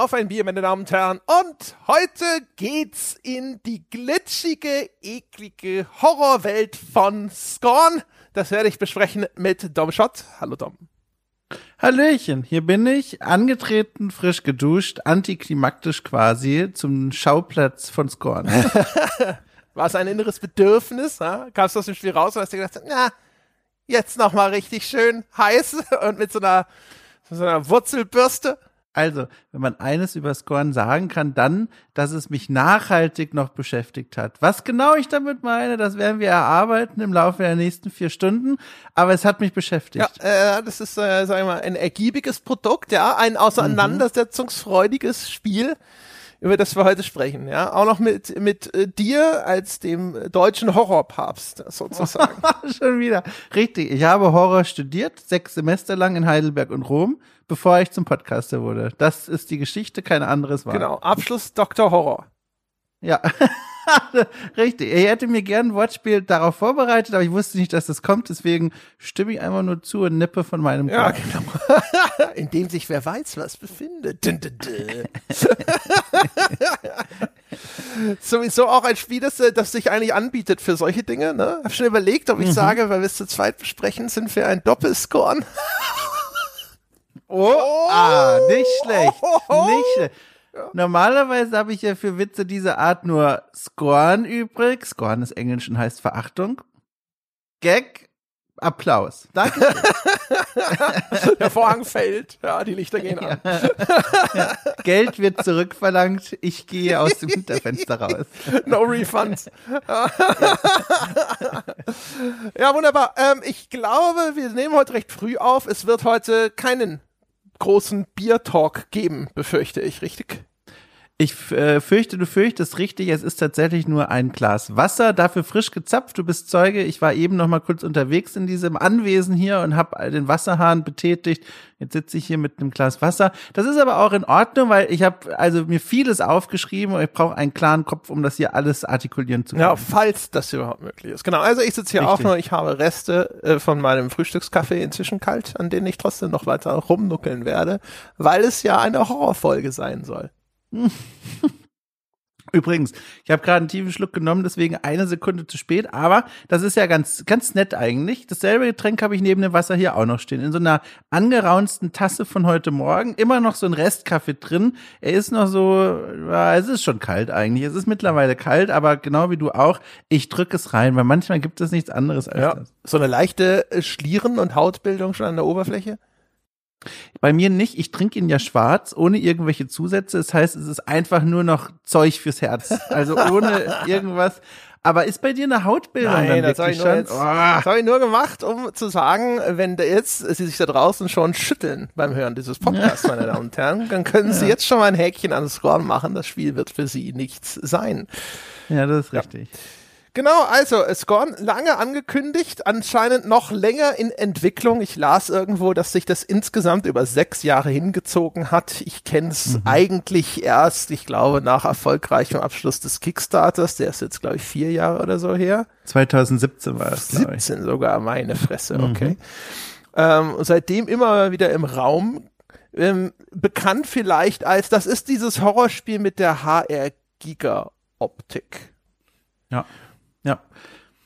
Auf ein Bier, meine Damen und Herren. Und heute geht's in die glitschige, eklige Horrorwelt von Scorn. Das werde ich besprechen mit Dom Schott. Hallo Dom. Hallöchen, hier bin ich, angetreten, frisch geduscht, antiklimaktisch quasi, zum Schauplatz von Scorn. War es ein inneres Bedürfnis? Ja? Kamst du aus dem Spiel raus und hast dir gedacht, na, jetzt nochmal richtig schön heiß und mit so einer, so einer Wurzelbürste? Also, wenn man eines über Scorn sagen kann, dann, dass es mich nachhaltig noch beschäftigt hat. Was genau ich damit meine, das werden wir erarbeiten im Laufe der nächsten vier Stunden, aber es hat mich beschäftigt. Ja, äh, das ist, äh, sagen wir mal, ein ergiebiges Produkt, ja, ein auseinandersetzungsfreudiges Spiel, über das wir heute sprechen, ja. Auch noch mit, mit äh, dir als dem deutschen Horrorpapst, sozusagen. Schon wieder. Richtig. Ich habe Horror studiert, sechs Semester lang in Heidelberg und Rom bevor ich zum Podcaster wurde. Das ist die Geschichte, kein anderes war. Genau, Abschluss Dr. Horror. Ja, richtig. Ich hätte mir gern ein Wortspiel darauf vorbereitet, aber ich wusste nicht, dass das kommt, deswegen stimme ich einfach nur zu und nippe von meinem Ja, genau. In dem sich wer weiß, was befindet. Sowieso auch ein Spiel, das, äh, das sich eigentlich anbietet für solche Dinge. Ne? Hab schon überlegt, ob ich mhm. sage, weil wir es zu zweit besprechen, sind wir ein Doppelscorn. Oh, ah, nicht schlecht, nicht schlecht. Ja. Normalerweise habe ich ja für Witze dieser Art nur Scorn übrig. Scorn des Englischen heißt Verachtung. Gag, Applaus. Danke. Der Vorhang fällt. Ja, die Lichter gehen an. Ja. Geld wird zurückverlangt. Ich gehe aus dem Hinterfenster raus. No refunds. ja, wunderbar. Ähm, ich glaube, wir nehmen heute recht früh auf. Es wird heute keinen großen Bier-Talk geben, befürchte ich, richtig? Ich äh, fürchte, du fürchtest richtig, es ist tatsächlich nur ein Glas Wasser, dafür frisch gezapft. Du bist Zeuge. Ich war eben noch mal kurz unterwegs in diesem Anwesen hier und habe den Wasserhahn betätigt. Jetzt sitze ich hier mit einem Glas Wasser. Das ist aber auch in Ordnung, weil ich habe also mir vieles aufgeschrieben und ich brauche einen klaren Kopf, um das hier alles artikulieren zu können. Ja, falls das überhaupt möglich ist. Genau. Also ich sitze hier richtig. auch nur. Ich habe Reste äh, von meinem Frühstückskaffee inzwischen kalt, an denen ich trotzdem noch weiter rumnuckeln werde, weil es ja eine Horrorfolge sein soll. Übrigens, ich habe gerade einen tiefen Schluck genommen, deswegen eine Sekunde zu spät, aber das ist ja ganz, ganz nett eigentlich. Dasselbe Getränk habe ich neben dem Wasser hier auch noch stehen. In so einer angeraunsten Tasse von heute Morgen. Immer noch so ein Restkaffee drin. Er ist noch so, ja, es ist schon kalt eigentlich. Es ist mittlerweile kalt, aber genau wie du auch, ich drücke es rein, weil manchmal gibt es nichts anderes als ja, das. So eine leichte Schlieren- und Hautbildung schon an der Oberfläche? Bei mir nicht. Ich trinke ihn ja schwarz, ohne irgendwelche Zusätze. Das heißt, es ist einfach nur noch Zeug fürs Herz. Also ohne irgendwas. Aber ist bei dir eine Hautbildung Nein, dann das wirklich? Jetzt, oh. Das habe ich nur gemacht, um zu sagen, wenn da jetzt Sie sich da draußen schon schütteln beim Hören dieses Podcasts, meine Damen und Herren, dann können Sie ja. jetzt schon mal ein Häkchen an das Score machen. Das Spiel wird für Sie nichts sein. Ja, das ist richtig. Ja. Genau, also Scorn lange angekündigt, anscheinend noch länger in Entwicklung. Ich las irgendwo, dass sich das insgesamt über sechs Jahre hingezogen hat. Ich kenne es mhm. eigentlich erst, ich glaube, nach erfolgreichem Abschluss des Kickstarters. Der ist jetzt, glaube ich, vier Jahre oder so her. 2017 war es. 17 sogar, meine Fresse, mhm. okay. Ähm, seitdem immer wieder im Raum. Ähm, bekannt vielleicht als, das ist dieses Horrorspiel mit der HR-Giga-Optik. Ja. Ja.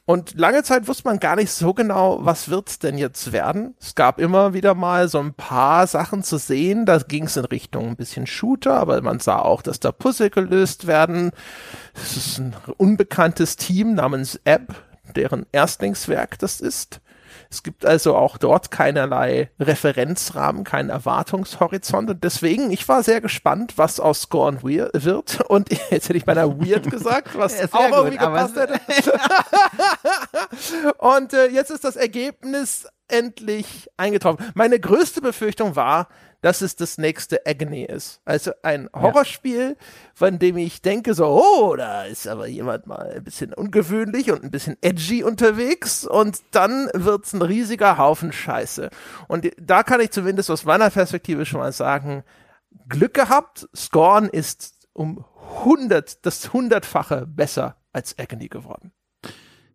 Und lange Zeit wusste man gar nicht so genau, was wird's denn jetzt werden. Es gab immer wieder mal so ein paar Sachen zu sehen. Da ging es in Richtung ein bisschen Shooter, aber man sah auch, dass da Puzzle gelöst werden. Es ist ein unbekanntes Team namens App, deren Erstlingswerk das ist. Es gibt also auch dort keinerlei Referenzrahmen, keinen Erwartungshorizont und deswegen, ich war sehr gespannt, was aus Scorn wird und jetzt hätte ich beinahe weird gesagt, was ja, auch irgendwie gepasst hätte. und äh, jetzt ist das Ergebnis endlich eingetroffen. Meine größte Befürchtung war, dass es das nächste Agony ist. Also ein Horrorspiel, ja. von dem ich denke so, oh, da ist aber jemand mal ein bisschen ungewöhnlich und ein bisschen edgy unterwegs und dann wird's ein riesiger Haufen Scheiße. Und da kann ich zumindest aus meiner Perspektive schon mal sagen, Glück gehabt, Scorn ist um hundert, das hundertfache besser als Agony geworden.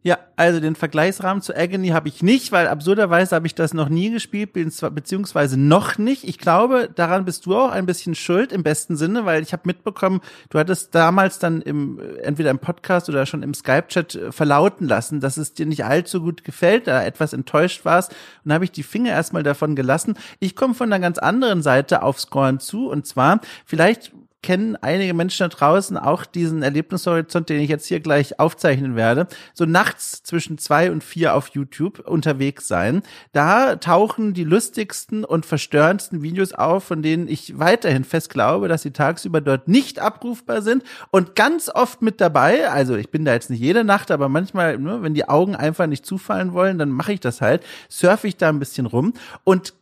Ja, also den Vergleichsrahmen zu Agony habe ich nicht, weil absurderweise habe ich das noch nie gespielt, beziehungsweise noch nicht. Ich glaube, daran bist du auch ein bisschen schuld im besten Sinne, weil ich habe mitbekommen, du hattest damals dann im entweder im Podcast oder schon im Skype-Chat äh, verlauten lassen, dass es dir nicht allzu gut gefällt, da etwas enttäuscht warst. Und habe ich die Finger erstmal davon gelassen. Ich komme von einer ganz anderen Seite auf Scorn zu und zwar vielleicht kennen einige Menschen da draußen auch diesen Erlebnishorizont, den ich jetzt hier gleich aufzeichnen werde, so nachts zwischen zwei und vier auf YouTube unterwegs sein. Da tauchen die lustigsten und verstörendsten Videos auf, von denen ich weiterhin fest glaube, dass sie tagsüber dort nicht abrufbar sind und ganz oft mit dabei, also ich bin da jetzt nicht jede Nacht, aber manchmal, ne, wenn die Augen einfach nicht zufallen wollen, dann mache ich das halt, surfe ich da ein bisschen rum und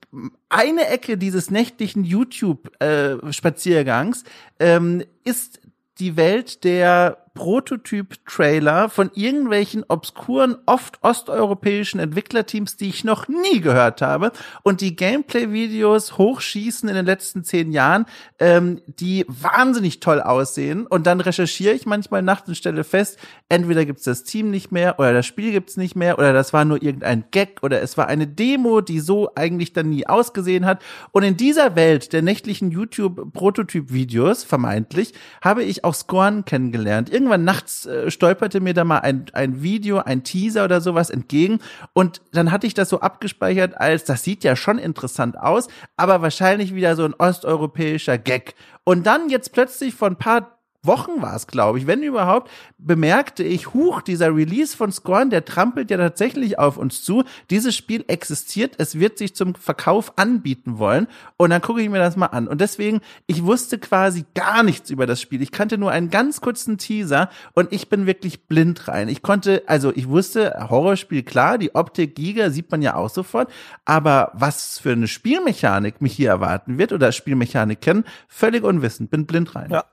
eine Ecke dieses nächtlichen YouTube-Spaziergangs äh, ähm, ist die Welt der Prototyp-Trailer von irgendwelchen obskuren, oft osteuropäischen Entwicklerteams, die ich noch nie gehört habe und die Gameplay-Videos hochschießen in den letzten zehn Jahren, ähm, die wahnsinnig toll aussehen. Und dann recherchiere ich manchmal nachts und stelle fest, entweder gibt's das Team nicht mehr oder das Spiel gibt's nicht mehr oder das war nur irgendein Gag oder es war eine Demo, die so eigentlich dann nie ausgesehen hat. Und in dieser Welt der nächtlichen YouTube-Prototyp-Videos, vermeintlich, habe ich auch Scorn kennengelernt. Irgend irgendwann nachts äh, stolperte mir da mal ein, ein Video, ein Teaser oder sowas entgegen und dann hatte ich das so abgespeichert als, das sieht ja schon interessant aus, aber wahrscheinlich wieder so ein osteuropäischer Gag. Und dann jetzt plötzlich vor ein paar Wochen war es, glaube ich, wenn überhaupt, bemerkte ich, huch, dieser Release von Scorn, der trampelt ja tatsächlich auf uns zu. Dieses Spiel existiert, es wird sich zum Verkauf anbieten wollen. Und dann gucke ich mir das mal an. Und deswegen, ich wusste quasi gar nichts über das Spiel. Ich kannte nur einen ganz kurzen Teaser und ich bin wirklich blind rein. Ich konnte, also ich wusste, Horrorspiel, klar, die Optik Giga sieht man ja auch sofort. Aber was für eine Spielmechanik mich hier erwarten wird oder Spielmechanik kennen, völlig unwissend, bin blind rein. Ja.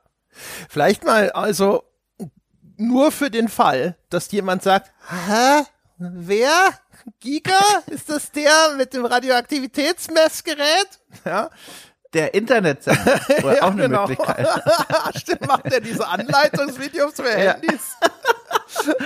Vielleicht mal also nur für den Fall, dass jemand sagt, hä? Wer? Giga? Ist das der mit dem Radioaktivitätsmessgerät? Ja. Der Internetsender. ja, auch eine genau. Möglichkeit. Stimmt, macht er diese Anleitungsvideos für Handys?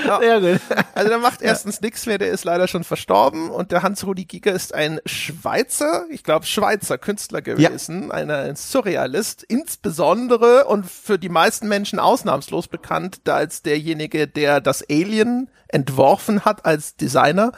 Ja. Sehr gut. Also der macht erstens nichts mehr, der ist leider schon verstorben und der Hans-Rudi Giger ist ein Schweizer, ich glaube Schweizer Künstler gewesen, ja. ein Surrealist, insbesondere und für die meisten Menschen ausnahmslos bekannt, da als derjenige, der das Alien entworfen hat als Designer.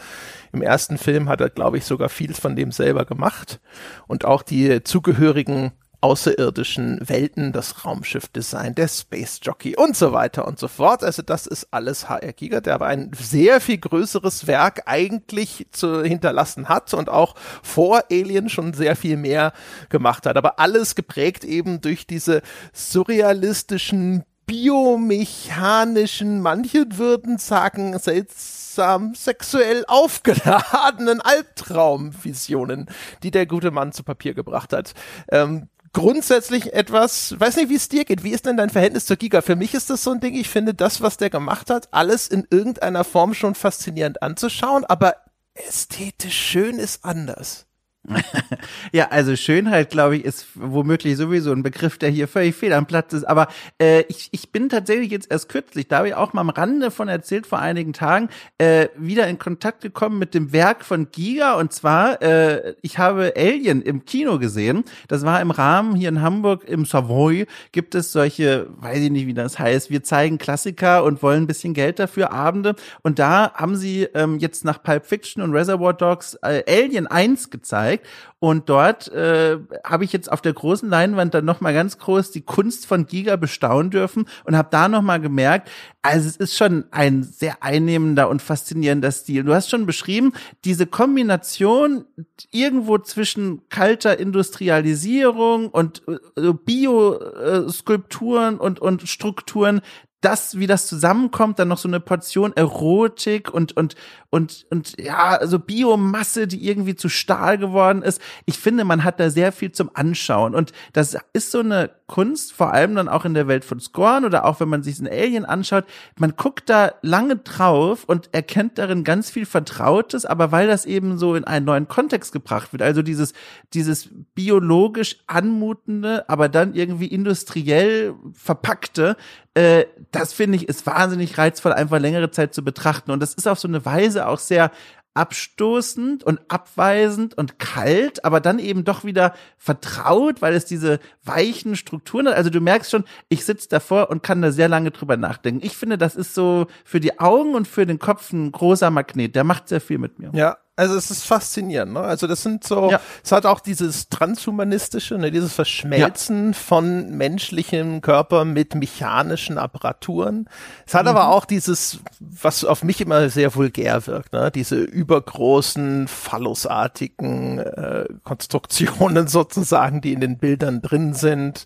Im ersten Film hat er, glaube ich, sogar viel von dem selber gemacht und auch die zugehörigen außerirdischen Welten, das Raumschiffdesign, der Space Jockey und so weiter und so fort. Also das ist alles HR Giga, der aber ein sehr viel größeres Werk eigentlich zu hinterlassen hat und auch vor Alien schon sehr viel mehr gemacht hat. Aber alles geprägt eben durch diese surrealistischen biomechanischen, manche würden sagen, seltsam sexuell aufgeladenen Albtraumvisionen, die der gute Mann zu Papier gebracht hat. Ähm, grundsätzlich etwas, weiß nicht, wie es dir geht. Wie ist denn dein Verhältnis zur Giga? Für mich ist das so ein Ding, ich finde das, was der gemacht hat, alles in irgendeiner Form schon faszinierend anzuschauen, aber ästhetisch schön ist anders. ja, also Schönheit, glaube ich, ist womöglich sowieso ein Begriff, der hier völlig fehl am Platz ist. Aber äh, ich, ich bin tatsächlich jetzt erst kürzlich, da habe ich auch mal am Rande von erzählt vor einigen Tagen, äh, wieder in Kontakt gekommen mit dem Werk von Giga. Und zwar, äh, ich habe Alien im Kino gesehen. Das war im Rahmen hier in Hamburg im Savoy. Gibt es solche, weiß ich nicht, wie das heißt, wir zeigen Klassiker und wollen ein bisschen Geld dafür, Abende. Und da haben sie ähm, jetzt nach Pulp Fiction und Reservoir Dogs äh, Alien 1 gezeigt gezeigt. Und dort äh, habe ich jetzt auf der großen Leinwand dann nochmal ganz groß die Kunst von Giga bestaunen dürfen und habe da nochmal gemerkt, also es ist schon ein sehr einnehmender und faszinierender Stil. Du hast schon beschrieben, diese Kombination irgendwo zwischen kalter Industrialisierung und äh, Bioskulpturen und, und Strukturen, das, wie das zusammenkommt, dann noch so eine Portion Erotik und, und, und, und ja, also Biomasse, die irgendwie zu Stahl geworden ist. Ich finde, man hat da sehr viel zum Anschauen. Und das ist so eine Kunst, vor allem dann auch in der Welt von Scorn oder auch wenn man sich ein Alien anschaut. Man guckt da lange drauf und erkennt darin ganz viel Vertrautes, aber weil das eben so in einen neuen Kontext gebracht wird, also dieses, dieses biologisch anmutende, aber dann irgendwie industriell verpackte, äh, das finde ich ist wahnsinnig reizvoll, einfach längere Zeit zu betrachten. Und das ist auf so eine Weise auch sehr abstoßend und abweisend und kalt, aber dann eben doch wieder vertraut, weil es diese weichen Strukturen hat. Also du merkst schon, ich sitze davor und kann da sehr lange drüber nachdenken. Ich finde, das ist so für die Augen und für den Kopf ein großer Magnet. Der macht sehr viel mit mir. Ja, also es ist faszinierend. Ne? Also das sind so, ja. es hat auch dieses transhumanistische, ne, dieses Verschmelzen ja. von menschlichem Körper mit mechanischen Apparaturen. Es hat mhm. aber auch dieses, was auf mich immer sehr vulgär wirkt, ne? diese übergroßen, phallusartigen äh, Konstruktionen sozusagen, die in den Bildern drin sind.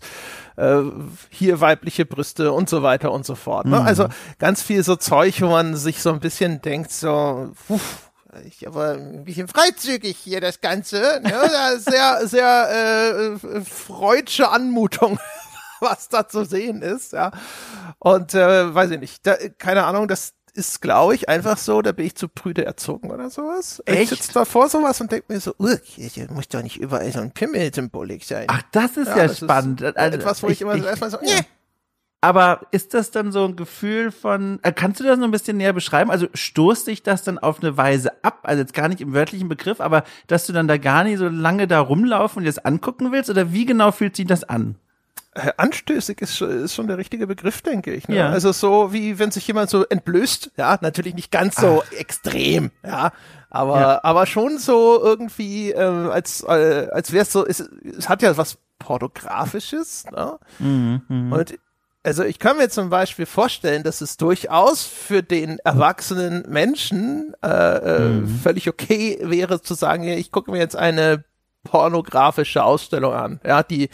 Äh, hier weibliche Brüste und so weiter und so fort. Ne? Mhm. Also ganz viel so Zeug, wo man sich so ein bisschen denkt, so, uff, ich aber ein bisschen freizügig hier das Ganze. Ne? Sehr, sehr äh, freudsche Anmutung, was da zu sehen ist, ja. Und äh, weiß ich nicht, da, keine Ahnung, das ist, glaube ich, einfach so, da bin ich zu prüde erzogen oder sowas. Echt? Ich sitze da vor sowas und denke mir so, hier muss doch nicht überall so ein Pimmel-Symbolik sein. Ach, das ist ja, ja das spannend. Ist also, etwas, wo ich, ich immer so erstmal so, nee. Aber ist das dann so ein Gefühl von, äh, kannst du das noch ein bisschen näher beschreiben? Also stoßt dich das dann auf eine Weise ab? Also jetzt gar nicht im wörtlichen Begriff, aber dass du dann da gar nicht so lange da rumlaufen und das angucken willst? Oder wie genau fühlt sich das an? Äh, anstößig ist, ist schon der richtige Begriff, denke ich. Ne? Ja. Also so wie wenn sich jemand so entblößt, ja, natürlich nicht ganz so Ach. extrem, ja, aber ja. aber schon so irgendwie äh, als äh, als wäre es so, es, es hat ja was pornografisches, ne? Mhm, mh. Und also ich kann mir zum Beispiel vorstellen, dass es durchaus für den erwachsenen Menschen äh, äh, mhm. völlig okay wäre zu sagen, ich gucke mir jetzt eine pornografische Ausstellung an. Ja, die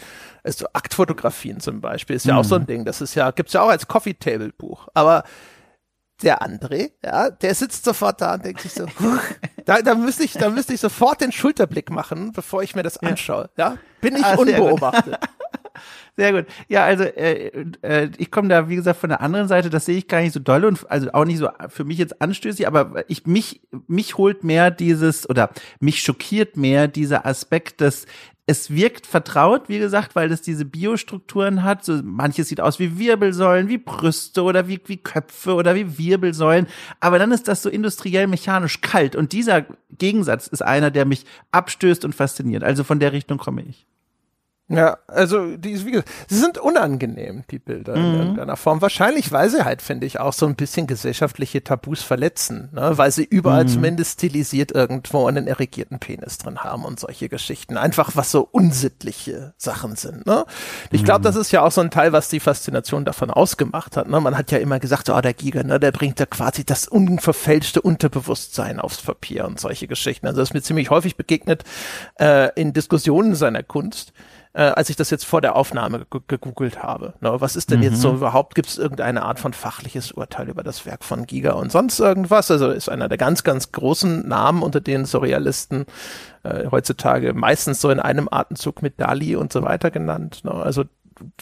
also Aktfotografien zum Beispiel ist ja mhm. auch so ein mhm. Ding. Das ist ja gibt's ja auch als Coffee Table Buch. Aber der André, ja, der sitzt sofort da und denkt sich so, da, da müsste ich, da müsste ich sofort den Schulterblick machen, bevor ich mir das anschaue. Ja, bin ich ah, unbeobachtet. Sehr gut. Ja, also äh, äh, ich komme da, wie gesagt, von der anderen Seite, das sehe ich gar nicht so doll und also auch nicht so für mich jetzt anstößig, aber ich mich, mich holt mehr dieses oder mich schockiert mehr dieser Aspekt des es wirkt vertraut, wie gesagt, weil es diese Biostrukturen hat. So, manches sieht aus wie Wirbelsäulen, wie Brüste oder wie, wie Köpfe oder wie Wirbelsäulen. Aber dann ist das so industriell mechanisch kalt. Und dieser Gegensatz ist einer, der mich abstößt und fasziniert. Also von der Richtung komme ich. Ja, also die, wie gesagt, sie sind unangenehm, die Bilder mhm. in irgendeiner Form. Wahrscheinlich, weil sie halt, finde ich, auch so ein bisschen gesellschaftliche Tabus verletzen, ne? weil sie überall mhm. zumindest stilisiert irgendwo einen erregierten Penis drin haben und solche Geschichten. Einfach was so unsittliche Sachen sind. Ne? Ich glaube, mhm. das ist ja auch so ein Teil, was die Faszination davon ausgemacht hat. Ne? Man hat ja immer gesagt, oh, der Giga, ne, der bringt ja quasi das unverfälschte Unterbewusstsein aufs Papier und solche Geschichten. Also das ist mir ziemlich häufig begegnet äh, in Diskussionen seiner Kunst äh, als ich das jetzt vor der Aufnahme gegoogelt habe. Ne, was ist denn mhm. jetzt so mhm. überhaupt? Gibt es irgendeine Art von fachliches Urteil über das Werk von Giga und sonst irgendwas? Also ist einer der ganz, ganz großen Namen unter den Surrealisten äh, heutzutage meistens so in einem Atemzug mit Dali und so weiter genannt. Ne? Also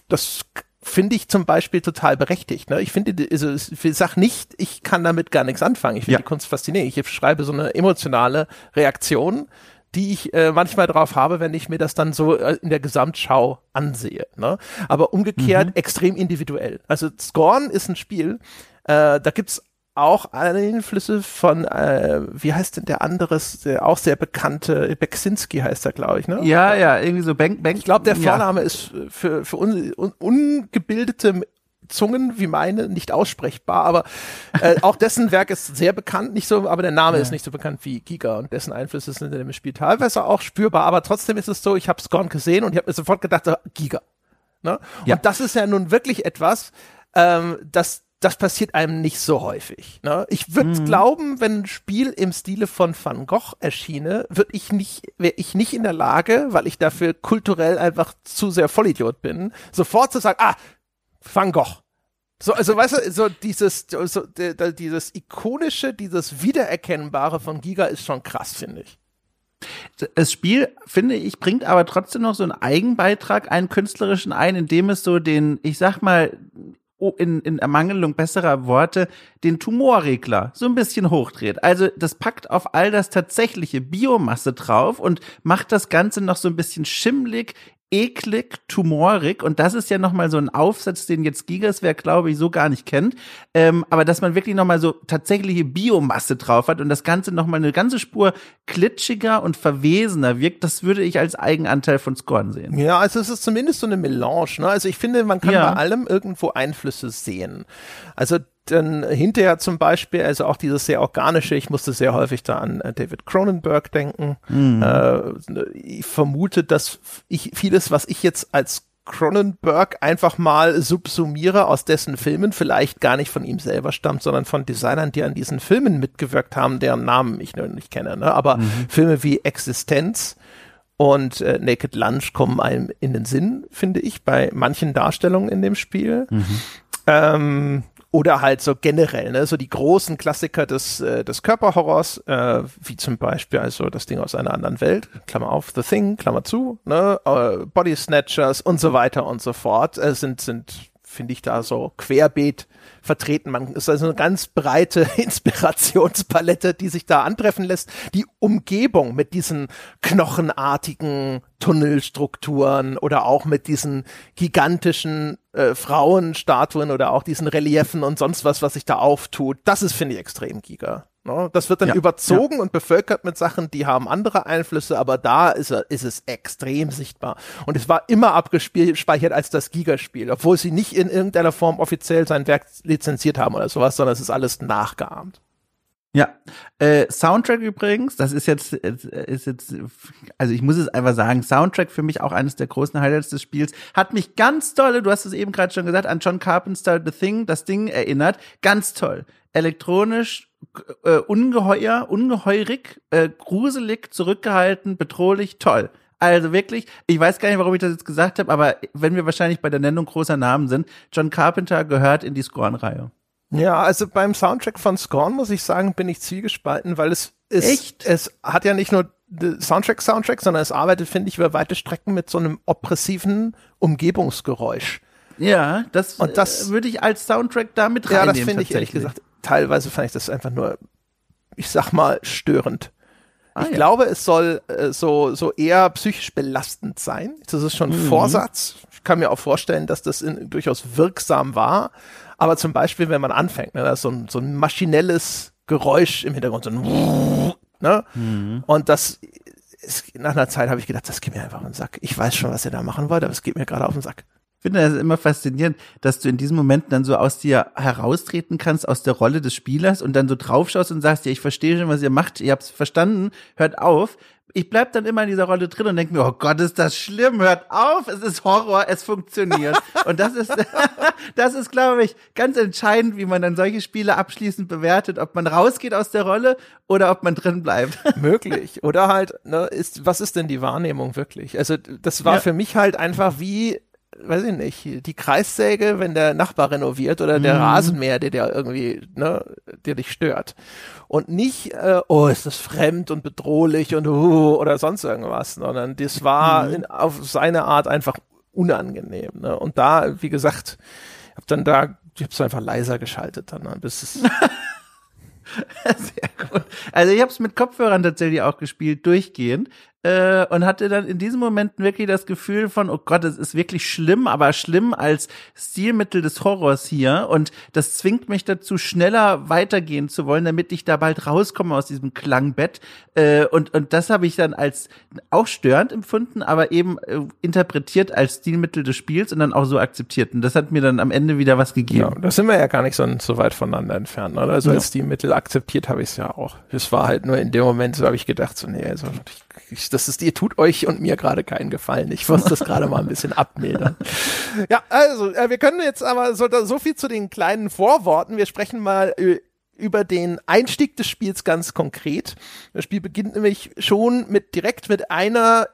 das finde ich zum Beispiel total berechtigt. Ne? Ich finde, also ich sag nicht, ich kann damit gar nichts anfangen. Ich finde ja. die Kunst faszinierend. Ich schreibe so eine emotionale Reaktion die ich äh, manchmal drauf habe, wenn ich mir das dann so äh, in der Gesamtschau ansehe. Ne? Aber umgekehrt mhm. extrem individuell. Also Scorn ist ein Spiel, äh, da gibt's auch Einflüsse von, äh, wie heißt denn der anderes, der auch sehr bekannte, Beksinski heißt er, glaube ich, ne? Ja, ja, irgendwie so Bank, Bank. Ich glaube, der Vorname ja. ist für, für un, un, ungebildete Zungen wie meine nicht aussprechbar, aber äh, auch dessen Werk ist sehr bekannt, nicht so, aber der Name ja. ist nicht so bekannt wie Giga und dessen Einflüsse sind in dem Spiel teilweise auch spürbar, aber trotzdem ist es so, ich habe Scorn gesehen und ich habe mir sofort gedacht, so, Giga. Ne? Ja. Und das ist ja nun wirklich etwas, ähm, das das passiert einem nicht so häufig. Ne? Ich würde mhm. glauben, wenn ein Spiel im Stile von Van Gogh erschiene, würde ich nicht, wäre ich nicht in der Lage, weil ich dafür kulturell einfach zu sehr Vollidiot bin, sofort zu sagen, ah, Van Gogh. So, also weißt du, so dieses, so, dieses ikonische, dieses Wiedererkennbare von Giga ist schon krass, finde ich. Das Spiel, finde ich, bringt aber trotzdem noch so einen Eigenbeitrag, einen künstlerischen ein, indem es so den, ich sag mal, in, in Ermangelung besserer Worte, den Tumorregler so ein bisschen hochdreht. Also das packt auf all das tatsächliche Biomasse drauf und macht das Ganze noch so ein bisschen schimmlig, eklig, tumorig und das ist ja nochmal so ein Aufsatz, den jetzt Gigaswerk, glaube ich, so gar nicht kennt, ähm, aber dass man wirklich nochmal so tatsächliche Biomasse drauf hat und das Ganze nochmal eine ganze Spur klitschiger und verwesener wirkt, das würde ich als Eigenanteil von Scorn sehen. Ja, also es ist zumindest so eine Melange, ne? also ich finde, man kann ja. bei allem irgendwo Einflüsse sehen. Also dann hinterher zum Beispiel, also auch dieses sehr organische, ich musste sehr häufig da an äh, David Cronenberg denken. Mhm. Äh, ich vermute, dass ich vieles, was ich jetzt als Cronenberg einfach mal subsumiere aus dessen Filmen, vielleicht gar nicht von ihm selber stammt, sondern von Designern, die an diesen Filmen mitgewirkt haben, deren Namen ich noch nicht kenne. Ne? Aber mhm. Filme wie Existenz und äh, Naked Lunch kommen einem in den Sinn, finde ich, bei manchen Darstellungen in dem Spiel. Mhm. Ähm, oder halt so generell, ne, so die großen Klassiker des, äh, des Körperhorrors, äh, wie zum Beispiel also das Ding aus einer anderen Welt, Klammer auf, The Thing, Klammer zu, ne, äh, Body Snatchers und so weiter und so fort, äh, sind, sind finde ich da so querbeet vertreten. Man ist also eine ganz breite Inspirationspalette, die sich da antreffen lässt. Die Umgebung mit diesen knochenartigen Tunnelstrukturen oder auch mit diesen gigantischen äh, Frauenstatuen oder auch diesen Reliefen und sonst was, was sich da auftut, das ist, finde ich, extrem giga. Ne? Das wird dann ja, überzogen ja. und bevölkert mit Sachen, die haben andere Einflüsse, aber da ist, er, ist es extrem sichtbar. Und es war immer abgespeichert als das Gigaspiel, obwohl sie nicht in irgendeiner Form offiziell sein Werk lizenziert haben oder sowas, sondern es ist alles nachgeahmt. Ja, äh, Soundtrack übrigens, das ist jetzt, ist jetzt, also ich muss es einfach sagen, Soundtrack für mich auch eines der großen Highlights des Spiels, hat mich ganz toll, du hast es eben gerade schon gesagt, an John Carpenter The Thing, das Ding erinnert, ganz toll. Elektronisch, äh, ungeheuer, ungeheurig, äh, gruselig, zurückgehalten, bedrohlich, toll. Also wirklich, ich weiß gar nicht, warum ich das jetzt gesagt habe, aber wenn wir wahrscheinlich bei der Nennung großer Namen sind, John Carpenter gehört in die Scorn-Reihe. Ja, also beim Soundtrack von Scorn muss ich sagen, bin ich zwiegespalten, weil es ist, Echt? es hat ja nicht nur Soundtrack Soundtrack, sondern es arbeitet, finde ich, über weite Strecken mit so einem oppressiven Umgebungsgeräusch. Ja, das, und das würde ich als Soundtrack da mit reinnehmen. Ja, das finde ich ehrlich gesagt teilweise fand ich das einfach nur, ich sag mal, störend. Ah, ich ja. glaube, es soll äh, so, so eher psychisch belastend sein. Das ist schon ein mhm. Vorsatz. Ich kann mir auch vorstellen, dass das in, durchaus wirksam war. Aber zum Beispiel, wenn man anfängt, ne, da ist so ein, so ein maschinelles Geräusch im Hintergrund, so ein ne? Mhm. Und das ist, nach einer Zeit habe ich gedacht, das geht mir einfach auf den Sack. Ich weiß schon, was ihr da machen wollt, aber es geht mir gerade auf den Sack. Ich finde das immer faszinierend, dass du in diesem Moment dann so aus dir heraustreten kannst, aus der Rolle des Spielers und dann so draufschaust und sagst, ja, ich verstehe schon, was ihr macht, ihr habt's verstanden, hört auf. Ich bleib dann immer in dieser Rolle drin und denke mir, oh Gott, ist das schlimm, hört auf, es ist Horror, es funktioniert. und das ist, das ist, glaube ich, ganz entscheidend, wie man dann solche Spiele abschließend bewertet, ob man rausgeht aus der Rolle oder ob man drin bleibt. Möglich. Oder halt, ne, ist, was ist denn die Wahrnehmung wirklich? Also, das war ja. für mich halt einfach wie, weiß ich nicht, die Kreissäge, wenn der Nachbar renoviert oder der mhm. Rasenmäher, der dir irgendwie, ne, der dich stört. Und nicht, äh, oh, ist das fremd und bedrohlich und uh, oder sonst irgendwas, sondern das war mhm. in, auf seine Art einfach unangenehm. Ne? Und da, wie gesagt, hab dann da, ich hab's einfach leiser geschaltet dann, ne, bis es Sehr gut. Also ich habe es mit Kopfhörern tatsächlich auch gespielt, durchgehend äh, und hatte dann in diesen Momenten wirklich das Gefühl von, oh Gott, es ist wirklich schlimm, aber schlimm als Stilmittel des Horrors hier und das zwingt mich dazu, schneller weitergehen zu wollen, damit ich da bald rauskomme aus diesem Klangbett äh, und, und das habe ich dann als auch störend empfunden, aber eben äh, interpretiert als Stilmittel des Spiels und dann auch so akzeptiert und das hat mir dann am Ende wieder was gegeben. Ja, da sind wir ja gar nicht so, so weit voneinander entfernt, oder? Also als ja. Stilmittel akzeptiert habe ich es ja auch. Es war halt nur in dem Moment, so habe ich gedacht, so nee, also ich ich, das ist, ihr tut euch und mir gerade keinen Gefallen. Ich muss das gerade mal ein bisschen abmildern. Ja, also, äh, wir können jetzt aber so, so viel zu den kleinen Vorworten. Wir sprechen mal über den Einstieg des Spiels ganz konkret. Das Spiel beginnt nämlich schon mit direkt mit einer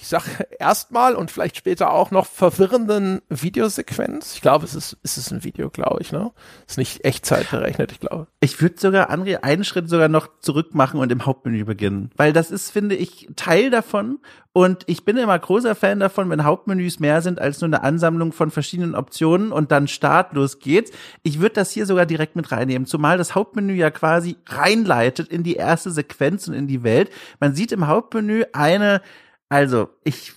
ich sag erstmal und vielleicht später auch noch verwirrenden Videosequenz. Ich glaube, es ist, es ist ein Video, glaube ich, ne? Ist nicht Echtzeit berechnet, ich glaube. Ich würde sogar, André, einen Schritt sogar noch zurück machen und im Hauptmenü beginnen. Weil das ist, finde ich, Teil davon. Und ich bin immer großer Fan davon, wenn Hauptmenüs mehr sind als nur eine Ansammlung von verschiedenen Optionen und dann Start, los geht's. Ich würde das hier sogar direkt mit reinnehmen, zumal das Hauptmenü ja quasi reinleitet in die erste Sequenz und in die Welt. Man sieht im Hauptmenü eine also, ich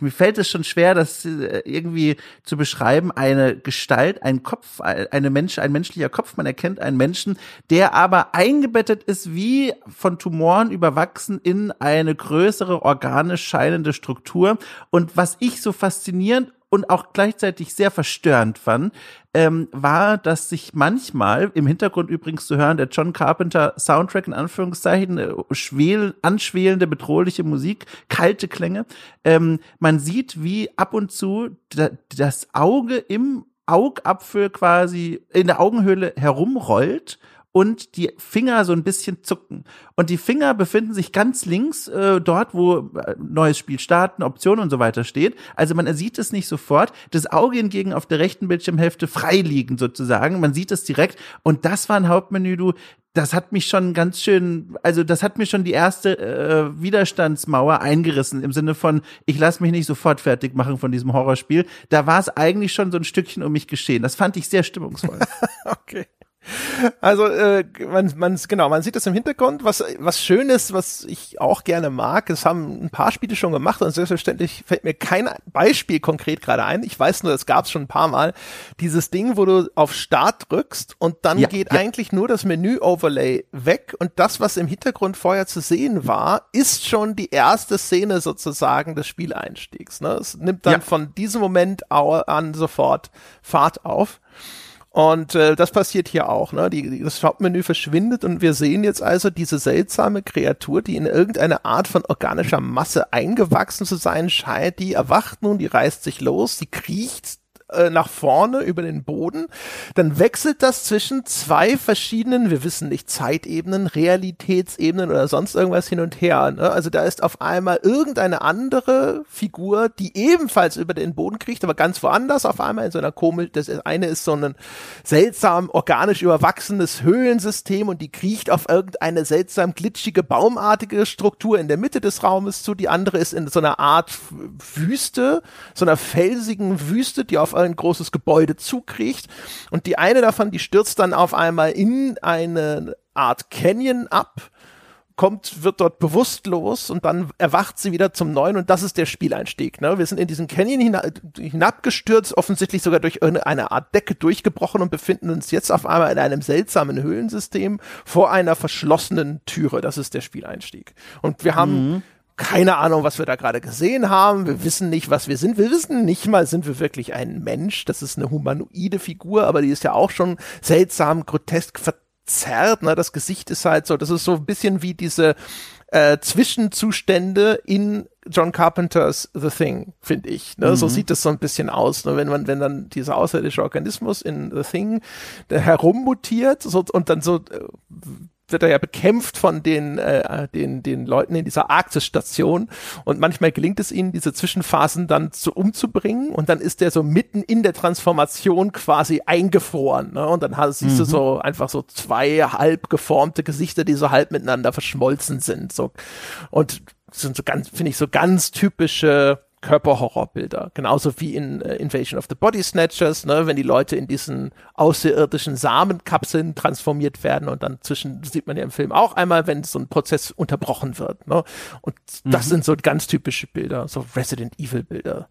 mir fällt es schon schwer, das äh, irgendwie zu beschreiben, eine Gestalt, ein Kopf, eine Mensch, ein menschlicher Kopf, man erkennt einen Menschen, der aber eingebettet ist, wie von Tumoren überwachsen in eine größere organisch scheinende Struktur. Und was ich so faszinierend und auch gleichzeitig sehr verstörend fand, ähm, war, dass sich manchmal im Hintergrund übrigens zu hören, der John Carpenter Soundtrack in Anführungszeichen, äh, schwel, anschwelende, bedrohliche Musik, kalte Klänge, ähm, man sieht, wie ab und zu das Auge im Augapfel quasi in der Augenhöhle herumrollt und die Finger so ein bisschen zucken. Und die Finger befinden sich ganz links, äh, dort, wo äh, neues Spiel starten, Optionen und so weiter steht. Also man sieht es nicht sofort. Das Auge hingegen auf der rechten Bildschirmhälfte frei liegen sozusagen. Man sieht es direkt. Und das war ein Hauptmenü, du, das hat mich schon ganz schön, also das hat mir schon die erste äh, Widerstandsmauer eingerissen im Sinne von, ich lasse mich nicht sofort fertig machen von diesem Horrorspiel. Da war es eigentlich schon so ein Stückchen um mich geschehen. Das fand ich sehr stimmungsvoll. okay. Also äh, man, man genau, man sieht das im Hintergrund. Was was schön ist, was ich auch gerne mag, es haben ein paar Spiele schon gemacht und selbstverständlich fällt mir kein Beispiel konkret gerade ein. Ich weiß nur, es gab es schon ein paar Mal. Dieses Ding, wo du auf Start drückst und dann ja, geht ja. eigentlich nur das Menü-Overlay weg und das, was im Hintergrund vorher zu sehen war, ist schon die erste Szene sozusagen des Spieleinstiegs. Ne? Es nimmt dann ja. von diesem Moment an sofort Fahrt auf. Und äh, das passiert hier auch. Ne? Die, das Hauptmenü verschwindet und wir sehen jetzt also diese seltsame Kreatur, die in irgendeine Art von organischer Masse eingewachsen zu sein scheint. Die erwacht nun, die reißt sich los, die kriecht äh, nach vorne über den Boden, dann wechselt das zwischen zwei verschiedenen, wir wissen nicht, Zeitebenen, Realitätsebenen oder sonst irgendwas hin und her. Ne? Also da ist auf einmal irgendeine andere Figur, die ebenfalls über den Boden kriecht, aber ganz woanders, auf einmal in so einer komisch, das eine ist so ein seltsam organisch überwachsenes Höhlensystem und die kriecht auf irgendeine seltsam glitschige, baumartige Struktur in der Mitte des Raumes zu, die andere ist in so einer Art Wüste, so einer felsigen Wüste, die auf ein großes Gebäude zukriecht. Und die eine davon, die stürzt dann auf einmal in eine Art Canyon ab kommt, wird dort bewusstlos und dann erwacht sie wieder zum Neuen und das ist der Spieleinstieg. Ne? Wir sind in diesen Canyon hina hinabgestürzt, offensichtlich sogar durch eine Art Decke durchgebrochen und befinden uns jetzt auf einmal in einem seltsamen Höhlensystem vor einer verschlossenen Türe. Das ist der Spieleinstieg. Und wir haben mhm keine Ahnung, was wir da gerade gesehen haben. Wir wissen nicht, was wir sind. Wir wissen nicht mal, sind wir wirklich ein Mensch. Das ist eine humanoide Figur, aber die ist ja auch schon seltsam, grotesk verzerrt. Ne? Das Gesicht ist halt so, das ist so ein bisschen wie diese äh, Zwischenzustände in John Carpenters The Thing, finde ich. Ne? Mhm. So sieht es so ein bisschen aus, ne? wenn man, wenn dann dieser außerirdische Organismus in The Thing herummutiert so, und dann so äh, wird er ja bekämpft von den, äh, den, den Leuten in dieser Arktis-Station und manchmal gelingt es ihnen, diese Zwischenphasen dann zu umzubringen und dann ist er so mitten in der Transformation quasi eingefroren ne? und dann hast, siehst mhm. du so einfach so zwei halb geformte Gesichter, die so halb miteinander verschmolzen sind so und sind so ganz, finde ich, so ganz typische Körperhorrorbilder. Genauso wie in äh, Invasion of the Body Snatchers, ne, wenn die Leute in diesen außerirdischen Samenkapseln transformiert werden und dann zwischen, sieht man ja im Film auch einmal, wenn so ein Prozess unterbrochen wird. Ne? Und das mhm. sind so ganz typische Bilder, so Resident Evil Bilder.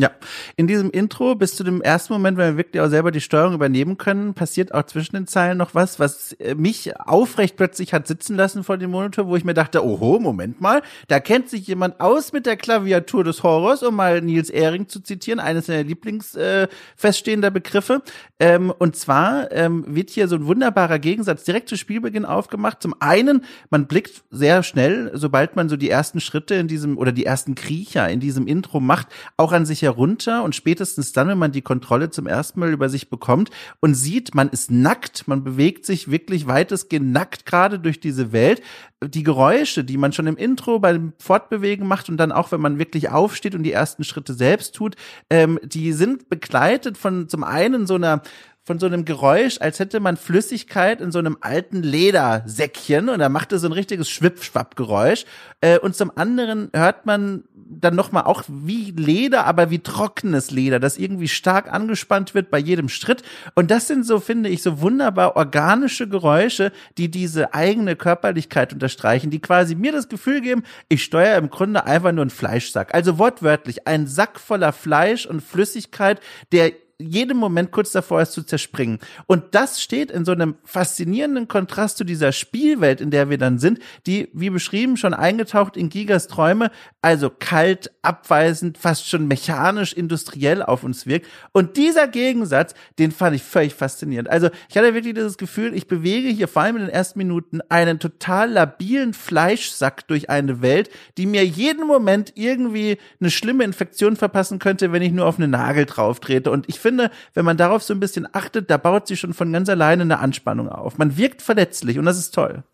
Ja, in diesem Intro bis zu dem ersten Moment, wenn wir wirklich auch selber die Steuerung übernehmen können, passiert auch zwischen den Zeilen noch was, was äh, mich aufrecht plötzlich hat sitzen lassen vor dem Monitor, wo ich mir dachte, oho, Moment mal, da kennt sich jemand aus mit der Klaviatur des Horrors, um mal Nils Ehring zu zitieren, eines seiner Lieblings äh, feststehender Begriffe. Ähm, und zwar ähm, wird hier so ein wunderbarer Gegensatz direkt zu Spielbeginn aufgemacht. Zum einen, man blickt sehr schnell, sobald man so die ersten Schritte in diesem oder die ersten Kriecher in diesem Intro macht, auch an sich herunter und spätestens dann, wenn man die Kontrolle zum ersten Mal über sich bekommt und sieht, man ist nackt, man bewegt sich wirklich weitestgehend nackt gerade durch diese Welt. Die Geräusche, die man schon im Intro beim Fortbewegen macht und dann auch, wenn man wirklich aufsteht und die ersten Schritte selbst tut, ähm, die sind begleitet von zum einen so einer von so einem Geräusch, als hätte man Flüssigkeit in so einem alten Ledersäckchen und da macht es so ein richtiges Schwipp-Schwapp-Geräusch. Äh, und zum anderen hört man dann nochmal auch wie Leder, aber wie trockenes Leder, das irgendwie stark angespannt wird bei jedem Schritt. Und das sind so, finde ich, so wunderbar organische Geräusche, die diese eigene Körperlichkeit unterstreichen, die quasi mir das Gefühl geben, ich steuere im Grunde einfach nur einen Fleischsack. Also wortwörtlich, ein Sack voller Fleisch und Flüssigkeit, der jedem Moment kurz davor ist zu zerspringen. Und das steht in so einem faszinierenden Kontrast zu dieser Spielwelt, in der wir dann sind, die, wie beschrieben, schon eingetaucht in Gigas Träume, also kalt, abweisend, fast schon mechanisch, industriell auf uns wirkt. Und dieser Gegensatz, den fand ich völlig faszinierend. Also ich hatte wirklich dieses Gefühl, ich bewege hier vor allem in den ersten Minuten einen total labilen Fleischsack durch eine Welt, die mir jeden Moment irgendwie eine schlimme Infektion verpassen könnte, wenn ich nur auf einen Nagel drauf trete. Und ich finde, wenn man darauf so ein bisschen achtet, da baut sich schon von ganz alleine eine Anspannung auf. Man wirkt verletzlich und das ist toll.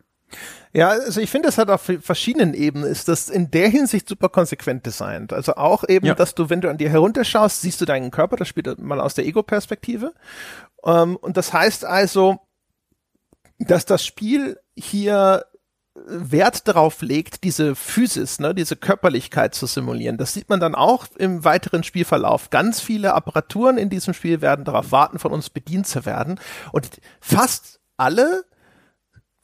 Ja, also ich finde, es hat auf verschiedenen Ebenen ist das in der Hinsicht super konsequent designt. Also auch eben, ja. dass du, wenn du an dir herunterschaust, siehst du deinen Körper, das spielt mal aus der Ego-Perspektive. Ähm, und das heißt also, dass das Spiel hier Wert darauf legt, diese Physis, ne, diese Körperlichkeit zu simulieren. Das sieht man dann auch im weiteren Spielverlauf. Ganz viele Apparaturen in diesem Spiel werden darauf warten, von uns bedient zu werden. Und fast alle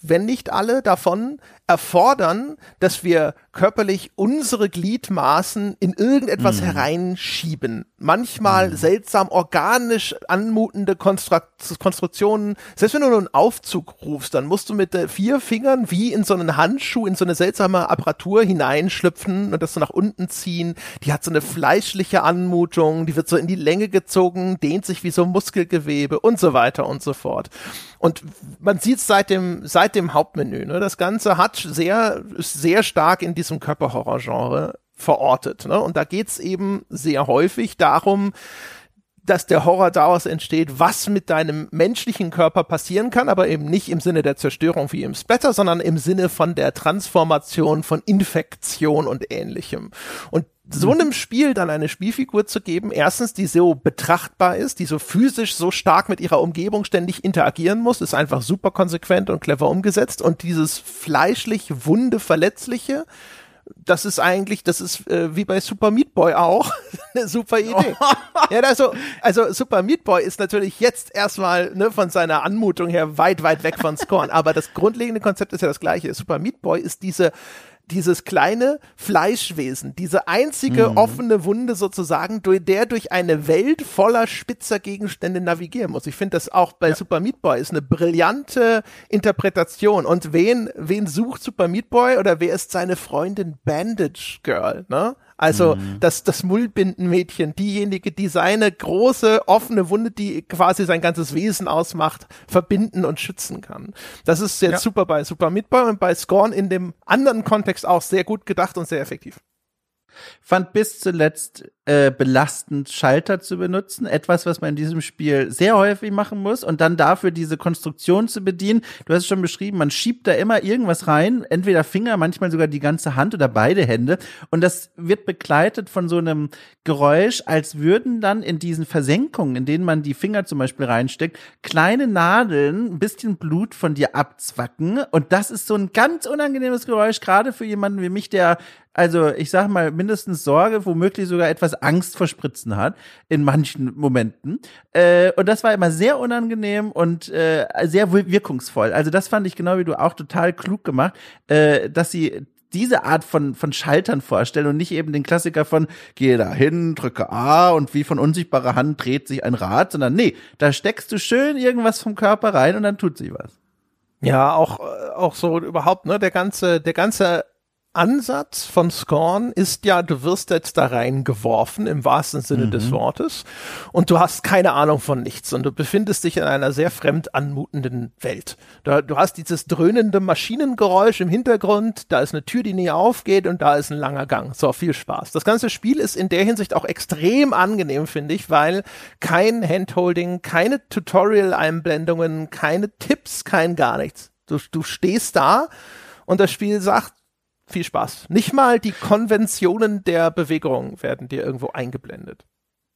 wenn nicht alle davon, erfordern, dass wir körperlich unsere Gliedmaßen in irgendetwas mhm. hereinschieben. Manchmal mhm. seltsam organisch anmutende Konstru Konstruktionen. Selbst wenn du nur einen Aufzug rufst, dann musst du mit vier Fingern wie in so einen Handschuh, in so eine seltsame Apparatur hineinschlüpfen und das so nach unten ziehen. Die hat so eine fleischliche Anmutung, die wird so in die Länge gezogen, dehnt sich wie so Muskelgewebe und so weiter und so fort. Und man sieht seit dem, seit dem Hauptmenü, ne? das Ganze hat sehr, ist sehr stark in diesem Körperhorror-Genre verortet. Ne? Und da geht's eben sehr häufig darum, dass der Horror daraus entsteht, was mit deinem menschlichen Körper passieren kann, aber eben nicht im Sinne der Zerstörung wie im Splatter, sondern im Sinne von der Transformation, von Infektion und ähnlichem. Und so mhm. einem Spiel dann eine Spielfigur zu geben, erstens, die so betrachtbar ist, die so physisch so stark mit ihrer Umgebung ständig interagieren muss, ist einfach super konsequent und clever umgesetzt und dieses fleischlich wunde, verletzliche, das ist eigentlich, das ist äh, wie bei Super Meat Boy auch eine super Idee. ja, also, also Super Meat Boy ist natürlich jetzt erstmal ne, von seiner Anmutung her weit, weit weg von Scorn, aber das grundlegende Konzept ist ja das gleiche. Super Meat Boy ist diese dieses kleine Fleischwesen, diese einzige mhm. offene Wunde sozusagen, durch der durch eine Welt voller spitzer Gegenstände navigieren muss. Ich finde das auch bei ja. Super Meat Boy ist eine brillante Interpretation. Und wen, wen sucht Super Meat Boy oder wer ist seine Freundin Bandage Girl, ne? Also mhm. das, das Mullbindenmädchen, diejenige, die seine große offene Wunde, die quasi sein ganzes Wesen ausmacht, verbinden und schützen kann. Das ist jetzt ja. super bei Super Meat Boy und bei Scorn in dem anderen Kontext auch sehr gut gedacht und sehr effektiv. Fand bis zuletzt äh, belastend, Schalter zu benutzen. Etwas, was man in diesem Spiel sehr häufig machen muss und dann dafür diese Konstruktion zu bedienen. Du hast es schon beschrieben, man schiebt da immer irgendwas rein, entweder Finger, manchmal sogar die ganze Hand oder beide Hände. Und das wird begleitet von so einem Geräusch, als würden dann in diesen Versenkungen, in denen man die Finger zum Beispiel reinsteckt, kleine Nadeln, ein bisschen Blut von dir abzwacken. Und das ist so ein ganz unangenehmes Geräusch, gerade für jemanden wie mich, der also ich sag mal, mindestens Sorge, womöglich sogar etwas Angst vor Spritzen hat, in manchen Momenten. Äh, und das war immer sehr unangenehm und äh, sehr wirkungsvoll. Also das fand ich genau wie du auch total klug gemacht, äh, dass sie diese Art von, von Schaltern vorstellen und nicht eben den Klassiker von gehe da hin, drücke A und wie von unsichtbarer Hand dreht sich ein Rad, sondern nee, da steckst du schön irgendwas vom Körper rein und dann tut sie was. Ja, auch, auch so überhaupt, ne, der ganze, der ganze Ansatz von Scorn ist ja, du wirst jetzt da reingeworfen im wahrsten Sinne mhm. des Wortes und du hast keine Ahnung von nichts und du befindest dich in einer sehr fremd anmutenden Welt. Du, du hast dieses dröhnende Maschinengeräusch im Hintergrund, da ist eine Tür, die nie aufgeht und da ist ein langer Gang. So, viel Spaß. Das ganze Spiel ist in der Hinsicht auch extrem angenehm, finde ich, weil kein Handholding, keine Tutorial-Einblendungen, keine Tipps, kein gar nichts. Du, du stehst da und das Spiel sagt, viel Spaß. Nicht mal die Konventionen der Bewegung werden dir irgendwo eingeblendet.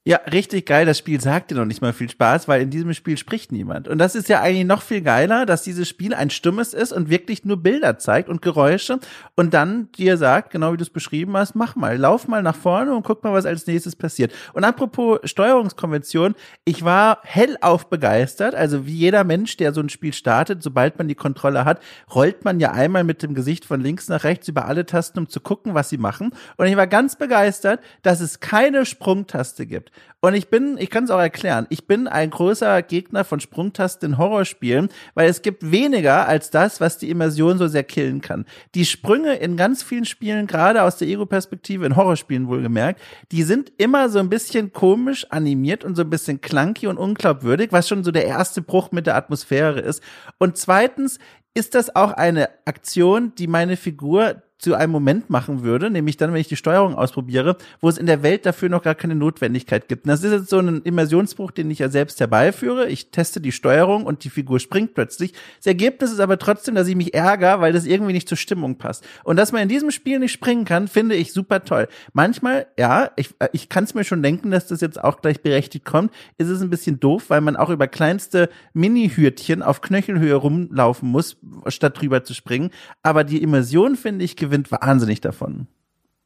Ja, richtig geil. Das Spiel sagt dir noch nicht mal viel Spaß, weil in diesem Spiel spricht niemand. Und das ist ja eigentlich noch viel geiler, dass dieses Spiel ein stummes ist und wirklich nur Bilder zeigt und Geräusche und dann dir sagt, genau wie du es beschrieben hast, mach mal, lauf mal nach vorne und guck mal, was als nächstes passiert. Und apropos Steuerungskonvention, ich war hellauf begeistert. Also wie jeder Mensch, der so ein Spiel startet, sobald man die Kontrolle hat, rollt man ja einmal mit dem Gesicht von links nach rechts über alle Tasten, um zu gucken, was sie machen. Und ich war ganz begeistert, dass es keine Sprungtaste gibt. Und ich bin, ich kann es auch erklären, ich bin ein großer Gegner von Sprungtasten in Horrorspielen, weil es gibt weniger als das, was die Immersion so sehr killen kann. Die Sprünge in ganz vielen Spielen, gerade aus der Ego-Perspektive, in Horrorspielen wohlgemerkt, die sind immer so ein bisschen komisch animiert und so ein bisschen clunky und unglaubwürdig, was schon so der erste Bruch mit der Atmosphäre ist. Und zweitens ist das auch eine Aktion, die meine Figur zu einem Moment machen würde, nämlich dann, wenn ich die Steuerung ausprobiere, wo es in der Welt dafür noch gar keine Notwendigkeit gibt. Und das ist jetzt so ein Immersionsbruch, den ich ja selbst herbeiführe. Ich teste die Steuerung und die Figur springt plötzlich. Das Ergebnis ist aber trotzdem, dass ich mich ärgere, weil das irgendwie nicht zur Stimmung passt. Und dass man in diesem Spiel nicht springen kann, finde ich super toll. Manchmal, ja, ich, ich kann es mir schon denken, dass das jetzt auch gleich berechtigt kommt, ist es ein bisschen doof, weil man auch über kleinste Mini-Hürtchen auf Knöchelhöhe rumlaufen muss, statt drüber zu springen. Aber die Immersion, finde ich, gewinnt gewinnt wahnsinnig davon.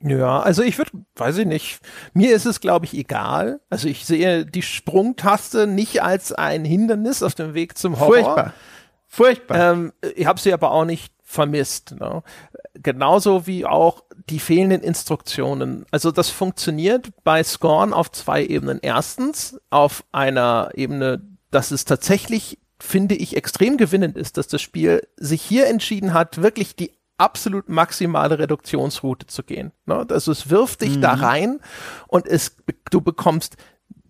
Ja, also ich würde, weiß ich nicht, mir ist es, glaube ich, egal. Also ich sehe die Sprungtaste nicht als ein Hindernis auf dem Weg zum Horror. Furchtbar. Furchtbar. Ähm, ich habe sie aber auch nicht vermisst. Ne? Genauso wie auch die fehlenden Instruktionen. Also das funktioniert bei Scorn auf zwei Ebenen. Erstens auf einer Ebene, dass es tatsächlich finde ich extrem gewinnend ist, dass das Spiel sich hier entschieden hat, wirklich die absolut maximale Reduktionsroute zu gehen. Ne? Also es wirft dich mhm. da rein und es, du bekommst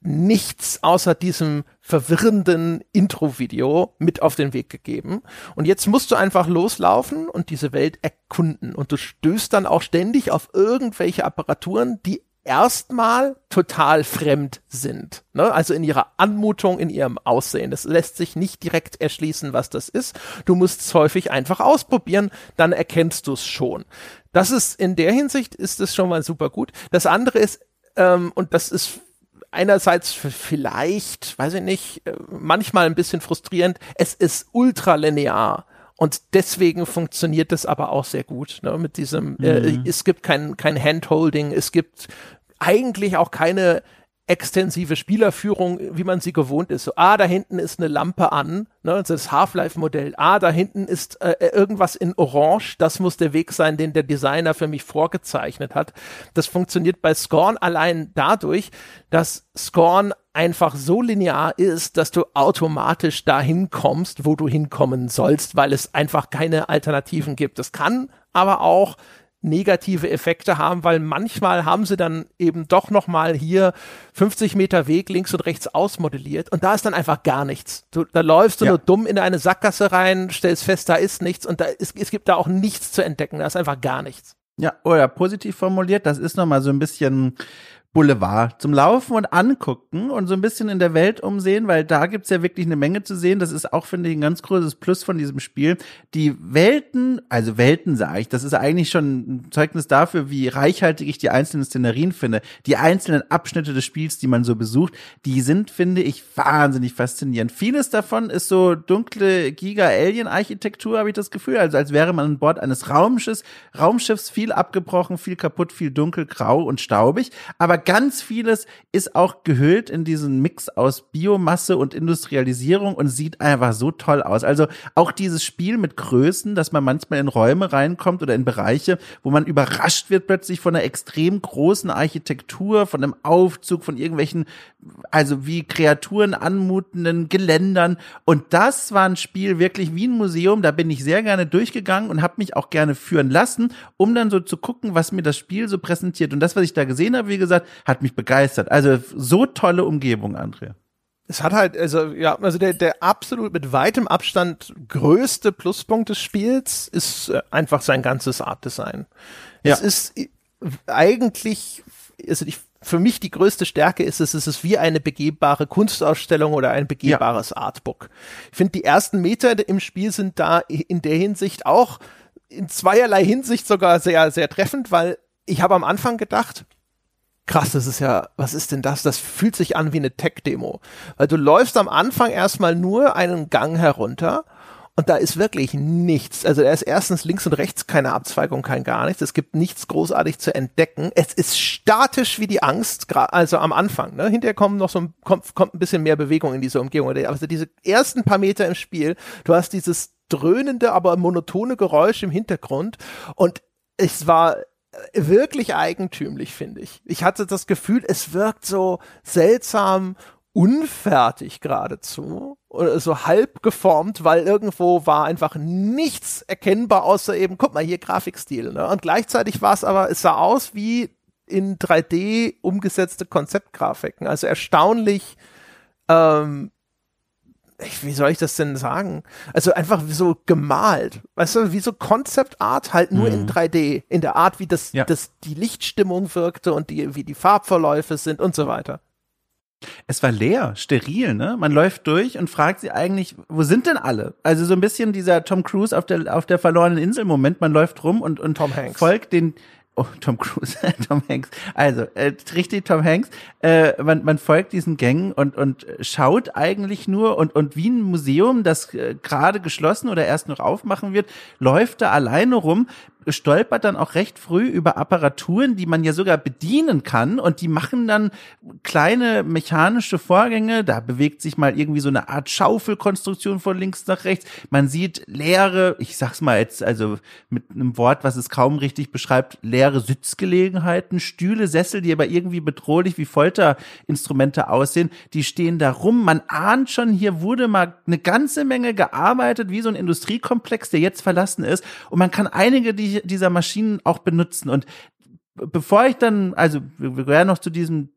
nichts außer diesem verwirrenden Intro-Video mit auf den Weg gegeben. Und jetzt musst du einfach loslaufen und diese Welt erkunden. Und du stößt dann auch ständig auf irgendwelche Apparaturen, die erstmal total fremd sind. Ne? Also in ihrer Anmutung, in ihrem Aussehen. Das lässt sich nicht direkt erschließen, was das ist. Du musst es häufig einfach ausprobieren, dann erkennst du es schon. Das ist in der Hinsicht ist es schon mal super gut. Das andere ist, ähm, und das ist einerseits vielleicht, weiß ich nicht, äh, manchmal ein bisschen frustrierend, es ist ultralinear. Und deswegen funktioniert das aber auch sehr gut. Ne? Mit diesem, äh, mhm. äh, es gibt kein, kein Handholding, es gibt eigentlich auch keine extensive Spielerführung, wie man sie gewohnt ist. So, ah, da hinten ist eine Lampe an, ne, das Half-Life-Modell. Ah, da hinten ist äh, irgendwas in Orange. Das muss der Weg sein, den der Designer für mich vorgezeichnet hat. Das funktioniert bei Scorn allein dadurch, dass Scorn einfach so linear ist, dass du automatisch dahin kommst, wo du hinkommen sollst, weil es einfach keine Alternativen gibt. Es kann aber auch negative Effekte haben, weil manchmal haben sie dann eben doch noch mal hier 50 Meter Weg links und rechts ausmodelliert und da ist dann einfach gar nichts. Du, da läufst du ja. nur dumm in eine Sackgasse rein, stellst fest, da ist nichts und da ist, es gibt da auch nichts zu entdecken, da ist einfach gar nichts. Ja, oder positiv formuliert, das ist noch mal so ein bisschen Boulevard zum Laufen und angucken und so ein bisschen in der Welt umsehen, weil da gibt's ja wirklich eine Menge zu sehen. Das ist auch, finde ich, ein ganz großes Plus von diesem Spiel. Die Welten, also Welten sage ich, das ist eigentlich schon ein Zeugnis dafür, wie reichhaltig ich die einzelnen Szenerien finde. Die einzelnen Abschnitte des Spiels, die man so besucht, die sind, finde ich, wahnsinnig faszinierend. Vieles davon ist so dunkle Giga-Alien-Architektur, habe ich das Gefühl. Also als wäre man an Bord eines Raumschiffs, Raumschiffs viel abgebrochen, viel kaputt, viel dunkel, grau und staubig. Aber ganz vieles ist auch gehüllt in diesen Mix aus Biomasse und Industrialisierung und sieht einfach so toll aus. Also auch dieses Spiel mit Größen, dass man manchmal in Räume reinkommt oder in Bereiche, wo man überrascht wird plötzlich von einer extrem großen Architektur, von einem Aufzug, von irgendwelchen, also wie Kreaturen anmutenden Geländern. Und das war ein Spiel wirklich wie ein Museum. Da bin ich sehr gerne durchgegangen und habe mich auch gerne führen lassen, um dann so zu gucken, was mir das Spiel so präsentiert. Und das, was ich da gesehen habe, wie gesagt, hat mich begeistert. Also so tolle Umgebung, Andrea. Es hat halt, also ja, also der, der absolut mit weitem Abstand größte Pluspunkt des Spiels ist äh, einfach sein ganzes Artdesign. Ja. Es ist eigentlich, also ich, für mich die größte Stärke ist es, es ist wie eine begehbare Kunstausstellung oder ein begehbares ja. Artbook. Ich finde, die ersten Meter im Spiel sind da in der Hinsicht auch in zweierlei Hinsicht sogar sehr, sehr treffend, weil ich habe am Anfang gedacht, krass, das ist ja, was ist denn das? Das fühlt sich an wie eine Tech-Demo. Weil du läufst am Anfang erstmal nur einen Gang herunter und da ist wirklich nichts. Also da ist erstens links und rechts keine Abzweigung, kein gar nichts. Es gibt nichts großartig zu entdecken. Es ist statisch wie die Angst, also am Anfang. Ne? Hinterher kommen noch so ein, kommt, kommt ein bisschen mehr Bewegung in diese Umgebung. Also diese ersten paar Meter im Spiel, du hast dieses dröhnende, aber monotone Geräusch im Hintergrund und es war wirklich eigentümlich, finde ich. Ich hatte das Gefühl, es wirkt so seltsam unfertig geradezu oder so halb geformt, weil irgendwo war einfach nichts erkennbar außer eben, guck mal hier Grafikstil. Ne? Und gleichzeitig war es aber, es sah aus wie in 3D umgesetzte Konzeptgrafiken. Also erstaunlich, ähm, wie soll ich das denn sagen? Also einfach so gemalt, weißt du, wie so Concept Art halt nur mhm. in 3D, in der Art, wie das, ja. das die Lichtstimmung wirkte und die, wie die Farbverläufe sind und so weiter. Es war leer, steril, ne? Man läuft durch und fragt sie eigentlich, wo sind denn alle? Also so ein bisschen dieser Tom Cruise auf der, auf der verlorenen Insel Moment. Man läuft rum und, und Tom Hanks. folgt den, oh, Tom Cruise, Tom Hanks. Also, äh, richtig Tom Hanks. Äh, man, man folgt diesen Gängen und, und schaut eigentlich nur und, und wie ein Museum, das äh, gerade geschlossen oder erst noch aufmachen wird, läuft da alleine rum, stolpert dann auch recht früh über Apparaturen, die man ja sogar bedienen kann und die machen dann kleine mechanische Vorgänge. Da bewegt sich mal irgendwie so eine Art Schaufelkonstruktion von links nach rechts. Man sieht leere, ich sag's mal jetzt also mit einem Wort, was es kaum richtig beschreibt, leere Sitzgelegenheiten, Stühle, Sessel, die aber irgendwie bedrohlich wie Folterinstrumente aussehen. Die stehen da rum. Man ahnt schon, hier wurde mal eine ganze Menge gearbeitet, wie so ein Industriekomplex, der jetzt verlassen ist. Und man kann einige die dieser Maschinen auch benutzen. Und bevor ich dann, also wir werden noch zu diesen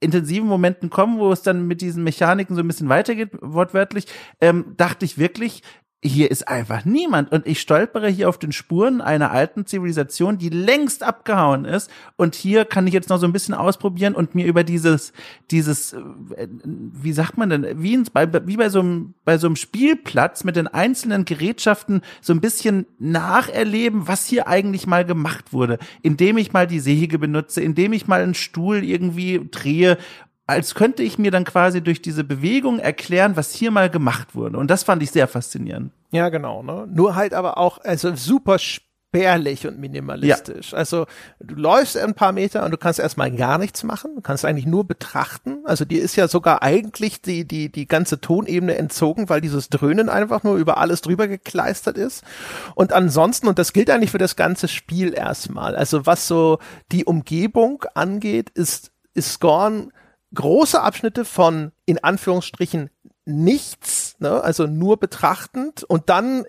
intensiven Momenten kommen, wo es dann mit diesen Mechaniken so ein bisschen weitergeht, wortwörtlich, ähm, dachte ich wirklich, hier ist einfach niemand. Und ich stolpere hier auf den Spuren einer alten Zivilisation, die längst abgehauen ist. Und hier kann ich jetzt noch so ein bisschen ausprobieren und mir über dieses dieses äh, wie sagt man denn wie, ins, bei, wie bei so einem bei so einem Spielplatz mit den einzelnen Gerätschaften so ein bisschen nacherleben, was hier eigentlich mal gemacht wurde, indem ich mal die Säge benutze, indem ich mal einen Stuhl irgendwie drehe als könnte ich mir dann quasi durch diese Bewegung erklären, was hier mal gemacht wurde. Und das fand ich sehr faszinierend. Ja, genau. Ne? Nur halt aber auch also super spärlich und minimalistisch. Ja. Also du läufst ein paar Meter und du kannst erstmal gar nichts machen. Du kannst eigentlich nur betrachten. Also dir ist ja sogar eigentlich die, die, die ganze Tonebene entzogen, weil dieses Dröhnen einfach nur über alles drüber gekleistert ist. Und ansonsten, und das gilt eigentlich für das ganze Spiel erstmal, also was so die Umgebung angeht, ist, ist Scorn große Abschnitte von in Anführungsstrichen nichts, ne, also nur betrachtend und dann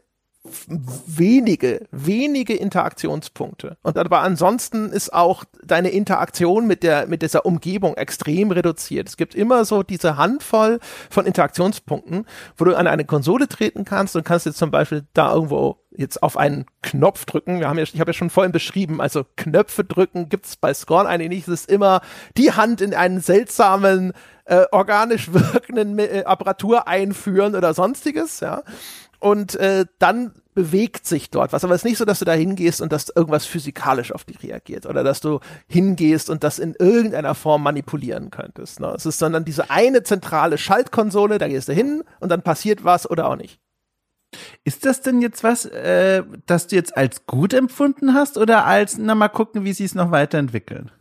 wenige, wenige Interaktionspunkte. Und aber ansonsten ist auch deine Interaktion mit der, mit dieser Umgebung extrem reduziert. Es gibt immer so diese Handvoll von Interaktionspunkten, wo du an eine Konsole treten kannst und kannst jetzt zum Beispiel da irgendwo jetzt auf einen Knopf drücken. Wir haben ja, ich habe ja schon vorhin beschrieben, also Knöpfe drücken gibt's bei Scorn eigentlich nicht. Es ist immer die Hand in einen seltsamen, äh, organisch wirkenden äh, Apparatur einführen oder sonstiges, ja und äh, dann bewegt sich dort was. Aber es ist nicht so, dass du da hingehst und dass irgendwas physikalisch auf dich reagiert oder dass du hingehst und das in irgendeiner Form manipulieren könntest. Ne? Es ist sondern diese eine zentrale Schaltkonsole, da gehst du hin und dann passiert was oder auch nicht. Ist das denn jetzt was, äh, das du jetzt als gut empfunden hast oder als, na mal gucken, wie sie es noch weiterentwickeln?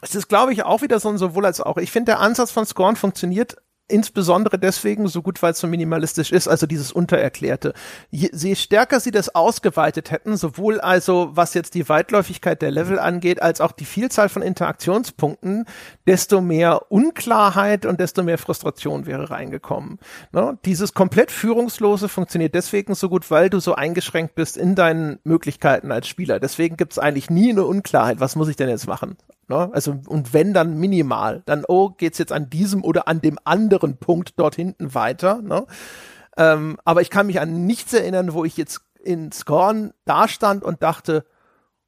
Es ist, glaube ich, auch wieder so ein sowohl als auch. Ich finde, der Ansatz von Scorn funktioniert insbesondere deswegen so gut, weil es so minimalistisch ist, also dieses Untererklärte. Je, je stärker sie das ausgeweitet hätten, sowohl also was jetzt die Weitläufigkeit der Level angeht, als auch die Vielzahl von Interaktionspunkten, desto mehr Unklarheit und desto mehr Frustration wäre reingekommen. Ne? Dieses komplett Führungslose funktioniert deswegen so gut, weil du so eingeschränkt bist in deinen Möglichkeiten als Spieler. Deswegen gibt es eigentlich nie eine Unklarheit, was muss ich denn jetzt machen? Ne? Also, und wenn dann minimal, dann, oh, geht's jetzt an diesem oder an dem anderen Punkt dort hinten weiter. Ne? Ähm, aber ich kann mich an nichts erinnern, wo ich jetzt in Scorn dastand und dachte,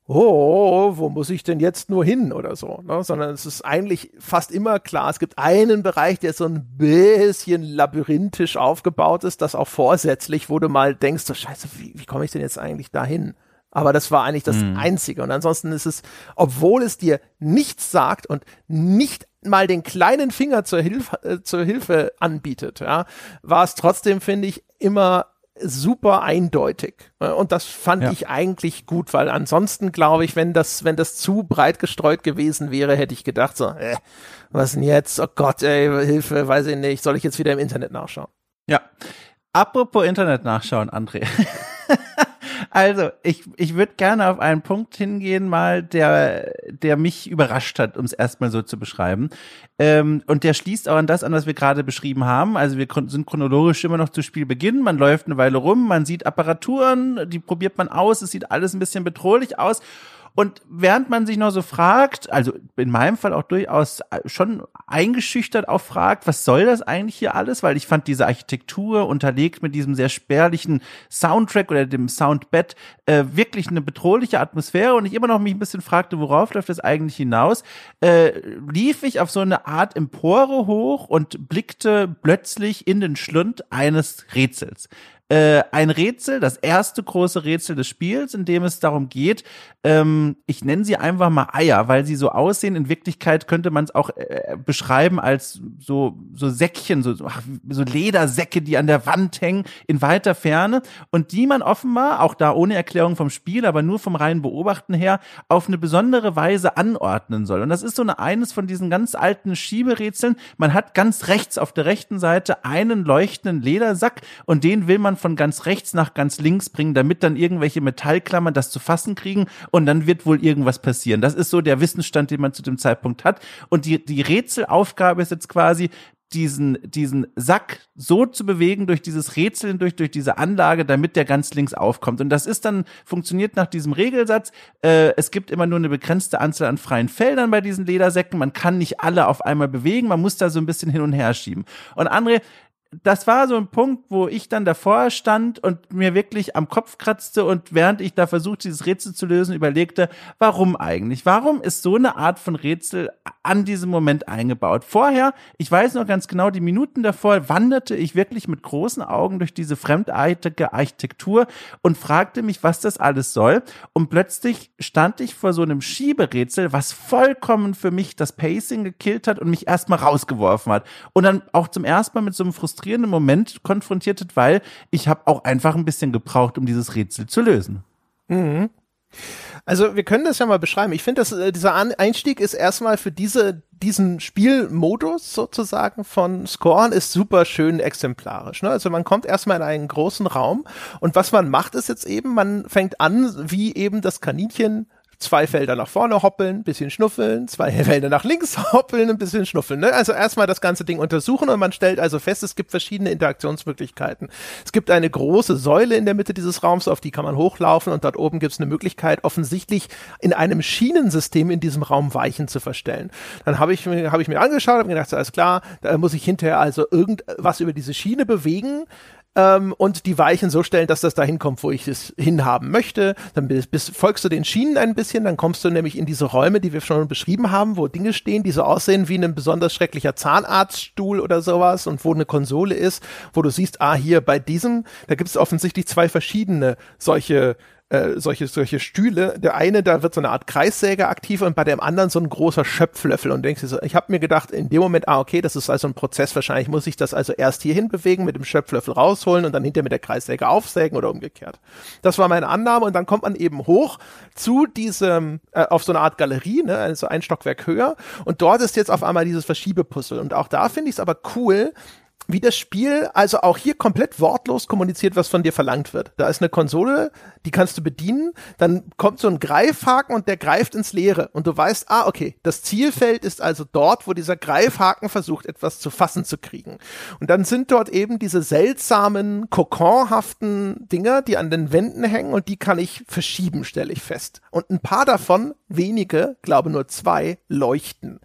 oh, wo muss ich denn jetzt nur hin oder so, ne? sondern es ist eigentlich fast immer klar, es gibt einen Bereich, der so ein bisschen labyrinthisch aufgebaut ist, das auch vorsätzlich, wo du mal denkst, so scheiße, wie, wie komme ich denn jetzt eigentlich dahin? Aber das war eigentlich das mhm. Einzige. Und ansonsten ist es, obwohl es dir nichts sagt und nicht mal den kleinen Finger zur Hilfe, äh, zur Hilfe anbietet, ja, war es trotzdem, finde ich, immer super eindeutig. Und das fand ja. ich eigentlich gut, weil ansonsten glaube ich, wenn das, wenn das zu breit gestreut gewesen wäre, hätte ich gedacht so, äh, was denn jetzt? Oh Gott, ey, Hilfe, weiß ich nicht, soll ich jetzt wieder im Internet nachschauen? Ja. Apropos Internet nachschauen, André. Also, ich, ich würde gerne auf einen Punkt hingehen, mal, der, der mich überrascht hat, um es erstmal so zu beschreiben. Ähm, und der schließt auch an das an, was wir gerade beschrieben haben. Also wir sind chronologisch immer noch zu Spielbeginn. Man läuft eine Weile rum, man sieht Apparaturen, die probiert man aus, es sieht alles ein bisschen bedrohlich aus. Und während man sich noch so fragt, also in meinem Fall auch durchaus schon eingeschüchtert auch fragt, was soll das eigentlich hier alles? Weil ich fand diese Architektur unterlegt mit diesem sehr spärlichen Soundtrack oder dem Soundbed äh, wirklich eine bedrohliche Atmosphäre. Und ich immer noch mich ein bisschen fragte, worauf läuft das eigentlich hinaus, äh, lief ich auf so eine Art Empore hoch und blickte plötzlich in den Schlund eines Rätsels äh, ein Rätsel, das erste große Rätsel des Spiels, in dem es darum geht, ähm, ich nenne sie einfach mal Eier, weil sie so aussehen. In Wirklichkeit könnte man es auch äh, beschreiben als so, so Säckchen, so, ach, so Ledersäcke, die an der Wand hängen in weiter Ferne und die man offenbar, auch da ohne Erklärung vom Spiel, aber nur vom reinen Beobachten her, auf eine besondere Weise anordnen soll. Und das ist so eine, eines von diesen ganz alten Schieberätseln. Man hat ganz rechts auf der rechten Seite einen leuchtenden Ledersack und den will man von ganz rechts nach ganz links bringen, damit dann irgendwelche Metallklammern das zu fassen kriegen und dann wird wohl irgendwas passieren. Das ist so der Wissensstand, den man zu dem Zeitpunkt hat. Und die, die Rätselaufgabe ist jetzt quasi, diesen, diesen Sack so zu bewegen durch dieses Rätseln, durch, durch diese Anlage, damit der ganz links aufkommt. Und das ist dann, funktioniert nach diesem Regelsatz. Äh, es gibt immer nur eine begrenzte Anzahl an freien Feldern bei diesen Ledersäcken. Man kann nicht alle auf einmal bewegen. Man muss da so ein bisschen hin und her schieben. Und André, das war so ein Punkt, wo ich dann davor stand und mir wirklich am Kopf kratzte und während ich da versucht, dieses Rätsel zu lösen, überlegte, warum eigentlich? Warum ist so eine Art von Rätsel an diesem Moment eingebaut? Vorher, ich weiß noch ganz genau, die Minuten davor wanderte ich wirklich mit großen Augen durch diese fremdartige Architektur und fragte mich, was das alles soll. Und plötzlich stand ich vor so einem Schieberätsel, was vollkommen für mich das Pacing gekillt hat und mich erstmal rausgeworfen hat. Und dann auch zum ersten Mal mit so einem frustrierten frustrierenden Moment konfrontiert, weil ich habe auch einfach ein bisschen gebraucht, um dieses Rätsel zu lösen. Mhm. Also wir können das ja mal beschreiben. Ich finde, dass äh, dieser Einstieg ist erstmal für diese diesen Spielmodus sozusagen von Scorn ist super schön exemplarisch. Ne? Also man kommt erstmal in einen großen Raum und was man macht ist jetzt eben, man fängt an, wie eben das Kaninchen zwei Felder nach vorne hoppeln, bisschen schnuffeln, zwei Felder nach links hoppeln, ein bisschen schnuffeln. Ne? Also erstmal das ganze Ding untersuchen und man stellt also fest, es gibt verschiedene Interaktionsmöglichkeiten. Es gibt eine große Säule in der Mitte dieses Raums, auf die kann man hochlaufen und dort oben gibt es eine Möglichkeit, offensichtlich in einem Schienensystem in diesem Raum Weichen zu verstellen. Dann habe ich, hab ich mir angeschaut, mir gedacht, alles klar, da muss ich hinterher also irgendwas über diese Schiene bewegen ähm, und die Weichen so stellen, dass das dahin kommt, wo ich es hinhaben möchte. Dann bis, bis, folgst du den Schienen ein bisschen, dann kommst du nämlich in diese Räume, die wir schon beschrieben haben, wo Dinge stehen, die so aussehen wie ein besonders schrecklicher Zahnarztstuhl oder sowas und wo eine Konsole ist, wo du siehst, ah, hier bei diesem, da gibt es offensichtlich zwei verschiedene solche äh, solche, solche Stühle. Der eine, da wird so eine Art Kreissäge aktiv und bei dem anderen so ein großer Schöpflöffel. Und denkst du so, ich habe mir gedacht, in dem Moment, ah, okay, das ist also ein Prozess, wahrscheinlich muss ich das also erst hierhin bewegen, mit dem Schöpflöffel rausholen und dann hinter mit der Kreissäge aufsägen oder umgekehrt. Das war meine Annahme und dann kommt man eben hoch zu diesem, äh, auf so eine Art Galerie, ne, also ein Stockwerk höher und dort ist jetzt auf einmal dieses Verschiebepuzzle. Und auch da finde ich es aber cool, wie das Spiel also auch hier komplett wortlos kommuniziert, was von dir verlangt wird. Da ist eine Konsole, die kannst du bedienen, dann kommt so ein Greifhaken und der greift ins Leere und du weißt, ah, okay, das Zielfeld ist also dort, wo dieser Greifhaken versucht, etwas zu fassen zu kriegen. Und dann sind dort eben diese seltsamen, kokonhaften Dinger, die an den Wänden hängen und die kann ich verschieben, stelle ich fest. Und ein paar davon, wenige, glaube nur zwei, leuchten.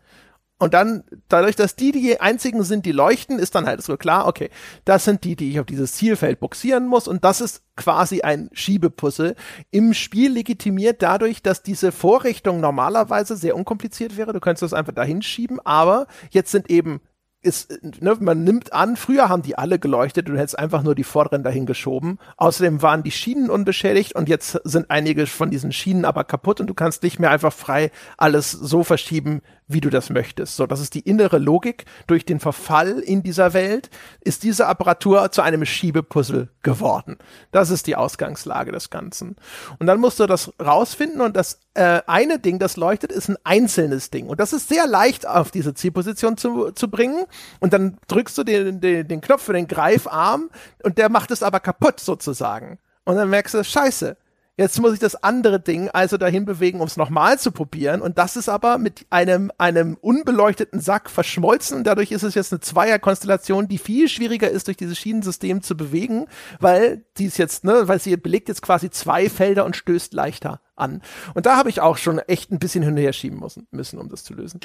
Und dann, dadurch, dass die die einzigen sind, die leuchten, ist dann halt so klar, okay, das sind die, die ich auf dieses Zielfeld boxieren muss. Und das ist quasi ein Schiebepuzzle im Spiel legitimiert dadurch, dass diese Vorrichtung normalerweise sehr unkompliziert wäre. Du könntest das einfach dahin schieben, aber jetzt sind eben ist, ne, man nimmt an, früher haben die alle geleuchtet, du hättest einfach nur die vorderen dahin geschoben. Außerdem waren die Schienen unbeschädigt und jetzt sind einige von diesen Schienen aber kaputt und du kannst nicht mehr einfach frei alles so verschieben, wie du das möchtest. So, das ist die innere Logik. Durch den Verfall in dieser Welt ist diese Apparatur zu einem Schiebepuzzle geworden. Das ist die Ausgangslage des Ganzen. Und dann musst du das rausfinden und das äh, eine Ding, das leuchtet, ist ein einzelnes Ding. Und das ist sehr leicht auf diese Zielposition zu, zu bringen. Und dann drückst du den, den, den Knopf für den Greifarm und der macht es aber kaputt sozusagen. Und dann merkst du, scheiße, Jetzt muss ich das andere Ding also dahin bewegen, um es nochmal zu probieren. Und das ist aber mit einem, einem unbeleuchteten Sack verschmolzen. Dadurch ist es jetzt eine Zweierkonstellation, die viel schwieriger ist, durch dieses Schienensystem zu bewegen, weil die ist jetzt, ne, weil sie belegt jetzt quasi zwei Felder und stößt leichter an. Und da habe ich auch schon echt ein bisschen hin und her schieben müssen, müssen um das zu lösen.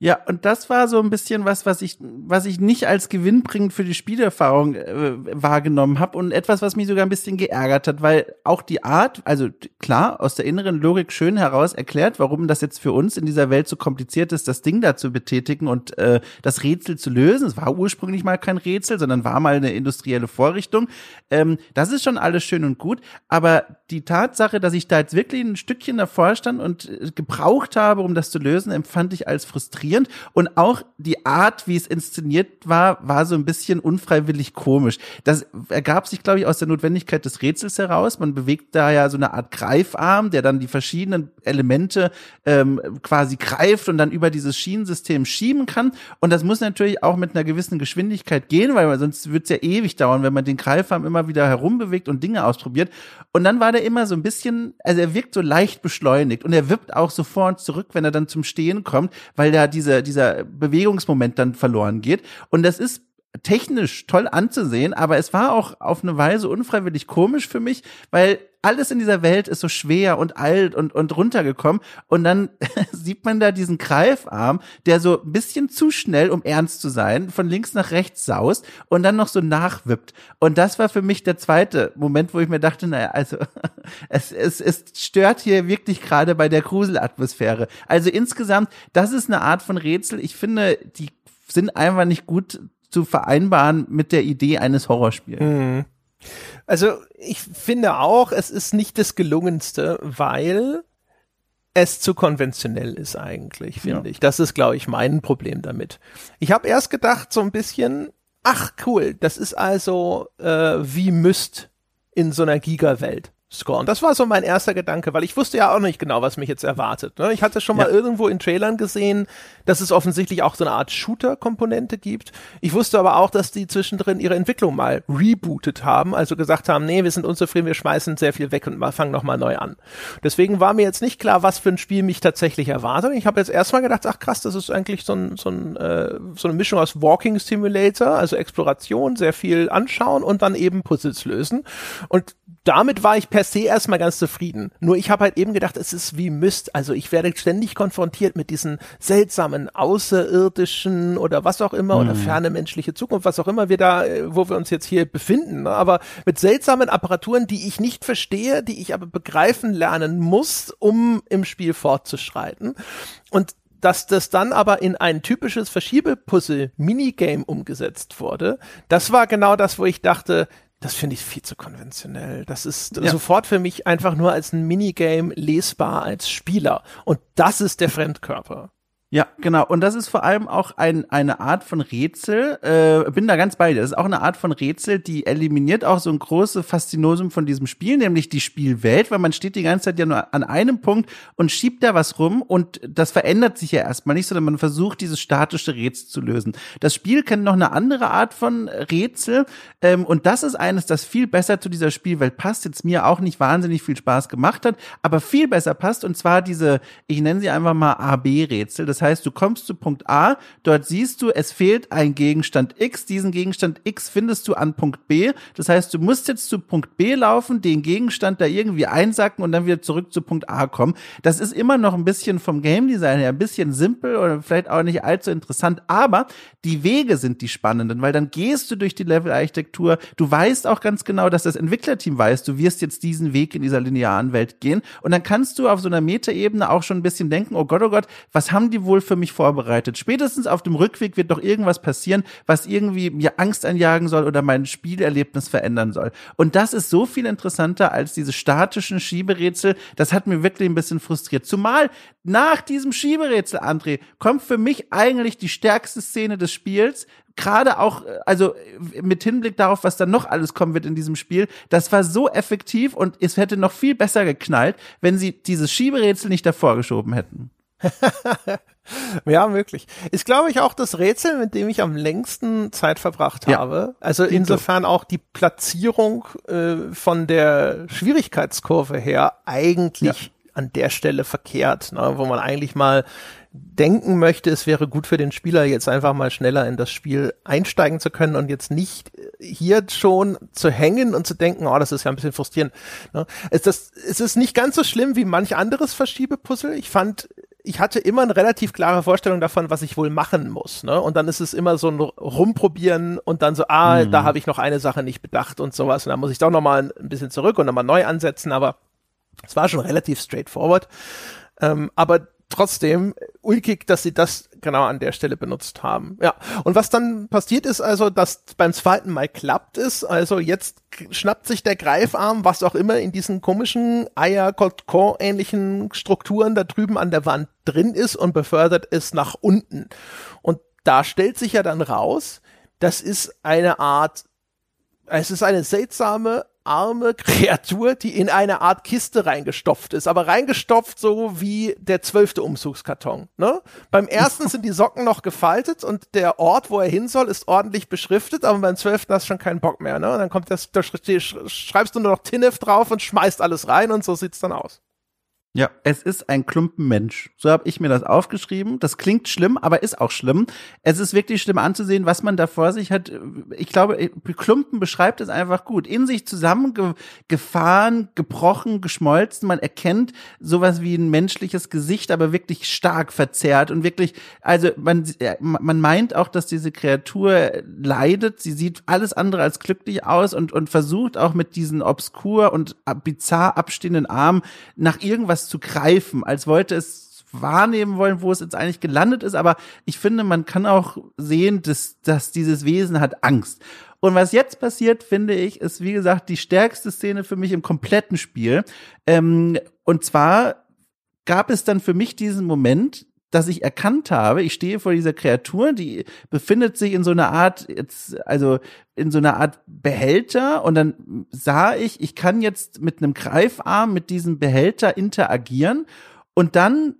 Ja, und das war so ein bisschen was, was ich, was ich nicht als gewinnbringend für die Spielerfahrung äh, wahrgenommen habe und etwas, was mich sogar ein bisschen geärgert hat, weil auch die Art, also klar, aus der inneren Logik schön heraus erklärt, warum das jetzt für uns in dieser Welt so kompliziert ist, das Ding da zu betätigen und äh, das Rätsel zu lösen. Es war ursprünglich mal kein Rätsel, sondern war mal eine industrielle Vorrichtung. Ähm, das ist schon alles schön und gut, aber die Tatsache, dass ich da jetzt wirklich ein Stückchen davor stand und äh, gebraucht habe, um das zu lösen, empfand ich als frustrierend frustrierend und auch die Art, wie es inszeniert war, war so ein bisschen unfreiwillig komisch. Das ergab sich, glaube ich, aus der Notwendigkeit des Rätsels heraus. Man bewegt da ja so eine Art Greifarm, der dann die verschiedenen Elemente ähm, quasi greift und dann über dieses Schienensystem schieben kann. Und das muss natürlich auch mit einer gewissen Geschwindigkeit gehen, weil sonst wird es ja ewig dauern, wenn man den Greifarm immer wieder herumbewegt und Dinge ausprobiert. Und dann war der immer so ein bisschen, also er wirkt so leicht beschleunigt und er wippt auch so vor und zurück, wenn er dann zum Stehen kommt, weil da dieser, dieser Bewegungsmoment dann verloren geht. Und das ist technisch toll anzusehen, aber es war auch auf eine Weise unfreiwillig komisch für mich, weil alles in dieser Welt ist so schwer und alt und, und runtergekommen. Und dann sieht man da diesen Greifarm, der so ein bisschen zu schnell, um ernst zu sein, von links nach rechts saust und dann noch so nachwippt. Und das war für mich der zweite Moment, wo ich mir dachte, naja, also es, es, es stört hier wirklich gerade bei der Gruselatmosphäre. Also insgesamt, das ist eine Art von Rätsel. Ich finde, die sind einfach nicht gut zu vereinbaren mit der Idee eines Horrorspiels. Mhm. Also ich finde auch, es ist nicht das gelungenste, weil es zu konventionell ist eigentlich, finde ja. ich. Das ist, glaube ich, mein Problem damit. Ich habe erst gedacht, so ein bisschen, ach cool, das ist also äh, wie Myst in so einer Giga-Welt. Score. Und das war so mein erster Gedanke, weil ich wusste ja auch nicht genau, was mich jetzt erwartet. Ne? Ich hatte schon mal irgendwo in Trailern gesehen, dass es offensichtlich auch so eine Art Shooter-Komponente gibt. Ich wusste aber auch, dass die zwischendrin ihre Entwicklung mal rebootet haben, also gesagt haben, nee, wir sind unzufrieden, wir schmeißen sehr viel weg und fangen nochmal neu an. Deswegen war mir jetzt nicht klar, was für ein Spiel mich tatsächlich erwartet. Ich habe jetzt erstmal gedacht, ach krass, das ist eigentlich so, ein, so, ein, äh, so eine Mischung aus Walking Simulator, also Exploration, sehr viel anschauen und dann eben Puzzles lösen. Und damit war ich per se erstmal ganz zufrieden. Nur ich habe halt eben gedacht, es ist wie Mist. Also ich werde ständig konfrontiert mit diesen seltsamen außerirdischen oder was auch immer mhm. oder ferne menschliche Zukunft, was auch immer wir da, äh, wo wir uns jetzt hier befinden. Ne? Aber mit seltsamen Apparaturen, die ich nicht verstehe, die ich aber begreifen lernen muss, um im Spiel fortzuschreiten. Und dass das dann aber in ein typisches Verschiebepuzzle-Minigame umgesetzt wurde, das war genau das, wo ich dachte, das finde ich viel zu konventionell. Das ist ja. sofort für mich einfach nur als ein Minigame lesbar als Spieler. Und das ist der Fremdkörper. Ja, genau. Und das ist vor allem auch ein, eine Art von Rätsel. Äh, bin da ganz bei dir. Das ist auch eine Art von Rätsel, die eliminiert auch so ein großes Faszinosum von diesem Spiel, nämlich die Spielwelt, weil man steht die ganze Zeit ja nur an einem Punkt und schiebt da was rum und das verändert sich ja erstmal nicht, sondern man versucht, dieses statische Rätsel zu lösen. Das Spiel kennt noch eine andere Art von Rätsel ähm, und das ist eines, das viel besser zu dieser Spielwelt passt, jetzt mir auch nicht wahnsinnig viel Spaß gemacht hat, aber viel besser passt und zwar diese, ich nenne sie einfach mal AB-Rätsel. Das heißt, du kommst zu Punkt A, dort siehst du, es fehlt ein Gegenstand X. Diesen Gegenstand X findest du an Punkt B. Das heißt, du musst jetzt zu Punkt B laufen, den Gegenstand da irgendwie einsacken und dann wieder zurück zu Punkt A kommen. Das ist immer noch ein bisschen vom Game Design her ein bisschen simpel oder vielleicht auch nicht allzu interessant, aber die Wege sind die spannenden, weil dann gehst du durch die Level-Architektur. Du weißt auch ganz genau, dass das Entwicklerteam weiß, du wirst jetzt diesen Weg in dieser linearen Welt gehen und dann kannst du auf so einer Metaebene auch schon ein bisschen denken, oh Gott, oh Gott, was haben die wohl für mich vorbereitet. Spätestens auf dem Rückweg wird doch irgendwas passieren, was irgendwie mir Angst einjagen soll oder mein Spielerlebnis verändern soll. Und das ist so viel interessanter als diese statischen Schieberätsel. Das hat mir wirklich ein bisschen frustriert. Zumal nach diesem Schieberätsel, André, kommt für mich eigentlich die stärkste Szene des Spiels, gerade auch, also mit Hinblick darauf, was dann noch alles kommen wird in diesem Spiel, das war so effektiv und es hätte noch viel besser geknallt, wenn sie dieses Schieberätsel nicht davor geschoben hätten. ja, wirklich. Ist, glaube ich, auch das Rätsel, mit dem ich am längsten Zeit verbracht ja. habe. Also insofern auch die Platzierung äh, von der Schwierigkeitskurve her eigentlich ja. an der Stelle verkehrt, ne, wo man eigentlich mal denken möchte, es wäre gut für den Spieler, jetzt einfach mal schneller in das Spiel einsteigen zu können und jetzt nicht hier schon zu hängen und zu denken, oh, das ist ja ein bisschen frustrierend. Ne? Es, das, es ist nicht ganz so schlimm wie manch anderes Verschiebepuzzle. Ich fand, ich hatte immer eine relativ klare Vorstellung davon, was ich wohl machen muss. Ne? Und dann ist es immer so ein Rumprobieren und dann so, ah, mhm. da habe ich noch eine Sache nicht bedacht und sowas. Und dann muss ich doch noch mal ein bisschen zurück und nochmal neu ansetzen. Aber es war schon relativ straightforward. Ähm, aber trotzdem ulkig, dass sie das genau an der Stelle benutzt haben. Ja. Und was dann passiert ist also, dass beim zweiten Mal klappt es. Also jetzt schnappt sich der Greifarm, was auch immer in diesen komischen eier ähnlichen Strukturen da drüben an der Wand drin ist und befördert es nach unten. Und da stellt sich ja dann raus, das ist eine Art, es ist eine seltsame arme Kreatur, die in eine Art Kiste reingestopft ist, aber reingestopft so wie der zwölfte Umzugskarton. Ne? Beim ersten sind die Socken noch gefaltet und der Ort, wo er hin soll, ist ordentlich beschriftet, aber beim zwölften hast du schon keinen Bock mehr. Ne? Und dann kommt das, da schreibst du nur noch Tinnef drauf und schmeißt alles rein und so sieht's dann aus. Ja, es ist ein Klumpenmensch. So habe ich mir das aufgeschrieben. Das klingt schlimm, aber ist auch schlimm. Es ist wirklich schlimm anzusehen, was man da vor sich hat. Ich glaube, Klumpen beschreibt es einfach gut. In sich zusammengefahren, gebrochen, geschmolzen. Man erkennt sowas wie ein menschliches Gesicht, aber wirklich stark verzerrt und wirklich, also man, man meint auch, dass diese Kreatur leidet. Sie sieht alles andere als glücklich aus und, und versucht auch mit diesen obskur und bizarr abstehenden Armen nach irgendwas zu greifen, als wollte es wahrnehmen wollen, wo es jetzt eigentlich gelandet ist. Aber ich finde, man kann auch sehen, dass, dass dieses Wesen hat Angst. Und was jetzt passiert, finde ich, ist, wie gesagt, die stärkste Szene für mich im kompletten Spiel. Ähm, und zwar gab es dann für mich diesen Moment, dass ich erkannt habe, ich stehe vor dieser Kreatur, die befindet sich in so einer Art, jetzt, also in so einer Art Behälter und dann sah ich, ich kann jetzt mit einem Greifarm mit diesem Behälter interagieren und dann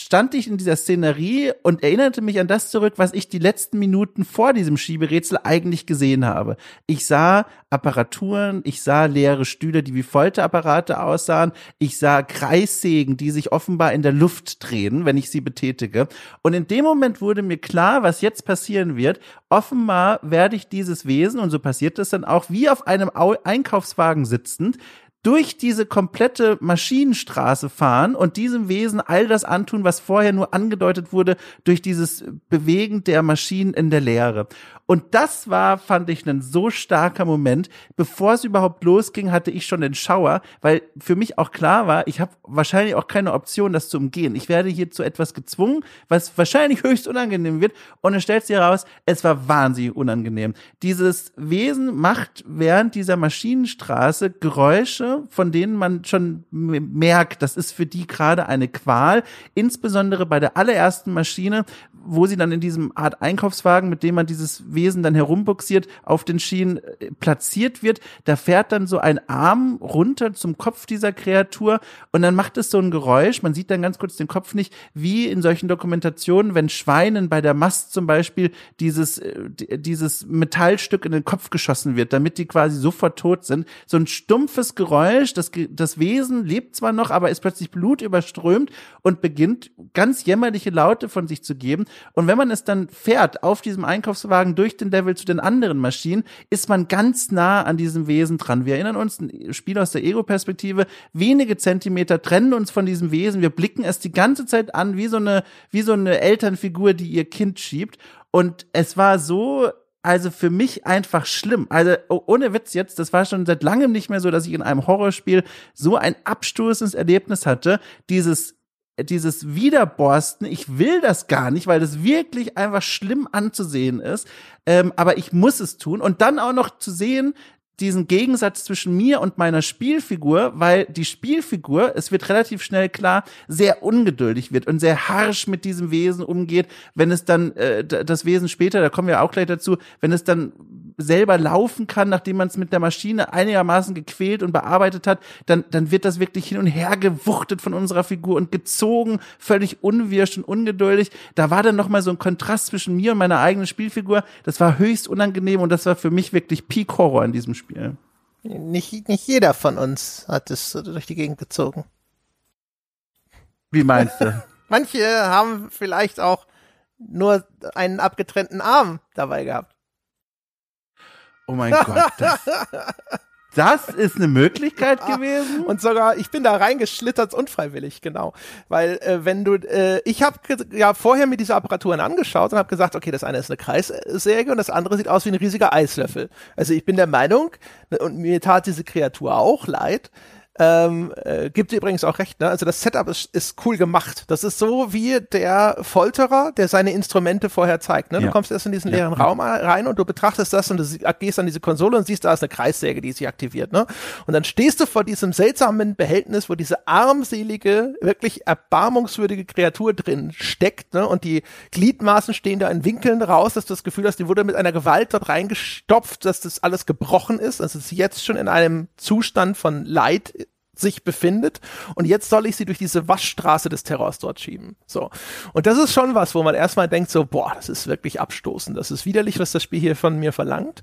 stand ich in dieser Szenerie und erinnerte mich an das zurück, was ich die letzten Minuten vor diesem Schieberätsel eigentlich gesehen habe. Ich sah Apparaturen, ich sah leere Stühle, die wie Folterapparate aussahen, ich sah Kreissägen, die sich offenbar in der Luft drehen, wenn ich sie betätige. Und in dem Moment wurde mir klar, was jetzt passieren wird. Offenbar werde ich dieses Wesen, und so passiert es dann auch, wie auf einem Einkaufswagen sitzend, durch diese komplette Maschinenstraße fahren und diesem Wesen all das antun, was vorher nur angedeutet wurde durch dieses Bewegen der Maschinen in der Leere. Und das war, fand ich, ein so starker Moment. Bevor es überhaupt losging, hatte ich schon den Schauer, weil für mich auch klar war, ich habe wahrscheinlich auch keine Option, das zu umgehen. Ich werde hier zu etwas gezwungen, was wahrscheinlich höchst unangenehm wird. Und es stellt sich heraus, es war wahnsinnig unangenehm. Dieses Wesen macht während dieser Maschinenstraße Geräusche, von denen man schon merkt, das ist für die gerade eine Qual. Insbesondere bei der allerersten Maschine, wo sie dann in diesem Art Einkaufswagen, mit dem man dieses Wesen dann herumbuxiert, auf den Schienen äh, platziert wird. Da fährt dann so ein Arm runter zum Kopf dieser Kreatur und dann macht es so ein Geräusch. Man sieht dann ganz kurz den Kopf nicht, wie in solchen Dokumentationen, wenn Schweinen bei der Mast zum Beispiel dieses, äh, dieses Metallstück in den Kopf geschossen wird, damit die quasi sofort tot sind. So ein stumpfes Geräusch. Das, das Wesen lebt zwar noch, aber ist plötzlich blutüberströmt und beginnt ganz jämmerliche Laute von sich zu geben. Und wenn man es dann fährt auf diesem Einkaufswagen durch den Level zu den anderen Maschinen, ist man ganz nah an diesem Wesen dran. Wir erinnern uns, ein Spiel aus der Ego-Perspektive, wenige Zentimeter trennen uns von diesem Wesen. Wir blicken es die ganze Zeit an, wie so eine, wie so eine Elternfigur, die ihr Kind schiebt. Und es war so also für mich einfach schlimm. Also oh, ohne Witz jetzt, das war schon seit langem nicht mehr so, dass ich in einem Horrorspiel so ein abstoßendes Erlebnis hatte. Dieses dieses Wiederborsten, ich will das gar nicht, weil das wirklich einfach schlimm anzusehen ist. Ähm, aber ich muss es tun. Und dann auch noch zu sehen, diesen Gegensatz zwischen mir und meiner Spielfigur, weil die Spielfigur, es wird relativ schnell klar, sehr ungeduldig wird und sehr harsh mit diesem Wesen umgeht, wenn es dann äh, das Wesen später, da kommen wir auch gleich dazu, wenn es dann selber laufen kann, nachdem man es mit der Maschine einigermaßen gequält und bearbeitet hat, dann, dann wird das wirklich hin und her gewuchtet von unserer Figur und gezogen, völlig unwirsch und ungeduldig. Da war dann nochmal so ein Kontrast zwischen mir und meiner eigenen Spielfigur. Das war höchst unangenehm und das war für mich wirklich Peak Horror in diesem Spiel. Spiel. Nicht, nicht jeder von uns hat es durch die Gegend gezogen. Wie meinst du? Manche haben vielleicht auch nur einen abgetrennten Arm dabei gehabt. Oh mein Gott. Das, Das ist eine Möglichkeit gewesen. Und sogar, ich bin da reingeschlittert, unfreiwillig, genau. Weil äh, wenn du, äh, ich habe ja vorher mir diese Apparaturen angeschaut und habe gesagt, okay, das eine ist eine Kreissäge und das andere sieht aus wie ein riesiger Eislöffel. Also ich bin der Meinung, und mir tat diese Kreatur auch leid, ähm, äh, gibt übrigens auch recht, ne? Also das Setup ist, ist cool gemacht. Das ist so wie der Folterer, der seine Instrumente vorher zeigt. Ne? Du ja. kommst erst in diesen leeren ja. Raum rein und du betrachtest das und du gehst an diese Konsole und siehst, da ist eine Kreissäge, die sich aktiviert. Ne? Und dann stehst du vor diesem seltsamen Behältnis, wo diese armselige, wirklich erbarmungswürdige Kreatur drin steckt. Ne? Und die Gliedmaßen stehen da in Winkeln raus, dass du das Gefühl hast, die wurde mit einer Gewalt dort reingestopft, dass das alles gebrochen ist. Also es ist jetzt schon in einem Zustand von Leid sich befindet und jetzt soll ich sie durch diese Waschstraße des Terrors dort schieben. So. Und das ist schon was, wo man erstmal denkt so, boah, das ist wirklich abstoßend, das ist widerlich, was das Spiel hier von mir verlangt.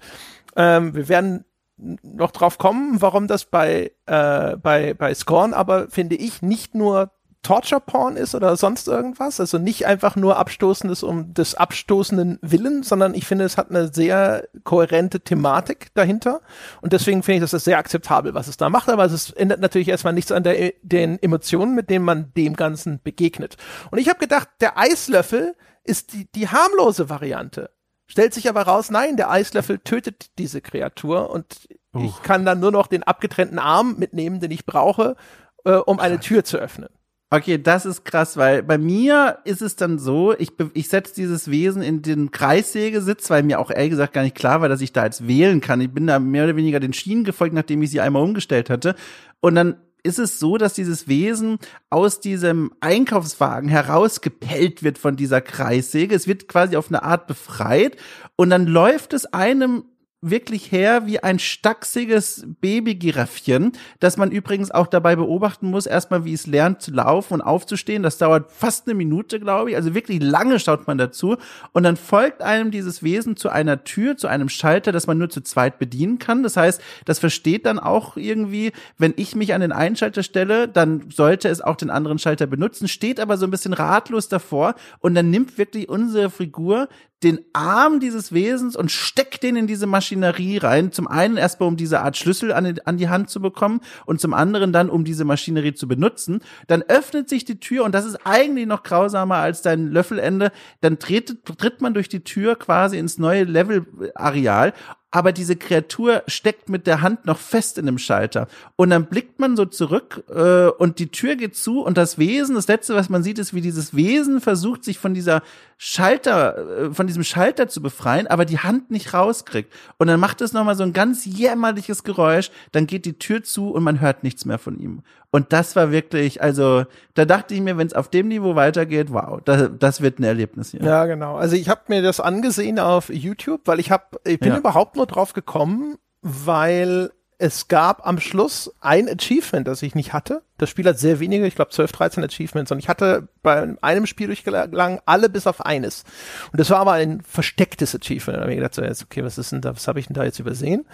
Ähm, wir werden noch drauf kommen, warum das bei, äh, bei, bei Scorn aber, finde ich, nicht nur Torture Porn ist oder sonst irgendwas. Also nicht einfach nur Abstoßendes um des abstoßenden Willen, sondern ich finde, es hat eine sehr kohärente Thematik dahinter. Und deswegen finde ich, dass das sehr akzeptabel, was es da macht. Aber es ändert natürlich erstmal nichts an der, den Emotionen, mit denen man dem Ganzen begegnet. Und ich habe gedacht, der Eislöffel ist die, die harmlose Variante. Stellt sich aber raus, nein, der Eislöffel tötet diese Kreatur und Uch. ich kann dann nur noch den abgetrennten Arm mitnehmen, den ich brauche, äh, um eine Tür zu öffnen. Okay, das ist krass, weil bei mir ist es dann so, ich, ich setze dieses Wesen in den Kreissägesitz, weil mir auch ehrlich gesagt gar nicht klar war, dass ich da jetzt wählen kann. Ich bin da mehr oder weniger den Schienen gefolgt, nachdem ich sie einmal umgestellt hatte. Und dann ist es so, dass dieses Wesen aus diesem Einkaufswagen herausgepellt wird von dieser Kreissäge. Es wird quasi auf eine Art befreit und dann läuft es einem wirklich her wie ein stachsiges Babygiraffchen, das man übrigens auch dabei beobachten muss, erstmal wie es lernt zu laufen und aufzustehen. Das dauert fast eine Minute, glaube ich. Also wirklich lange schaut man dazu. Und dann folgt einem dieses Wesen zu einer Tür, zu einem Schalter, das man nur zu zweit bedienen kann. Das heißt, das versteht dann auch irgendwie, wenn ich mich an den einen Schalter stelle, dann sollte es auch den anderen Schalter benutzen, steht aber so ein bisschen ratlos davor und dann nimmt wirklich unsere Figur den Arm dieses Wesens und steckt den in diese Maschinerie rein. Zum einen erstmal, um diese Art Schlüssel an, an, die Hand zu bekommen und zum anderen dann, um diese Maschinerie zu benutzen. Dann öffnet sich die Tür und das ist eigentlich noch grausamer als dein Löffelende. Dann tritt, tritt man durch die Tür quasi ins neue Level-Areal aber diese Kreatur steckt mit der Hand noch fest in dem Schalter. Und dann blickt man so zurück äh, und die Tür geht zu und das Wesen, das Letzte, was man sieht, ist, wie dieses Wesen versucht, sich von dieser Schalter, äh, von diesem Schalter zu befreien, aber die Hand nicht rauskriegt. Und dann macht es nochmal so ein ganz jämmerliches Geräusch, dann geht die Tür zu und man hört nichts mehr von ihm. Und das war wirklich, also da dachte ich mir, wenn es auf dem Niveau weitergeht, wow, das, das wird ein Erlebnis hier. Ja, genau. Also ich habe mir das angesehen auf YouTube, weil ich habe, ich bin ja. überhaupt nur drauf gekommen, weil es gab am Schluss ein Achievement, das ich nicht hatte. Das Spiel hat sehr wenige, ich glaube 12, 13 Achievements und ich hatte bei einem Spiel durchgelang alle bis auf eines. Und das war aber ein verstecktes Achievement. Da habe ich gedacht, so, jetzt, okay, was ist denn da, was habe ich denn da jetzt übersehen?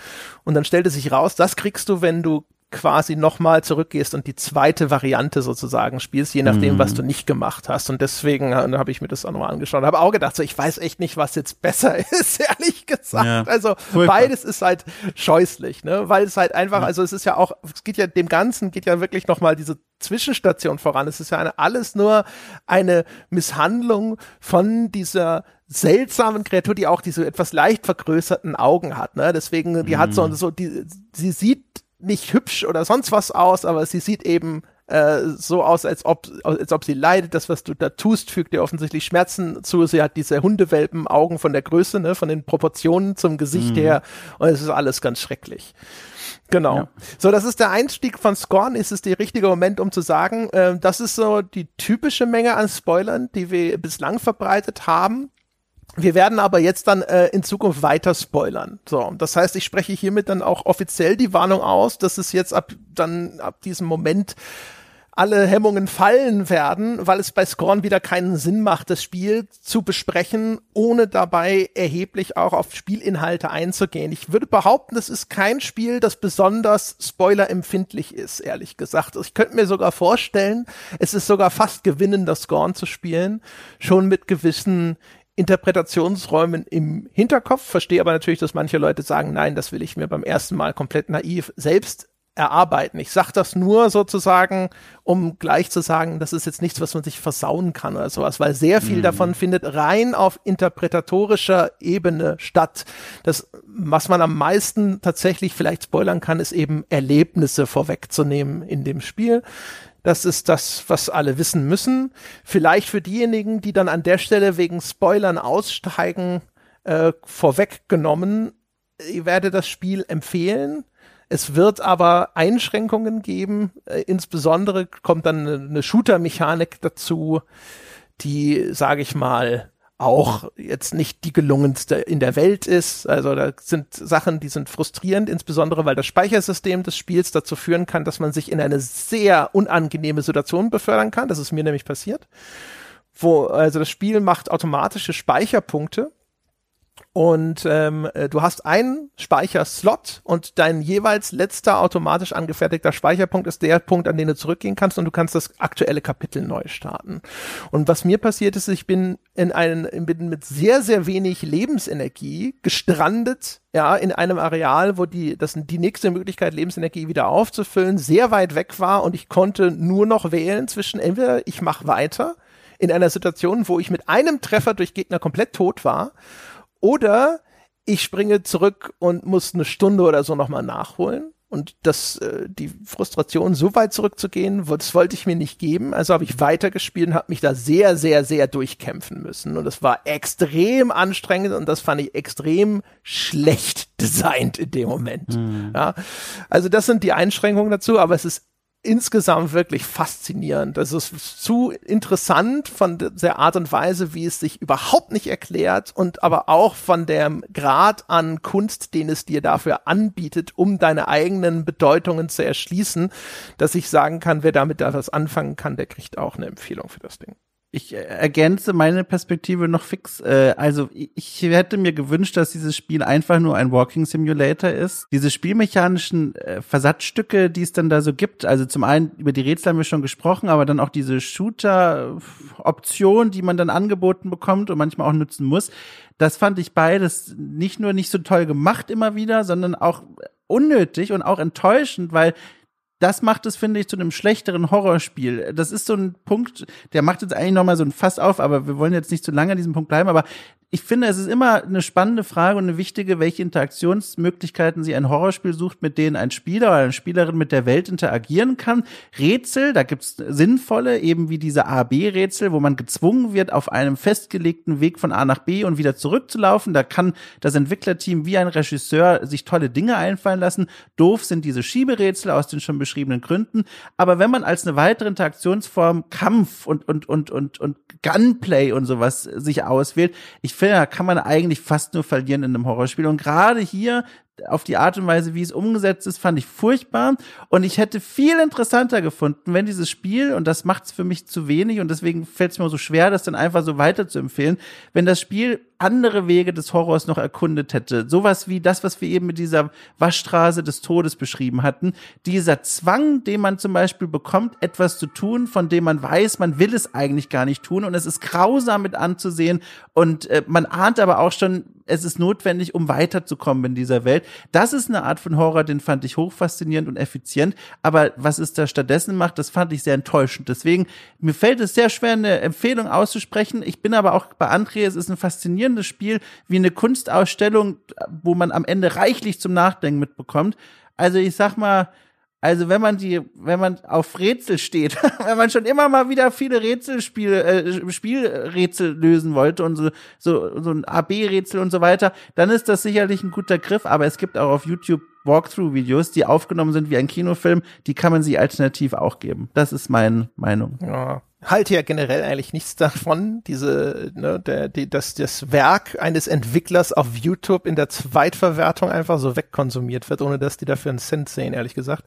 Und dann stellte sich raus, das kriegst du, wenn du quasi nochmal zurückgehst und die zweite Variante sozusagen spielst, je nachdem, mhm. was du nicht gemacht hast. Und deswegen äh, habe ich mir das auch nochmal angeschaut habe auch gedacht, so, ich weiß echt nicht, was jetzt besser ist, ehrlich gesagt. Ja, also furchtbar. beides ist halt scheußlich, ne? Weil es halt einfach, ja. also es ist ja auch, es geht ja dem Ganzen, geht ja wirklich nochmal diese Zwischenstation voran. Es ist ja eine, alles nur eine Misshandlung von dieser seltsamen Kreatur, die auch diese etwas leicht vergrößerten Augen hat. Ne? Deswegen, die mhm. hat so, so die, sie sieht nicht hübsch oder sonst was aus, aber sie sieht eben äh, so aus, als ob, als ob sie leidet. Das, was du da tust, fügt ihr offensichtlich Schmerzen zu. Sie hat diese Hundewelpen-Augen von der Größe, ne, von den Proportionen zum Gesicht mhm. her. Und es ist alles ganz schrecklich. Genau. Ja. So, das ist der Einstieg von Scorn. Ist es der richtige Moment, um zu sagen, äh, das ist so die typische Menge an Spoilern, die wir bislang verbreitet haben. Wir werden aber jetzt dann äh, in Zukunft weiter spoilern. So, das heißt, ich spreche hiermit dann auch offiziell die Warnung aus, dass es jetzt ab dann ab diesem Moment alle Hemmungen fallen werden, weil es bei Scorn wieder keinen Sinn macht, das Spiel zu besprechen, ohne dabei erheblich auch auf Spielinhalte einzugehen. Ich würde behaupten, das ist kein Spiel, das besonders spoilerempfindlich ist, ehrlich gesagt. Ich könnte mir sogar vorstellen, es ist sogar fast gewinnender Scorn zu spielen, schon mit gewissen Interpretationsräumen im Hinterkopf, verstehe aber natürlich, dass manche Leute sagen, nein, das will ich mir beim ersten Mal komplett naiv selbst erarbeiten. Ich sage das nur sozusagen, um gleich zu sagen, das ist jetzt nichts, was man sich versauen kann oder sowas, weil sehr viel mhm. davon findet rein auf interpretatorischer Ebene statt. Das, was man am meisten tatsächlich vielleicht spoilern kann, ist eben Erlebnisse vorwegzunehmen in dem Spiel. Das ist das, was alle wissen müssen. Vielleicht für diejenigen, die dann an der Stelle wegen Spoilern aussteigen, äh, vorweggenommen. Ich werde das Spiel empfehlen. Es wird aber Einschränkungen geben. Äh, insbesondere kommt dann eine, eine Shooter-Mechanik dazu, die, sage ich mal, auch jetzt nicht die gelungenste in der Welt ist. Also da sind Sachen, die sind frustrierend, insbesondere weil das Speichersystem des Spiels dazu führen kann, dass man sich in eine sehr unangenehme Situation befördern kann. Das ist mir nämlich passiert. Wo, also das Spiel macht automatische Speicherpunkte und ähm, äh, du hast einen Speicherslot und dein jeweils letzter automatisch angefertigter Speicherpunkt ist der Punkt, an den du zurückgehen kannst und du kannst das aktuelle Kapitel neu starten. Und was mir passiert ist, ich bin in einen, bin mit sehr, sehr wenig Lebensenergie gestrandet, ja, in einem Areal, wo die, das die nächste Möglichkeit, Lebensenergie wieder aufzufüllen, sehr weit weg war und ich konnte nur noch wählen zwischen entweder ich mache weiter in einer Situation, wo ich mit einem Treffer durch Gegner komplett tot war oder ich springe zurück und muss eine Stunde oder so nochmal nachholen. Und das, äh, die Frustration, so weit zurückzugehen, das wollte ich mir nicht geben. Also habe ich weitergespielt und habe mich da sehr, sehr, sehr durchkämpfen müssen. Und das war extrem anstrengend und das fand ich extrem schlecht designt in dem Moment. Mhm. Ja, also das sind die Einschränkungen dazu, aber es ist insgesamt wirklich faszinierend. Das ist zu interessant von der Art und Weise, wie es sich überhaupt nicht erklärt und aber auch von dem Grad an Kunst, den es dir dafür anbietet, um deine eigenen Bedeutungen zu erschließen, dass ich sagen kann, wer damit da was anfangen kann, der kriegt auch eine Empfehlung für das Ding. Ich äh, ergänze meine Perspektive noch fix. Äh, also ich hätte mir gewünscht, dass dieses Spiel einfach nur ein Walking Simulator ist. Diese spielmechanischen äh, Versatzstücke, die es dann da so gibt, also zum einen über die Rätsel haben wir schon gesprochen, aber dann auch diese Shooter-Option, die man dann angeboten bekommt und manchmal auch nutzen muss. Das fand ich beides nicht nur nicht so toll gemacht immer wieder, sondern auch unnötig und auch enttäuschend, weil das macht es, finde ich, zu einem schlechteren Horrorspiel. Das ist so ein Punkt, der macht jetzt eigentlich nochmal so ein Fass auf, aber wir wollen jetzt nicht zu lange an diesem Punkt bleiben, aber ich finde, es ist immer eine spannende Frage und eine wichtige, welche Interaktionsmöglichkeiten sie ein Horrorspiel sucht, mit denen ein Spieler oder eine Spielerin mit der Welt interagieren kann. Rätsel, da gibt's sinnvolle, eben wie diese A-B-Rätsel, wo man gezwungen wird, auf einem festgelegten Weg von A nach B und wieder zurückzulaufen. Da kann das Entwicklerteam wie ein Regisseur sich tolle Dinge einfallen lassen. Doof sind diese Schieberätsel aus den schon beschriebenen Gründen. Aber wenn man als eine weitere Interaktionsform Kampf und, und, und, und, und Gunplay und sowas sich auswählt, ich da kann man eigentlich fast nur verlieren in einem Horrorspiel. Und gerade hier auf die Art und Weise, wie es umgesetzt ist, fand ich furchtbar. Und ich hätte viel interessanter gefunden, wenn dieses Spiel, und das macht es für mich zu wenig, und deswegen fällt es mir so schwer, das dann einfach so weiter zu empfehlen, wenn das Spiel andere Wege des Horrors noch erkundet hätte. Sowas wie das, was wir eben mit dieser Waschstraße des Todes beschrieben hatten. Dieser Zwang, den man zum Beispiel bekommt, etwas zu tun, von dem man weiß, man will es eigentlich gar nicht tun. Und es ist grausam mit anzusehen. Und äh, man ahnt aber auch schon, es ist notwendig, um weiterzukommen in dieser Welt. Das ist eine Art von Horror, den fand ich hochfaszinierend und effizient. Aber was es da stattdessen macht, das fand ich sehr enttäuschend. Deswegen, mir fällt es sehr schwer, eine Empfehlung auszusprechen. Ich bin aber auch bei André, es ist ein faszinierendes Spiel, wie eine Kunstausstellung, wo man am Ende reichlich zum Nachdenken mitbekommt. Also ich sag mal, Also wenn man die, wenn man auf Rätsel steht, wenn man schon immer mal wieder viele Rätselspiele, äh, Spielrätsel lösen wollte und so, so, so ein AB-Rätsel und so weiter, dann ist das sicherlich ein guter Griff. Aber es gibt auch auf YouTube Walkthrough-Videos, die aufgenommen sind wie ein Kinofilm, die kann man sich alternativ auch geben. Das ist meine Meinung. Ja halte ja generell eigentlich nichts davon, diese, ne, der, die, dass das Werk eines Entwicklers auf YouTube in der Zweitverwertung einfach so wegkonsumiert wird, ohne dass die dafür einen Cent sehen, ehrlich gesagt.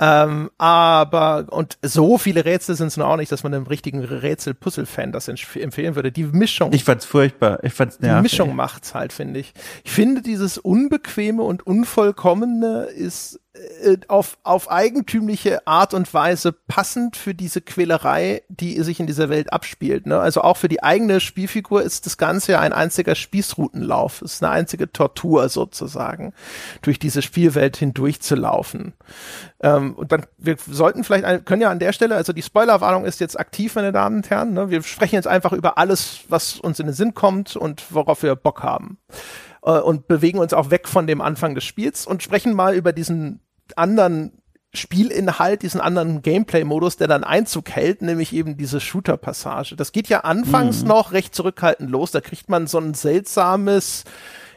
Ähm, aber, und so viele Rätsel sind es noch auch nicht, dass man einem richtigen Rätsel-Puzzle-Fan das empfehlen würde. Die Mischung. Ich fand's furchtbar. Ich fand's nervig. Die Mischung macht's halt, finde ich. Ich finde, dieses Unbequeme und Unvollkommene ist auf, auf eigentümliche Art und Weise passend für diese Quälerei, die sich in dieser Welt abspielt. Ne? Also auch für die eigene Spielfigur ist das Ganze ja ein einziger Spießrutenlauf. Ist eine einzige Tortur sozusagen, durch diese Spielwelt hindurch zu laufen. Ähm, und dann, wir sollten vielleicht, können ja an der Stelle, also die Spoilerwarnung ist jetzt aktiv, meine Damen und Herren. Ne? Wir sprechen jetzt einfach über alles, was uns in den Sinn kommt und worauf wir Bock haben äh, und bewegen uns auch weg von dem Anfang des Spiels und sprechen mal über diesen anderen Spielinhalt, diesen anderen Gameplay-Modus, der dann Einzug hält, nämlich eben diese Shooter-Passage. Das geht ja anfangs mhm. noch recht zurückhaltend los. Da kriegt man so ein seltsames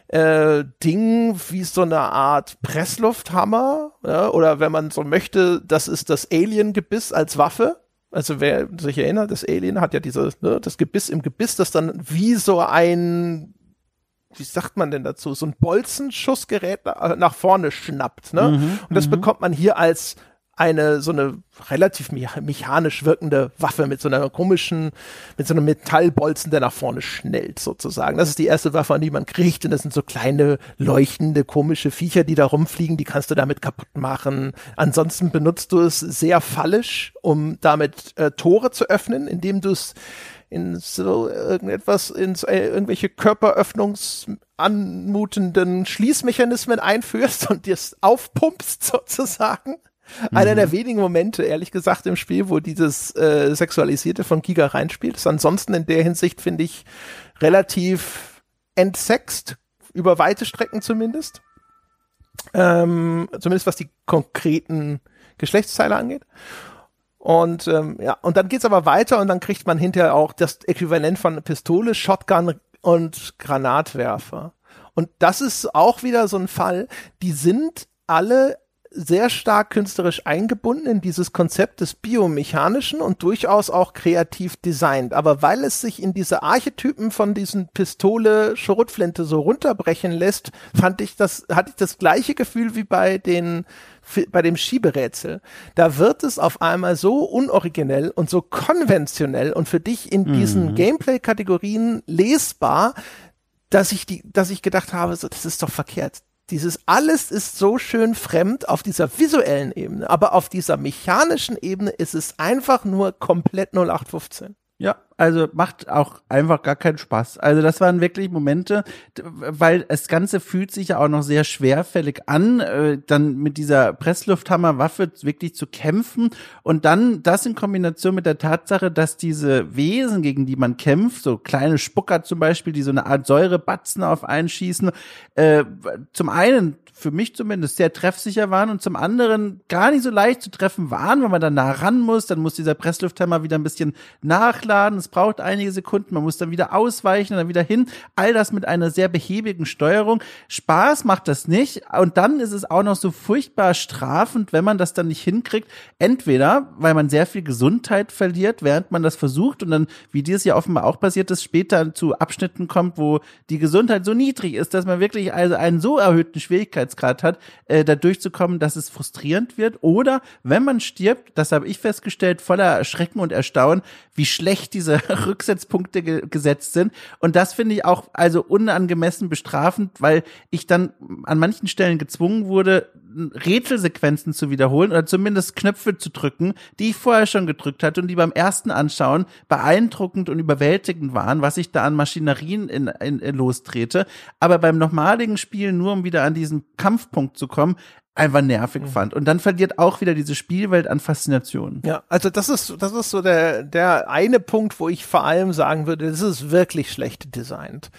äh, Ding wie so eine Art Presslufthammer. Ja, oder wenn man so möchte, das ist das Alien-Gebiss als Waffe. Also wer sich erinnert, das Alien hat ja dieses, ne, das Gebiss im Gebiss, das dann wie so ein wie sagt man denn dazu, so ein Bolzenschussgerät nach vorne schnappt. Ne? Mhm, und das mhm. bekommt man hier als eine so eine relativ mechanisch wirkende Waffe mit so einer komischen, mit so einem Metallbolzen, der nach vorne schnellt sozusagen. Das ist die erste Waffe, an die man kriegt und das sind so kleine leuchtende komische Viecher, die da rumfliegen, die kannst du damit kaputt machen. Ansonsten benutzt du es sehr fallisch, um damit äh, Tore zu öffnen, indem du es in so irgendetwas, in so, äh, irgendwelche körperöffnungsanmutenden Schließmechanismen einführst und dir es aufpumpst sozusagen. Mhm. Einer der wenigen Momente, ehrlich gesagt, im Spiel, wo dieses äh, Sexualisierte von Giga reinspielt. Ist ansonsten in der Hinsicht, finde ich, relativ entsext, über weite Strecken zumindest. Ähm, zumindest was die konkreten Geschlechtsteile angeht. Und ähm, ja, und dann geht's aber weiter und dann kriegt man hinterher auch das Äquivalent von Pistole, Shotgun und Granatwerfer. Und das ist auch wieder so ein Fall, die sind alle sehr stark künstlerisch eingebunden in dieses Konzept des Biomechanischen und durchaus auch kreativ designt. Aber weil es sich in diese Archetypen von diesen Pistole, Schrotflinte so runterbrechen lässt, fand ich das, hatte ich das gleiche Gefühl wie bei den bei dem Schieberätsel, da wird es auf einmal so unoriginell und so konventionell und für dich in diesen mhm. Gameplay-Kategorien lesbar, dass ich die, dass ich gedacht habe, so, das ist doch verkehrt. Dieses alles ist so schön fremd auf dieser visuellen Ebene, aber auf dieser mechanischen Ebene ist es einfach nur komplett 0815. Ja, also macht auch einfach gar keinen Spaß. Also das waren wirklich Momente, weil das Ganze fühlt sich ja auch noch sehr schwerfällig an, äh, dann mit dieser Presslufthammerwaffe wirklich zu kämpfen. Und dann das in Kombination mit der Tatsache, dass diese Wesen, gegen die man kämpft, so kleine Spucker zum Beispiel, die so eine Art Säurebatzen auf einschießen, äh, zum einen für mich zumindest sehr treffsicher waren und zum anderen gar nicht so leicht zu treffen waren, weil man dann nah ran muss, dann muss dieser Presslufthammer wieder ein bisschen nachladen, es braucht einige Sekunden, man muss dann wieder ausweichen und dann wieder hin, all das mit einer sehr behäbigen Steuerung. Spaß macht das nicht und dann ist es auch noch so furchtbar strafend, wenn man das dann nicht hinkriegt, entweder weil man sehr viel Gesundheit verliert, während man das versucht und dann, wie dir es ja offenbar auch passiert ist, später zu Abschnitten kommt, wo die Gesundheit so niedrig ist, dass man wirklich also einen so erhöhten Schwierigkeitsgrad Schwierigkeitsgrad hat, äh, da durchzukommen, dass es frustrierend wird. Oder wenn man stirbt, das habe ich festgestellt, voller Schrecken und Erstaunen, wie schlecht diese Rücksetzpunkte ge gesetzt sind. Und das finde ich auch also unangemessen bestrafend, weil ich dann an manchen Stellen gezwungen wurde, Rätselsequenzen zu wiederholen oder zumindest Knöpfe zu drücken, die ich vorher schon gedrückt hatte und die beim ersten Anschauen beeindruckend und überwältigend waren, was ich da an Maschinerien in, in, in lostrete. Aber beim normaligen Spiel, nur um wieder an diesen Kampfpunkt zu kommen, einfach nervig mhm. fand. Und dann verliert auch wieder diese Spielwelt an Faszination. Ja, also das ist, das ist so der, der eine Punkt, wo ich vor allem sagen würde, das ist wirklich schlecht designt.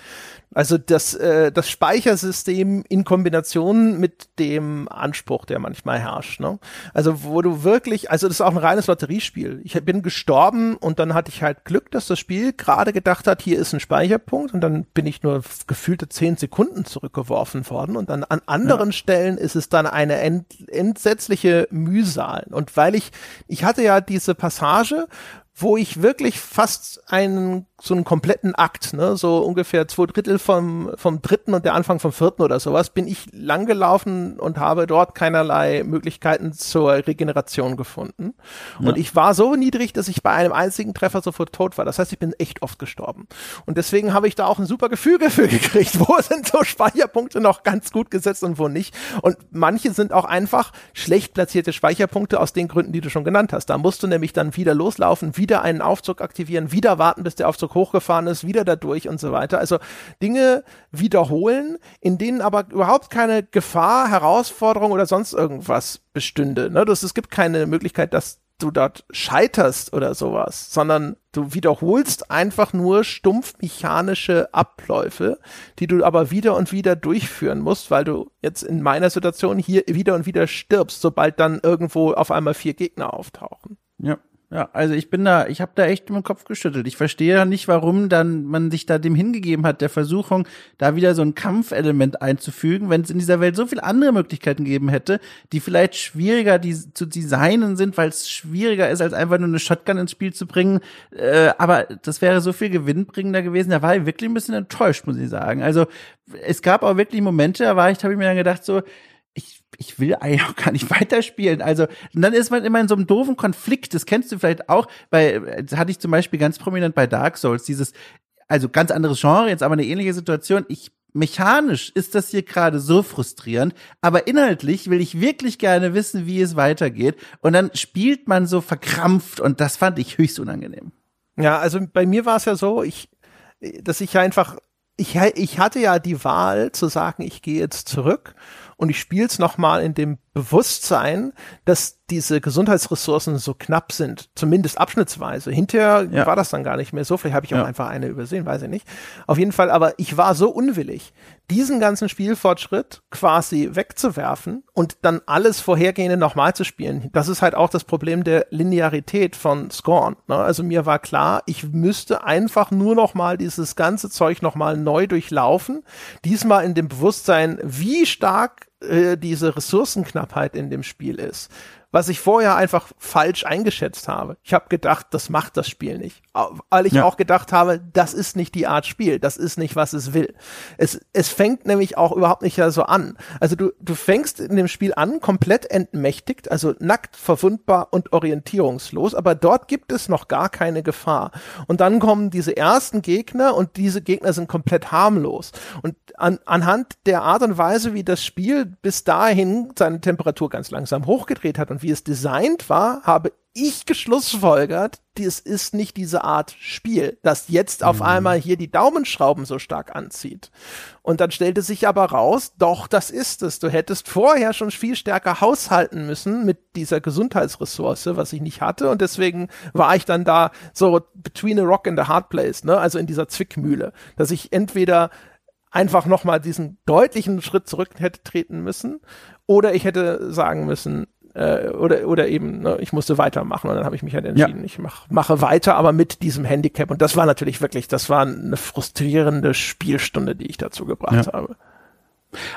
Also das, äh, das Speichersystem in Kombination mit dem Anspruch, der manchmal herrscht. Ne? Also wo du wirklich, also das ist auch ein reines Lotteriespiel. Ich bin gestorben und dann hatte ich halt Glück, dass das Spiel gerade gedacht hat, hier ist ein Speicherpunkt und dann bin ich nur gefühlte zehn Sekunden zurückgeworfen worden und dann an anderen ja. Stellen ist es dann eine ent entsetzliche Mühsal. Und weil ich, ich hatte ja diese Passage, wo ich wirklich fast einen so einen kompletten Akt, ne, so ungefähr zwei Drittel vom, vom dritten und der Anfang vom vierten oder sowas, bin ich langgelaufen und habe dort keinerlei Möglichkeiten zur Regeneration gefunden. Ja. Und ich war so niedrig, dass ich bei einem einzigen Treffer sofort tot war. Das heißt, ich bin echt oft gestorben. Und deswegen habe ich da auch ein super Gefühl dafür gekriegt, wo sind so Speicherpunkte noch ganz gut gesetzt und wo nicht. Und manche sind auch einfach schlecht platzierte Speicherpunkte aus den Gründen, die du schon genannt hast. Da musst du nämlich dann wieder loslaufen, wieder einen Aufzug aktivieren, wieder warten, bis der Aufzug Zug hochgefahren ist, wieder dadurch und so weiter. Also Dinge wiederholen, in denen aber überhaupt keine Gefahr, Herausforderung oder sonst irgendwas bestünde. Ne? Das, es gibt keine Möglichkeit, dass du dort scheiterst oder sowas, sondern du wiederholst einfach nur stumpf mechanische Abläufe, die du aber wieder und wieder durchführen musst, weil du jetzt in meiner Situation hier wieder und wieder stirbst, sobald dann irgendwo auf einmal vier Gegner auftauchen. Ja. Ja, also ich bin da, ich habe da echt im Kopf geschüttelt. Ich verstehe ja nicht, warum dann man sich da dem hingegeben hat, der Versuchung, da wieder so ein Kampfelement einzufügen, wenn es in dieser Welt so viele andere Möglichkeiten gegeben hätte, die vielleicht schwieriger die, zu designen sind, weil es schwieriger ist, als einfach nur eine Shotgun ins Spiel zu bringen. Äh, aber das wäre so viel gewinnbringender gewesen. Da war ich wirklich ein bisschen enttäuscht, muss ich sagen. Also es gab auch wirklich Momente, da war ich, habe ich mir dann gedacht so, ich, will eigentlich auch gar nicht weiterspielen. Also, und dann ist man immer in so einem doofen Konflikt. Das kennst du vielleicht auch. Bei, das hatte ich zum Beispiel ganz prominent bei Dark Souls, dieses, also ganz anderes Genre, jetzt aber eine ähnliche Situation. Ich mechanisch ist das hier gerade so frustrierend, aber inhaltlich will ich wirklich gerne wissen, wie es weitergeht. Und dann spielt man so verkrampft und das fand ich höchst unangenehm. Ja, also bei mir war es ja so, ich, dass ich einfach, ich, ich hatte ja die Wahl zu sagen, ich gehe jetzt zurück und ich spiele es nochmal in dem Bewusstsein, dass diese Gesundheitsressourcen so knapp sind, zumindest abschnittsweise. Hinterher ja. war das dann gar nicht mehr so, vielleicht habe ich auch ja. einfach eine übersehen, weiß ich nicht. Auf jeden Fall, aber ich war so unwillig, diesen ganzen Spielfortschritt quasi wegzuwerfen und dann alles Vorhergehende nochmal zu spielen. Das ist halt auch das Problem der Linearität von Scorn. Ne? Also mir war klar, ich müsste einfach nur nochmal dieses ganze Zeug nochmal neu durchlaufen. Diesmal in dem Bewusstsein, wie stark äh, diese Ressourcenknappheit in dem Spiel ist was ich vorher einfach falsch eingeschätzt habe. Ich habe gedacht, das macht das Spiel nicht. Weil ich ja. auch gedacht habe, das ist nicht die Art Spiel, das ist nicht, was es will. Es, es fängt nämlich auch überhaupt nicht so an. Also du, du fängst in dem Spiel an, komplett entmächtigt, also nackt, verwundbar und orientierungslos, aber dort gibt es noch gar keine Gefahr. Und dann kommen diese ersten Gegner und diese Gegner sind komplett harmlos. Und an, anhand der Art und Weise, wie das Spiel bis dahin seine Temperatur ganz langsam hochgedreht hat und wie es designt war, habe ich geschlussfolgert, es ist nicht diese Art Spiel, das jetzt auf mhm. einmal hier die Daumenschrauben so stark anzieht. Und dann stellte sich aber raus, doch, das ist es. Du hättest vorher schon viel stärker haushalten müssen mit dieser Gesundheitsressource, was ich nicht hatte. Und deswegen war ich dann da so between a rock and a hard place, ne? Also in dieser Zwickmühle, dass ich entweder einfach nochmal diesen deutlichen Schritt zurück hätte treten müssen oder ich hätte sagen müssen, äh, oder, oder eben, ne, ich musste weitermachen und dann habe ich mich halt entschieden, ja. ich mach, mache weiter, aber mit diesem Handicap. Und das war natürlich wirklich, das war eine frustrierende Spielstunde, die ich dazu gebracht ja. habe.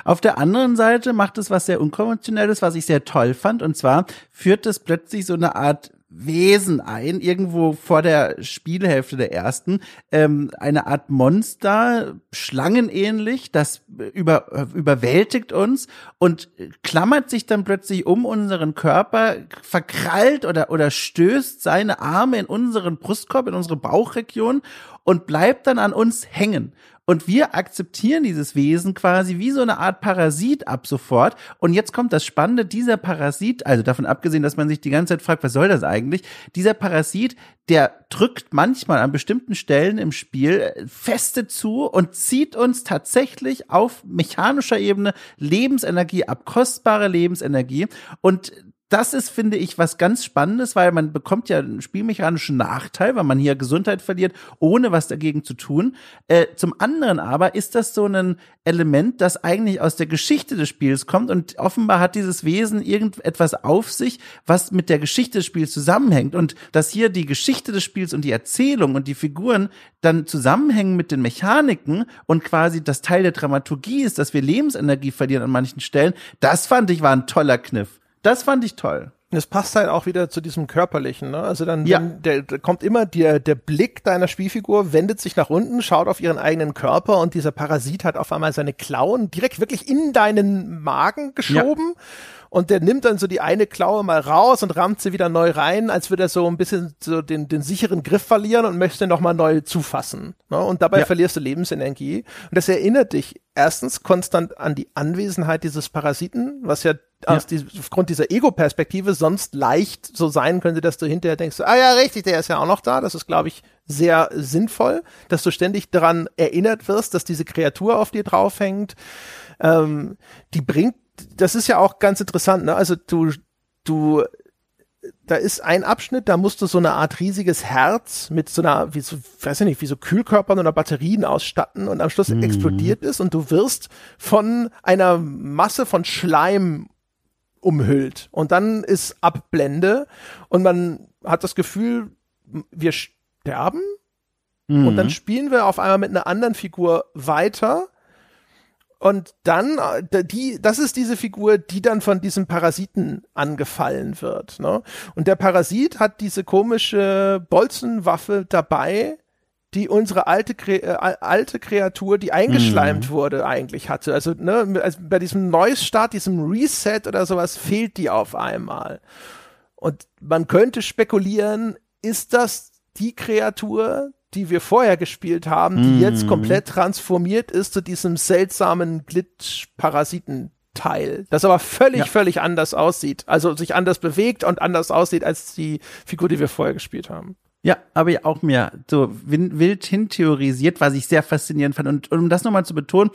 Auf der anderen Seite macht es was sehr Unkonventionelles, was ich sehr toll fand. Und zwar führt es plötzlich so eine Art Wesen ein, irgendwo vor der Spielhälfte der ersten, ähm, eine Art Monster, schlangenähnlich, das über, überwältigt uns und klammert sich dann plötzlich um unseren Körper, verkrallt oder, oder stößt seine Arme in unseren Brustkorb, in unsere Bauchregion und bleibt dann an uns hängen. Und wir akzeptieren dieses Wesen quasi wie so eine Art Parasit ab sofort. Und jetzt kommt das Spannende, dieser Parasit, also davon abgesehen, dass man sich die ganze Zeit fragt, was soll das eigentlich? Dieser Parasit, der drückt manchmal an bestimmten Stellen im Spiel feste zu und zieht uns tatsächlich auf mechanischer Ebene Lebensenergie ab, kostbare Lebensenergie. Und das ist, finde ich, was ganz Spannendes, weil man bekommt ja einen spielmechanischen Nachteil, weil man hier Gesundheit verliert, ohne was dagegen zu tun. Äh, zum anderen aber ist das so ein Element, das eigentlich aus der Geschichte des Spiels kommt und offenbar hat dieses Wesen irgendetwas auf sich, was mit der Geschichte des Spiels zusammenhängt und dass hier die Geschichte des Spiels und die Erzählung und die Figuren dann zusammenhängen mit den Mechaniken und quasi das Teil der Dramaturgie ist, dass wir Lebensenergie verlieren an manchen Stellen, das fand ich war ein toller Kniff. Das fand ich toll. Es passt halt auch wieder zu diesem körperlichen, ne? Also dann ja. der, der kommt immer der der Blick deiner Spielfigur wendet sich nach unten, schaut auf ihren eigenen Körper und dieser Parasit hat auf einmal seine Klauen direkt wirklich in deinen Magen geschoben. Ja. Und der nimmt dann so die eine Klaue mal raus und rammt sie wieder neu rein, als würde er so ein bisschen so den, den sicheren Griff verlieren und möchte nochmal neu zufassen. Ne? Und dabei ja. verlierst du Lebensenergie. Und das erinnert dich erstens konstant an die Anwesenheit dieses Parasiten, was ja ja. aus die, aufgrund dieser Ego-Perspektive sonst leicht so sein könnte, dass du hinterher denkst, ah ja, richtig, der ist ja auch noch da. Das ist, glaube ich, sehr sinnvoll, dass du ständig daran erinnert wirst, dass diese Kreatur auf dir draufhängt. Ähm, die bringt, das ist ja auch ganz interessant, ne? Also du, du, da ist ein Abschnitt, da musst du so eine Art riesiges Herz mit so einer, wie so, weiß ich nicht, wie so Kühlkörpern oder Batterien ausstatten und am Schluss mhm. explodiert ist und du wirst von einer Masse von Schleim umhüllt. Und dann ist Abblende und man hat das Gefühl, wir sterben. Mhm. Und dann spielen wir auf einmal mit einer anderen Figur weiter. Und dann, äh, die, das ist diese Figur, die dann von diesem Parasiten angefallen wird. Ne? Und der Parasit hat diese komische Bolzenwaffe dabei, die unsere alte, Kre äh, alte Kreatur, die eingeschleimt mhm. wurde, eigentlich hatte. Also, ne, also bei diesem Neustart, diesem Reset oder sowas, fehlt die auf einmal. Und man könnte spekulieren, ist das die Kreatur, die wir vorher gespielt haben, die mhm. jetzt komplett transformiert ist zu diesem seltsamen Glitch-Parasiten-Teil, das aber völlig, ja. völlig anders aussieht. Also sich anders bewegt und anders aussieht als die Figur, die wir vorher gespielt haben. Ja, aber ja auch mir so wild hin theorisiert, was ich sehr faszinierend fand. Und, und um das nochmal zu betonen,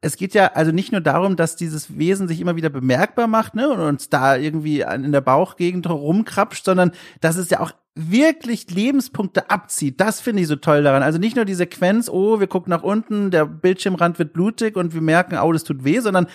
es geht ja also nicht nur darum, dass dieses Wesen sich immer wieder bemerkbar macht ne, und uns da irgendwie in der Bauchgegend rumkrapscht, sondern dass es ja auch wirklich Lebenspunkte abzieht. Das finde ich so toll daran. Also nicht nur die Sequenz, oh, wir gucken nach unten, der Bildschirmrand wird blutig und wir merken, oh, das tut weh, sondern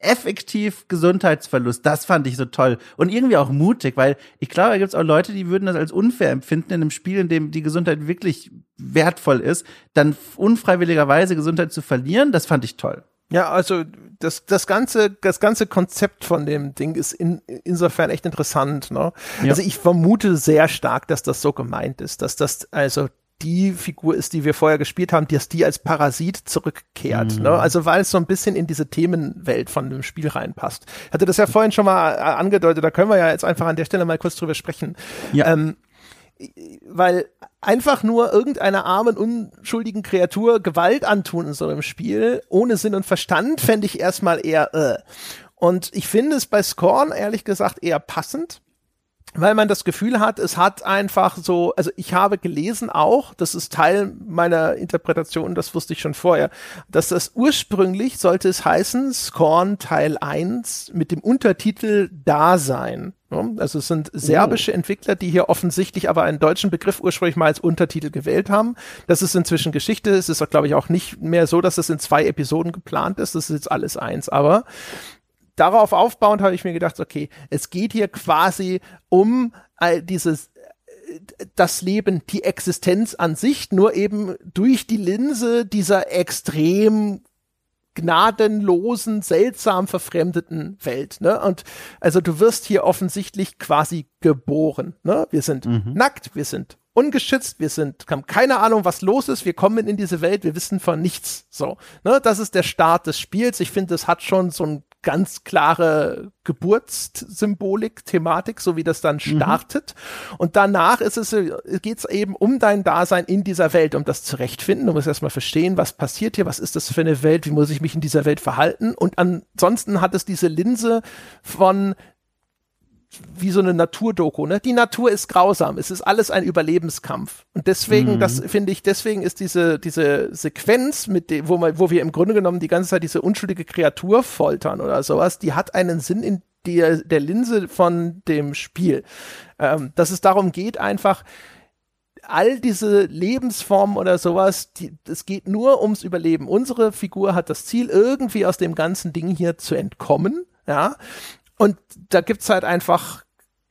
effektiv Gesundheitsverlust. Das fand ich so toll. Und irgendwie auch mutig, weil ich glaube, da gibt es auch Leute, die würden das als unfair empfinden in einem Spiel, in dem die Gesundheit wirklich wertvoll ist, dann unfreiwilligerweise Gesundheit zu verlieren. Das fand ich toll. Ja, also das, das ganze, das ganze Konzept von dem Ding ist in, insofern echt interessant. Ne? Ja. Also ich vermute sehr stark, dass das so gemeint ist, dass das also die Figur ist, die wir vorher gespielt haben, dass die als Parasit zurückkehrt. Mhm. Ne? Also weil es so ein bisschen in diese Themenwelt von dem Spiel reinpasst. Ich hatte das ja vorhin schon mal äh, angedeutet, da können wir ja jetzt einfach an der Stelle mal kurz drüber sprechen. Ja. Ähm, weil einfach nur irgendeiner armen, unschuldigen Kreatur Gewalt antun in so einem Spiel, ohne Sinn und Verstand, fände ich erstmal eher äh. Und ich finde es bei Scorn ehrlich gesagt eher passend, weil man das Gefühl hat, es hat einfach so, also ich habe gelesen auch, das ist Teil meiner Interpretation, das wusste ich schon vorher, dass das ursprünglich sollte es heißen, Scorn Teil 1 mit dem Untertitel Dasein. Also es sind serbische oh. Entwickler, die hier offensichtlich aber einen deutschen Begriff ursprünglich mal als Untertitel gewählt haben. Das ist inzwischen Geschichte. Es ist, glaube ich, auch nicht mehr so, dass es in zwei Episoden geplant ist. Das ist jetzt alles eins. Aber darauf aufbauend habe ich mir gedacht, okay, es geht hier quasi um all dieses äh, das Leben, die Existenz an sich, nur eben durch die Linse dieser extrem gnadenlosen, seltsam verfremdeten Welt. Ne? Und also du wirst hier offensichtlich quasi geboren. Ne? Wir sind mhm. nackt, wir sind ungeschützt, wir sind, haben keine Ahnung, was los ist, wir kommen in diese Welt, wir wissen von nichts. So, ne, das ist der Start des Spiels. Ich finde, es hat schon so ein ganz klare Geburtssymbolik, Thematik, so wie das dann mhm. startet. Mhm. Und danach ist es, geht es eben um dein Dasein in dieser Welt, um das zurechtfinden. Du musst erstmal verstehen, was passiert hier, was ist das für eine Welt, wie muss ich mich in dieser Welt verhalten. Und ansonsten hat es diese Linse von wie so eine Naturdoku, ne? Die Natur ist grausam, es ist alles ein Überlebenskampf. Und deswegen, mhm. das finde ich, deswegen ist diese, diese Sequenz, mit dem, wo, man, wo wir im Grunde genommen die ganze Zeit diese unschuldige Kreatur foltern oder sowas, die hat einen Sinn in der, der Linse von dem Spiel. Ähm, dass es darum geht, einfach all diese Lebensformen oder sowas, die, es geht nur ums Überleben. Unsere Figur hat das Ziel, irgendwie aus dem ganzen Ding hier zu entkommen, ja. Und da gibt's halt einfach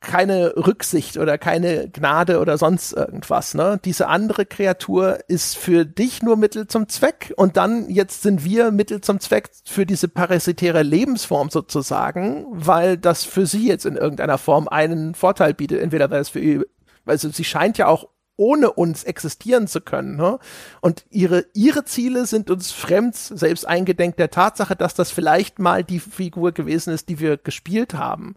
keine Rücksicht oder keine Gnade oder sonst irgendwas. Ne? Diese andere Kreatur ist für dich nur Mittel zum Zweck und dann jetzt sind wir Mittel zum Zweck für diese parasitäre Lebensform sozusagen, weil das für sie jetzt in irgendeiner Form einen Vorteil bietet. Entweder weil es für ihr, also sie scheint ja auch ohne uns existieren zu können. Ne? Und ihre, ihre Ziele sind uns fremd, selbst eingedenk der Tatsache, dass das vielleicht mal die Figur gewesen ist, die wir gespielt haben.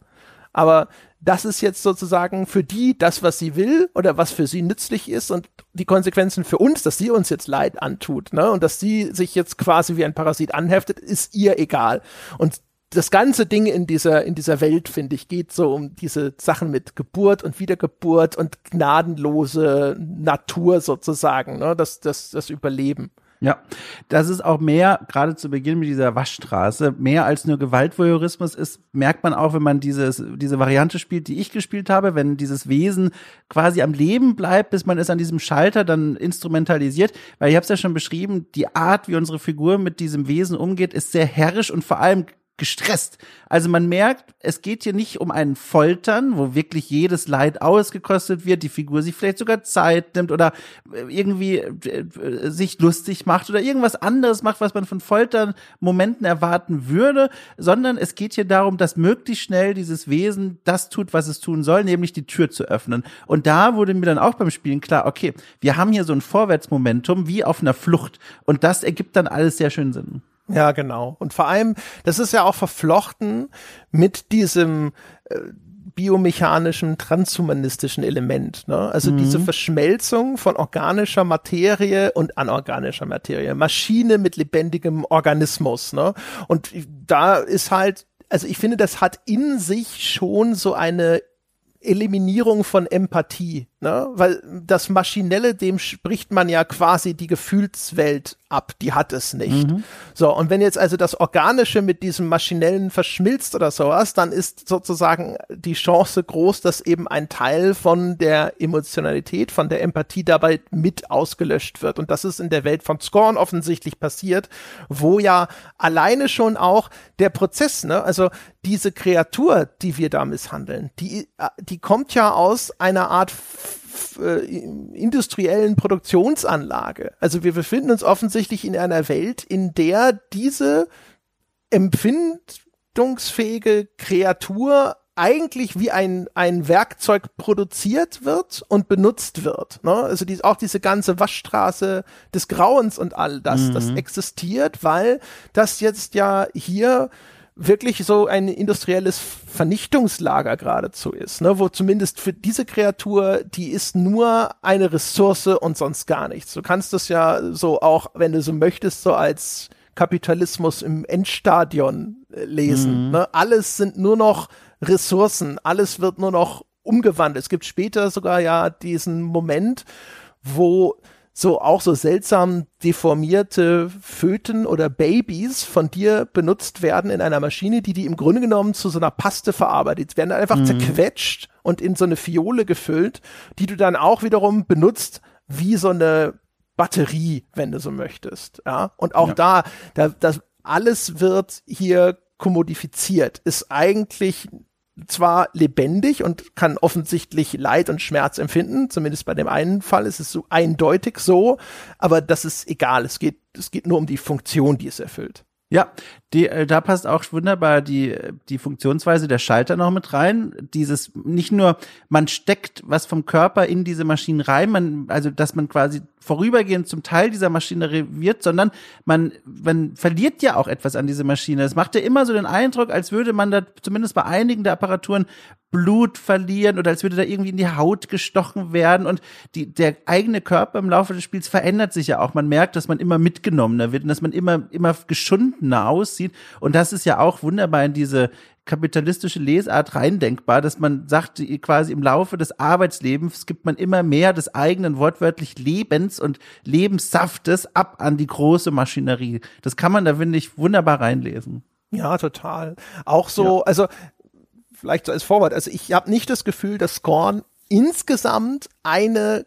Aber das ist jetzt sozusagen für die das, was sie will oder was für sie nützlich ist und die Konsequenzen für uns, dass sie uns jetzt Leid antut, ne? Und dass sie sich jetzt quasi wie ein Parasit anheftet, ist ihr egal. Und das ganze Ding in dieser, in dieser Welt, finde ich, geht so um diese Sachen mit Geburt und Wiedergeburt und gnadenlose Natur sozusagen, ne? das, das, das Überleben. Ja, das ist auch mehr, gerade zu Beginn mit dieser Waschstraße, mehr als nur Gewaltvoyeurismus ist, merkt man auch, wenn man dieses, diese Variante spielt, die ich gespielt habe, wenn dieses Wesen quasi am Leben bleibt, bis man es an diesem Schalter dann instrumentalisiert, weil ich habe es ja schon beschrieben, die Art, wie unsere Figur mit diesem Wesen umgeht, ist sehr herrisch und vor allem gestresst. Also man merkt, es geht hier nicht um einen Foltern, wo wirklich jedes Leid ausgekostet wird, die Figur sich vielleicht sogar Zeit nimmt oder äh, irgendwie äh, sich lustig macht oder irgendwas anderes macht, was man von Foltern Momenten erwarten würde, sondern es geht hier darum, dass möglichst schnell dieses Wesen das tut, was es tun soll, nämlich die Tür zu öffnen. Und da wurde mir dann auch beim Spielen klar, okay, wir haben hier so ein Vorwärtsmomentum wie auf einer Flucht und das ergibt dann alles sehr schön Sinn. Ja, genau. Und vor allem, das ist ja auch verflochten mit diesem äh, biomechanischen, transhumanistischen Element. Ne? Also mhm. diese Verschmelzung von organischer Materie und anorganischer Materie. Maschine mit lebendigem Organismus. Ne? Und da ist halt, also ich finde, das hat in sich schon so eine Eliminierung von Empathie, ne? Weil das Maschinelle, dem spricht man ja quasi die Gefühlswelt ab, die hat es nicht. Mhm. So, und wenn jetzt also das Organische mit diesem Maschinellen verschmilzt oder sowas, dann ist sozusagen die Chance groß, dass eben ein Teil von der Emotionalität, von der Empathie dabei mit ausgelöscht wird. Und das ist in der Welt von Scorn offensichtlich passiert, wo ja alleine schon auch der Prozess, ne, also diese Kreatur, die wir da misshandeln, die, äh, die kommt ja aus einer Art äh, industriellen Produktionsanlage. Also wir befinden uns offensichtlich in einer Welt, in der diese empfindungsfähige Kreatur eigentlich wie ein, ein Werkzeug produziert wird und benutzt wird. Ne? Also die, auch diese ganze Waschstraße des Grauens und all das, mhm. das existiert, weil das jetzt ja hier wirklich so ein industrielles Vernichtungslager geradezu ist, ne, wo zumindest für diese Kreatur, die ist nur eine Ressource und sonst gar nichts. Du kannst das ja so auch, wenn du so möchtest, so als Kapitalismus im Endstadion äh, lesen. Mhm. Ne? Alles sind nur noch Ressourcen, alles wird nur noch umgewandelt. Es gibt später sogar ja diesen Moment, wo so auch so seltsam deformierte Föten oder Babys von dir benutzt werden in einer Maschine, die die im Grunde genommen zu so einer Paste verarbeitet. Werden einfach mhm. zerquetscht und in so eine Fiole gefüllt, die du dann auch wiederum benutzt wie so eine Batterie, wenn du so möchtest. Ja, und auch ja. da, da, das alles wird hier kommodifiziert, ist eigentlich zwar lebendig und kann offensichtlich Leid und Schmerz empfinden, zumindest bei dem einen Fall ist es so eindeutig so, aber das ist egal, es geht, es geht nur um die Funktion, die es erfüllt. Ja, die, äh, da passt auch wunderbar die, die Funktionsweise der Schalter noch mit rein. Dieses, nicht nur, man steckt was vom Körper in diese Maschinen rein, man, also, dass man quasi vorübergehend zum Teil dieser Maschinerie wird, sondern man, man verliert ja auch etwas an diese Maschine. Es macht ja immer so den Eindruck, als würde man da zumindest bei einigen der Apparaturen Blut verlieren oder als würde da irgendwie in die Haut gestochen werden und die, der eigene Körper im Laufe des Spiels verändert sich ja auch. Man merkt, dass man immer mitgenommener wird und dass man immer, immer geschundener aussieht. Und das ist ja auch wunderbar in diese kapitalistische Lesart reindenkbar, dass man sagt, quasi im Laufe des Arbeitslebens gibt man immer mehr des eigenen wortwörtlich Lebens und Lebenssaftes ab an die große Maschinerie. Das kann man da, finde ich, wunderbar reinlesen. Ja, total. Auch so, ja. also vielleicht so als Vorwort. Also ich habe nicht das Gefühl, dass Scorn insgesamt eine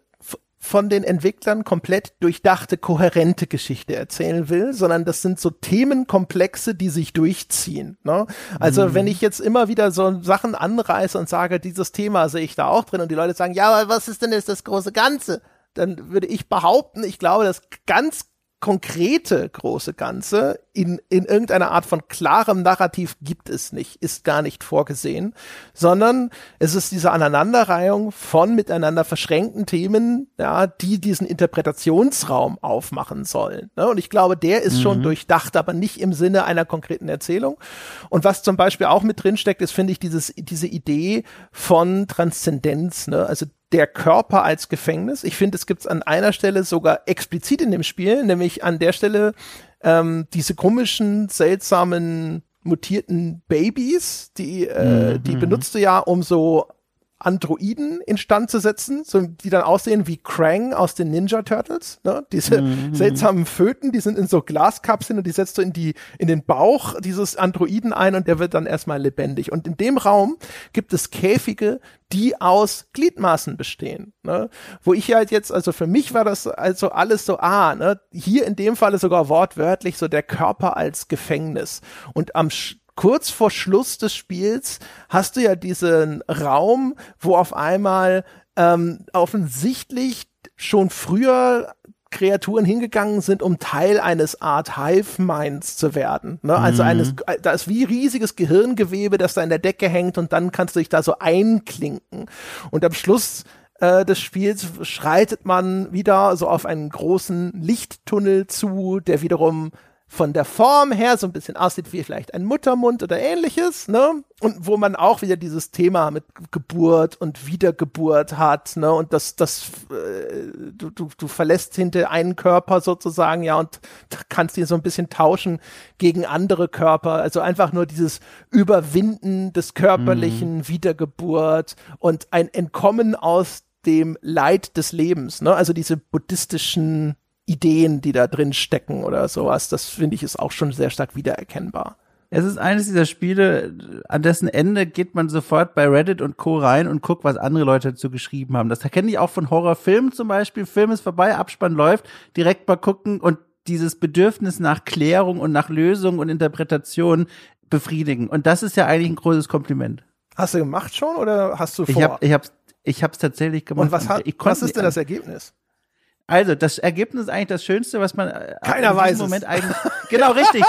von den Entwicklern komplett durchdachte, kohärente Geschichte erzählen will, sondern das sind so Themenkomplexe, die sich durchziehen. Ne? Also mhm. wenn ich jetzt immer wieder so Sachen anreiße und sage, dieses Thema sehe ich da auch drin und die Leute sagen, ja, aber was ist denn jetzt das große Ganze? Dann würde ich behaupten, ich glaube, das ganz konkrete große Ganze in, in irgendeiner Art von klarem Narrativ gibt es nicht, ist gar nicht vorgesehen, sondern es ist diese Aneinanderreihung von miteinander verschränkten Themen, ja, die diesen Interpretationsraum aufmachen sollen. Ne? Und ich glaube, der ist mhm. schon durchdacht, aber nicht im Sinne einer konkreten Erzählung. Und was zum Beispiel auch mit drin steckt, ist, finde ich, dieses, diese Idee von Transzendenz, ne? also der Körper als Gefängnis. Ich finde, es gibt es an einer Stelle sogar explizit in dem Spiel, nämlich an der Stelle ähm, diese komischen, seltsamen, mutierten Babys, die, äh, mhm. die benutzt du ja, um so Androiden instand zu setzen, so, die dann aussehen wie Krang aus den Ninja Turtles. Ne? Diese mhm. seltsamen Föten, die sind in so Glaskapseln und die setzt du in die in den Bauch dieses Androiden ein und der wird dann erstmal lebendig. Und in dem Raum gibt es Käfige, die aus Gliedmaßen bestehen. Ne? Wo ich halt jetzt, also für mich war das also alles so, ah, ne? hier in dem Falle sogar wortwörtlich so der Körper als Gefängnis. Und am kurz vor Schluss des Spiels hast du ja diesen Raum, wo auf einmal ähm, offensichtlich schon früher Kreaturen hingegangen sind, um Teil eines Art Hive-Minds zu werden. Ne? Also mhm. eines, da ist wie riesiges Gehirngewebe, das da in der Decke hängt und dann kannst du dich da so einklinken. Und am Schluss äh, des Spiels schreitet man wieder so auf einen großen Lichttunnel zu, der wiederum von der Form her so ein bisschen aussieht wie vielleicht ein Muttermund oder ähnliches, ne? Und wo man auch wieder dieses Thema mit Geburt und Wiedergeburt hat, ne? Und das, das, äh, du, du, du verlässt hinter einen Körper sozusagen, ja, und kannst ihn so ein bisschen tauschen gegen andere Körper. Also einfach nur dieses Überwinden des körperlichen mhm. Wiedergeburt und ein Entkommen aus dem Leid des Lebens, ne? Also diese buddhistischen Ideen, die da drin stecken oder sowas. Das finde ich ist auch schon sehr stark wiedererkennbar. Es ist eines dieser Spiele, an dessen Ende geht man sofort bei Reddit und Co. rein und guckt, was andere Leute dazu geschrieben haben. Das kenne ich auch von Horrorfilmen zum Beispiel. Film ist vorbei, Abspann läuft, direkt mal gucken und dieses Bedürfnis nach Klärung und nach Lösung und Interpretation befriedigen. Und das ist ja eigentlich ein großes Kompliment. Hast du gemacht schon oder hast du vor? Ich habe ich hab's, ich hab's tatsächlich gemacht. Und was, hat, was ist denn das Ergebnis? Also, das Ergebnis ist eigentlich das Schönste, was man äh, Keiner weiß Moment es. eigentlich. Genau, richtig.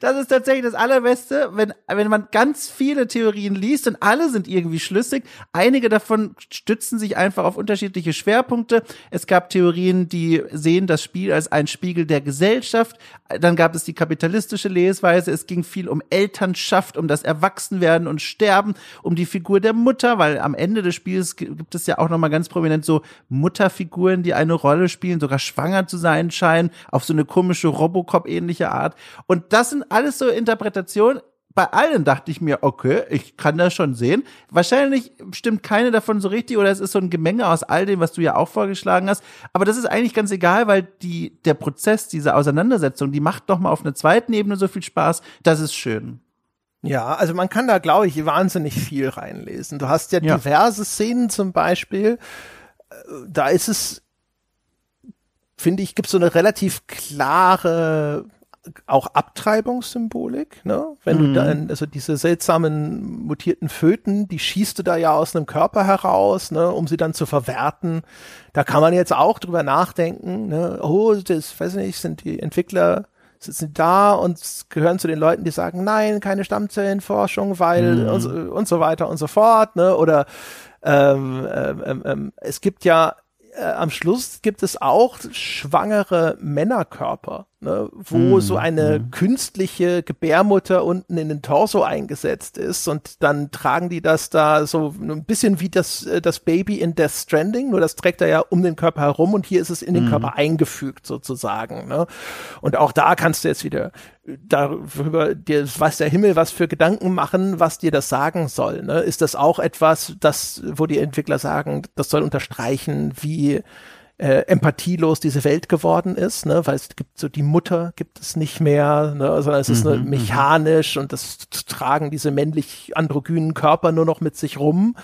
das ist tatsächlich das Allerbeste, wenn, wenn man ganz viele Theorien liest und alle sind irgendwie schlüssig. Einige davon stützen sich einfach auf unterschiedliche Schwerpunkte. Es gab Theorien, die sehen das Spiel als ein Spiegel der Gesellschaft. Dann gab es die kapitalistische Lesweise. Es ging viel um Elternschaft, um das Erwachsenwerden und Sterben, um die Figur der Mutter, weil am Ende des Spiels gibt es ja auch nochmal ganz prominent so Mutterfiguren, die eine Rolle spielen, sogar schwanger zu sein scheinen, auf so eine komische Robocop-ähnliche Art. Und das sind alles so Interpretationen. Bei allen dachte ich mir, okay, ich kann das schon sehen. Wahrscheinlich stimmt keine davon so richtig oder es ist so ein Gemenge aus all dem, was du ja auch vorgeschlagen hast. Aber das ist eigentlich ganz egal, weil die, der Prozess, diese Auseinandersetzung, die macht doch mal auf einer zweiten Ebene so viel Spaß. Das ist schön. Ja, also man kann da, glaube ich, wahnsinnig viel reinlesen. Du hast ja, ja. diverse Szenen zum Beispiel, da ist es, finde ich, gibt es so eine relativ klare auch Abtreibungssymbolik, ne? Wenn mhm. du dann, also diese seltsamen mutierten Föten, die schießt du da ja aus einem Körper heraus, ne, um sie dann zu verwerten. Da kann man jetzt auch drüber nachdenken, ne? Oh, das, weiß ich nicht, sind die Entwickler sitzen da und gehören zu den Leuten, die sagen, nein, keine Stammzellenforschung, weil mhm. und, und, so weiter und so fort, ne? Oder ähm, ähm, ähm, ähm, es gibt ja äh, am Schluss gibt es auch schwangere Männerkörper ne, wo mm, so eine mm. künstliche Gebärmutter unten in den Torso eingesetzt ist und dann tragen die das da so ein bisschen wie das, äh, das Baby in Death Stranding, nur das trägt er ja um den Körper herum und hier ist es in den mm. Körper eingefügt sozusagen. Ne? Und auch da kannst du jetzt wieder darüber, dir weiß der Himmel was für Gedanken machen, was dir das sagen soll. Ne? Ist das auch etwas, das, wo die Entwickler sagen, das soll unterstreichen, wie äh, empathielos diese Welt geworden ist, ne? weil es gibt so die Mutter gibt es nicht mehr, ne? sondern es ist mhm, mechanisch und das tragen diese männlich androgynen Körper nur noch mit sich rum.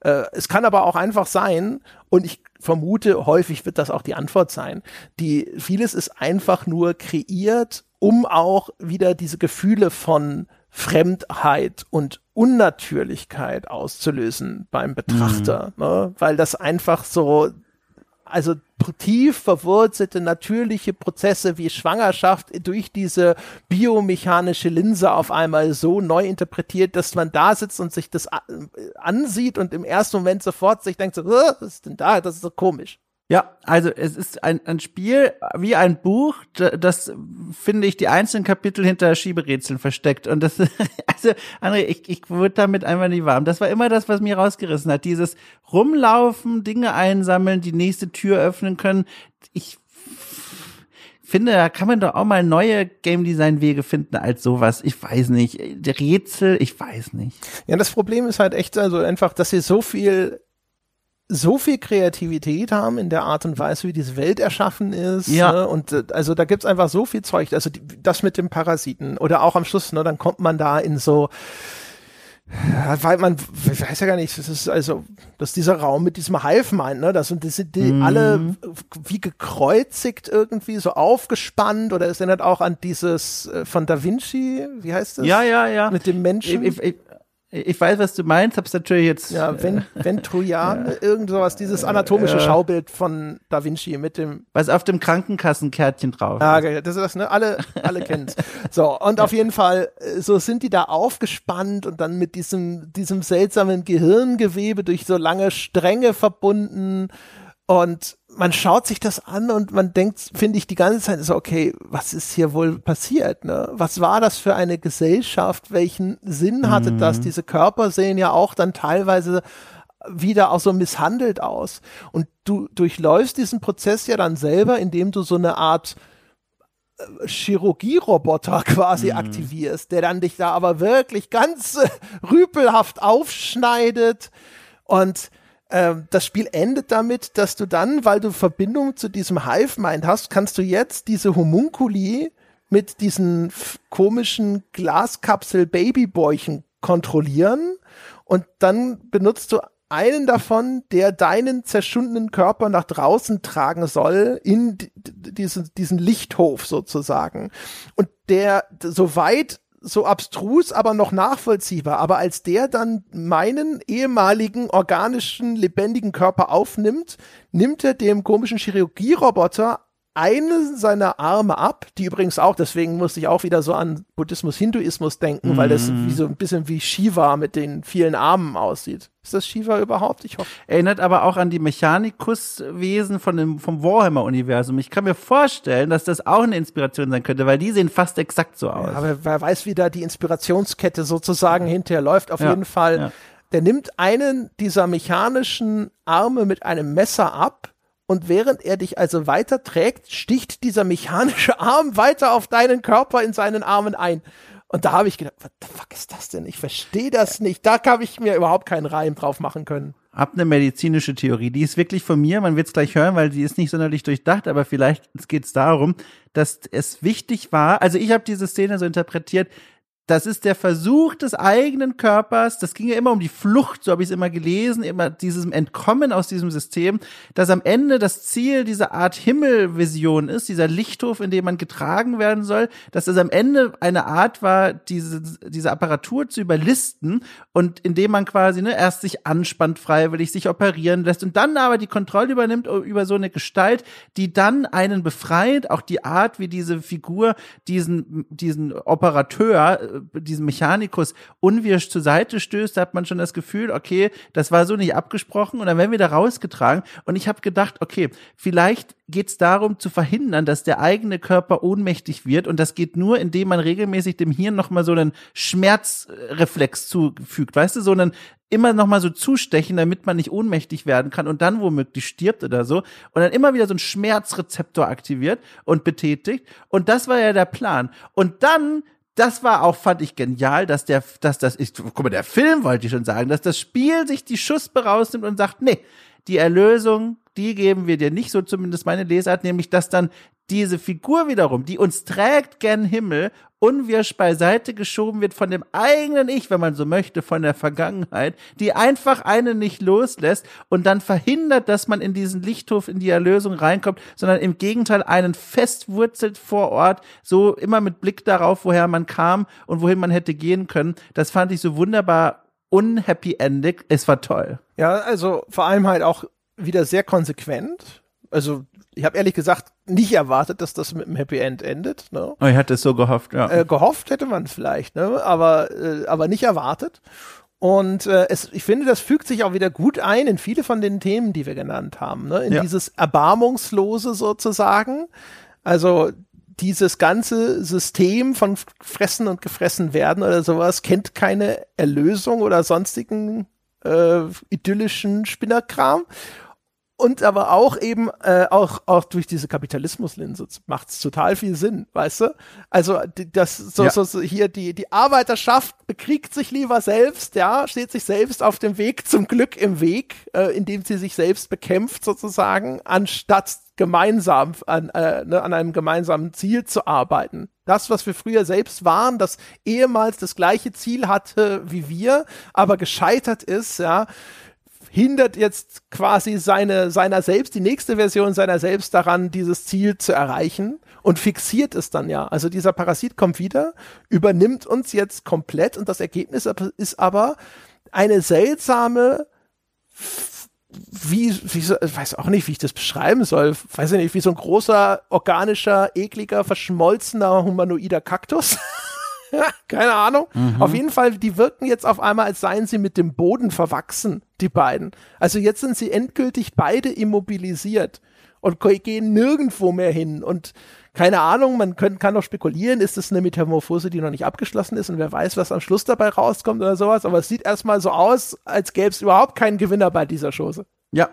Äh, es kann aber auch einfach sein, und ich vermute, häufig wird das auch die Antwort sein, die vieles ist einfach nur kreiert, um auch wieder diese Gefühle von Fremdheit und Unnatürlichkeit auszulösen beim Betrachter, mhm. ne? weil das einfach so also tief verwurzelte natürliche Prozesse wie Schwangerschaft durch diese biomechanische Linse auf einmal so neu interpretiert, dass man da sitzt und sich das ansieht und im ersten Moment sofort sich denkt so, was ist denn da? Das ist so komisch. Ja, also es ist ein, ein Spiel wie ein Buch, das finde ich die einzelnen Kapitel hinter Schieberätseln versteckt. Und das, also André, ich, ich wurde damit einfach nie warm. Das war immer das, was mir rausgerissen hat. Dieses Rumlaufen, Dinge einsammeln, die nächste Tür öffnen können. Ich finde, da kann man doch auch mal neue Game Design Wege finden als sowas. Ich weiß nicht. Rätsel, ich weiß nicht. Ja, das Problem ist halt echt also einfach, dass sie so viel so viel Kreativität haben in der Art und Weise, wie diese Welt erschaffen ist. Ja. Ne? Und äh, also da gibt's einfach so viel Zeug. Also die, das mit dem Parasiten oder auch am Schluss, ne, dann kommt man da in so weil man ich weiß ja gar nicht, das ist also, dass dieser Raum mit diesem Hive meint, ne, das sind, das sind die mm. alle wie gekreuzigt irgendwie, so aufgespannt oder es erinnert auch an dieses äh, von Da Vinci, wie heißt das? Ja, ja, ja. Mit dem Menschen. Ich, ich, ich weiß, was du meinst, hab's natürlich jetzt. Ja, wenn, wenn Trojan, ja. irgend sowas, dieses anatomische ja. Schaubild von Da Vinci mit dem. Was auf dem Krankenkassenkärtchen drauf Ja, okay, das ist das, ne? Alle, alle kennen's. So, und auf jeden Fall, äh, so sind die da aufgespannt und dann mit diesem, diesem seltsamen Gehirngewebe durch so lange Stränge verbunden und man schaut sich das an und man denkt, finde ich, die ganze Zeit so, okay, was ist hier wohl passiert? Ne? Was war das für eine Gesellschaft? Welchen Sinn hatte mhm. das? Diese Körper sehen ja auch dann teilweise wieder auch so misshandelt aus. Und du durchläufst diesen Prozess ja dann selber, indem du so eine Art äh, Chirurgieroboter quasi mhm. aktivierst, der dann dich da aber wirklich ganz äh, rüpelhaft aufschneidet und ähm, das Spiel endet damit, dass du dann, weil du Verbindung zu diesem Hive-Mind hast, kannst du jetzt diese Homunculi mit diesen komischen Glaskapsel-Babybäuchen kontrollieren und dann benutzt du einen davon, der deinen zerschundenen Körper nach draußen tragen soll, in diesen, diesen Lichthof sozusagen. Und der, soweit so abstrus, aber noch nachvollziehbar. Aber als der dann meinen ehemaligen organischen, lebendigen Körper aufnimmt, nimmt er dem komischen Chirurgieroboter einen seiner Arme ab, die übrigens auch, deswegen musste ich auch wieder so an Buddhismus, Hinduismus denken, mhm. weil das mhm. wie so ein bisschen wie Shiva mit den vielen Armen aussieht. Ist das Shiva überhaupt? Ich hoffe. Erinnert aber auch an die Mechanikuswesen von dem, vom Warhammer-Universum. Ich kann mir vorstellen, dass das auch eine Inspiration sein könnte, weil die sehen fast exakt so aus. Ja, aber wer weiß, wie da die Inspirationskette sozusagen hinterher läuft. Auf ja, jeden Fall, ja. der nimmt einen dieser mechanischen Arme mit einem Messer ab und während er dich also weiter trägt, sticht dieser mechanische Arm weiter auf deinen Körper in seinen Armen ein. Und da habe ich gedacht, was the fuck ist das denn? Ich verstehe das nicht. Da habe ich mir überhaupt keinen Reim drauf machen können. Hab eine medizinische Theorie. Die ist wirklich von mir. Man wird es gleich hören, weil die ist nicht sonderlich durchdacht. Aber vielleicht geht es darum, dass es wichtig war. Also ich habe diese Szene so interpretiert. Das ist der Versuch des eigenen Körpers. Das ging ja immer um die Flucht, so habe ich es immer gelesen, immer diesem Entkommen aus diesem System, dass am Ende das Ziel dieser Art Himmelvision ist, dieser Lichthof, in dem man getragen werden soll, dass es am Ende eine Art war, diese, diese Apparatur zu überlisten und indem man quasi ne, erst sich anspannt freiwillig, sich operieren lässt und dann aber die Kontrolle übernimmt über so eine Gestalt, die dann einen befreit, auch die Art, wie diese Figur diesen, diesen Operateur diesen Mechanikus unwirsch zur Seite stößt, da hat man schon das Gefühl, okay, das war so nicht abgesprochen und dann werden wir da rausgetragen. Und ich habe gedacht, okay, vielleicht geht es darum zu verhindern, dass der eigene Körper ohnmächtig wird. Und das geht nur, indem man regelmäßig dem Hirn nochmal so einen Schmerzreflex zufügt, weißt du, so einen immer noch mal so zustechen, damit man nicht ohnmächtig werden kann und dann womöglich stirbt oder so. Und dann immer wieder so ein Schmerzrezeptor aktiviert und betätigt. Und das war ja der Plan. Und dann das war auch, fand ich genial, dass der, dass das, ich, guck mal, der Film wollte ich schon sagen, dass das Spiel sich die Schuspe rausnimmt und sagt, nee, die Erlösung die geben wir dir nicht, so zumindest meine Lesart, nämlich dass dann diese Figur wiederum, die uns trägt gern Himmel, unwirsch beiseite geschoben wird von dem eigenen Ich, wenn man so möchte, von der Vergangenheit, die einfach einen nicht loslässt und dann verhindert, dass man in diesen Lichthof, in die Erlösung reinkommt, sondern im Gegenteil einen festwurzelt vor Ort, so immer mit Blick darauf, woher man kam und wohin man hätte gehen können. Das fand ich so wunderbar unhappy endig. Es war toll. Ja, also vor allem halt auch wieder sehr konsequent. Also ich habe ehrlich gesagt nicht erwartet, dass das mit einem Happy End endet. Ne? Oh, ich hatte es so gehofft, ja. Äh, gehofft hätte man vielleicht, ne? aber, äh, aber nicht erwartet. Und äh, es, ich finde, das fügt sich auch wieder gut ein in viele von den Themen, die wir genannt haben. Ne? In ja. dieses Erbarmungslose sozusagen. Also dieses ganze System von Fressen und Gefressen werden oder sowas kennt keine Erlösung oder sonstigen äh, idyllischen Spinnerkram und aber auch eben äh, auch auch durch diese Kapitalismuslinse macht es total viel Sinn, weißt du? Also das so, ja. so, so hier die die Arbeiterschaft bekriegt sich lieber selbst, ja, steht sich selbst auf dem Weg zum Glück im Weg, äh, indem sie sich selbst bekämpft sozusagen, anstatt gemeinsam an, äh, ne, an einem gemeinsamen Ziel zu arbeiten. Das, was wir früher selbst waren, das ehemals das gleiche Ziel hatte wie wir, aber gescheitert ist, ja, hindert jetzt quasi seine, seiner selbst, die nächste Version seiner selbst daran, dieses Ziel zu erreichen und fixiert es dann ja. Also dieser Parasit kommt wieder, übernimmt uns jetzt komplett und das Ergebnis ist aber eine seltsame wie, wie ich weiß auch nicht, wie ich das beschreiben soll. Weiß ich nicht, wie so ein großer, organischer, ekliger, verschmolzener, humanoider Kaktus. Keine Ahnung. Mhm. Auf jeden Fall, die wirken jetzt auf einmal, als seien sie mit dem Boden verwachsen, die beiden. Also jetzt sind sie endgültig beide immobilisiert und gehen nirgendwo mehr hin. Und keine Ahnung, man können, kann doch spekulieren, ist es eine Metamorphose, die noch nicht abgeschlossen ist und wer weiß, was am Schluss dabei rauskommt oder sowas. Aber es sieht erstmal so aus, als gäbe es überhaupt keinen Gewinner bei dieser Chose. Ja,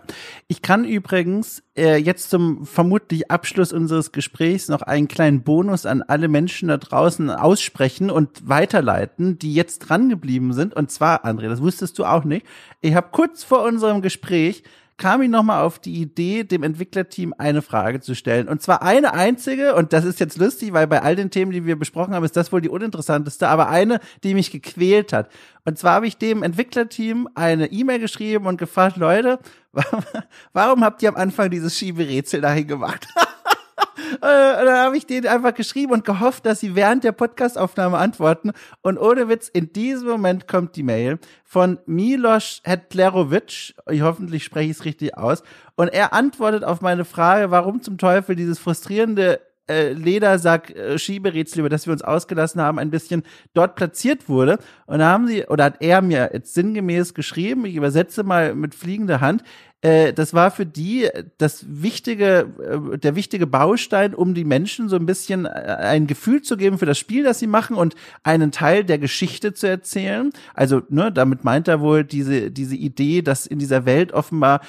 ich kann übrigens äh, jetzt zum vermutlich Abschluss unseres Gesprächs noch einen kleinen Bonus an alle Menschen da draußen aussprechen und weiterleiten, die jetzt dran geblieben sind. Und zwar, André, das wusstest du auch nicht. Ich habe kurz vor unserem Gespräch kam ich nochmal auf die Idee, dem Entwicklerteam eine Frage zu stellen. Und zwar eine einzige, und das ist jetzt lustig, weil bei all den Themen, die wir besprochen haben, ist das wohl die uninteressanteste, aber eine, die mich gequält hat. Und zwar habe ich dem Entwicklerteam eine E-Mail geschrieben und gefragt, Leute, warum habt ihr am Anfang dieses Schieberätsel dahin gemacht? äh, da habe ich denen einfach geschrieben und gehofft, dass sie während der Podcastaufnahme antworten. Und ohne Witz, in diesem Moment kommt die Mail von Milos Hetlerovic. Ich hoffentlich spreche ich es richtig aus. Und er antwortet auf meine Frage, warum zum Teufel dieses frustrierende äh, Ledersack äh, über das wir uns ausgelassen haben, ein bisschen dort platziert wurde. Und da haben sie, oder hat er mir jetzt sinngemäß geschrieben, ich übersetze mal mit fliegender Hand, äh, das war für die das wichtige, äh, der wichtige Baustein, um die Menschen so ein bisschen äh, ein Gefühl zu geben für das Spiel, das sie machen und einen Teil der Geschichte zu erzählen. Also, ne, damit meint er wohl diese, diese Idee, dass in dieser Welt offenbar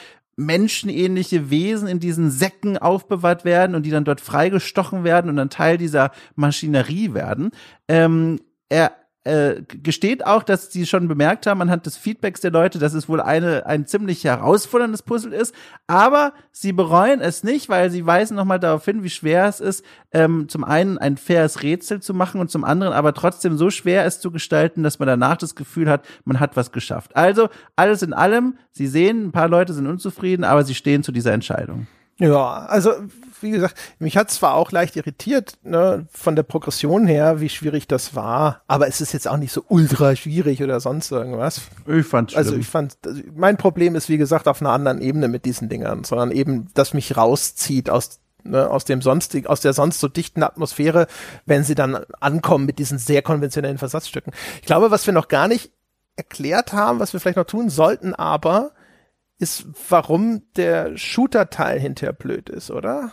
menschenähnliche Wesen in diesen Säcken aufbewahrt werden und die dann dort freigestochen werden und dann Teil dieser Maschinerie werden. Ähm, er äh, gesteht auch, dass sie schon bemerkt haben anhand des Feedbacks der Leute, dass es wohl eine ein ziemlich herausforderndes Puzzle ist, aber sie bereuen es nicht, weil sie weisen nochmal darauf hin, wie schwer es ist, ähm, zum einen ein faires Rätsel zu machen und zum anderen aber trotzdem so schwer es zu gestalten, dass man danach das Gefühl hat, man hat was geschafft. Also alles in allem, sie sehen, ein paar Leute sind unzufrieden, aber sie stehen zu dieser Entscheidung. Ja, also wie gesagt, mich hat zwar auch leicht irritiert, ne, von der Progression her, wie schwierig das war, aber es ist jetzt auch nicht so ultra schwierig oder sonst irgendwas. Ich fand's Also ich fand, also mein Problem ist, wie gesagt, auf einer anderen Ebene mit diesen Dingern, sondern eben, dass mich rauszieht aus Ne, aus dem sonstig, aus der sonst so dichten Atmosphäre, wenn sie dann ankommen mit diesen sehr konventionellen Versatzstücken. Ich glaube, was wir noch gar nicht erklärt haben, was wir vielleicht noch tun sollten, aber ist, warum der Shooter-Teil hinterher blöd ist, oder?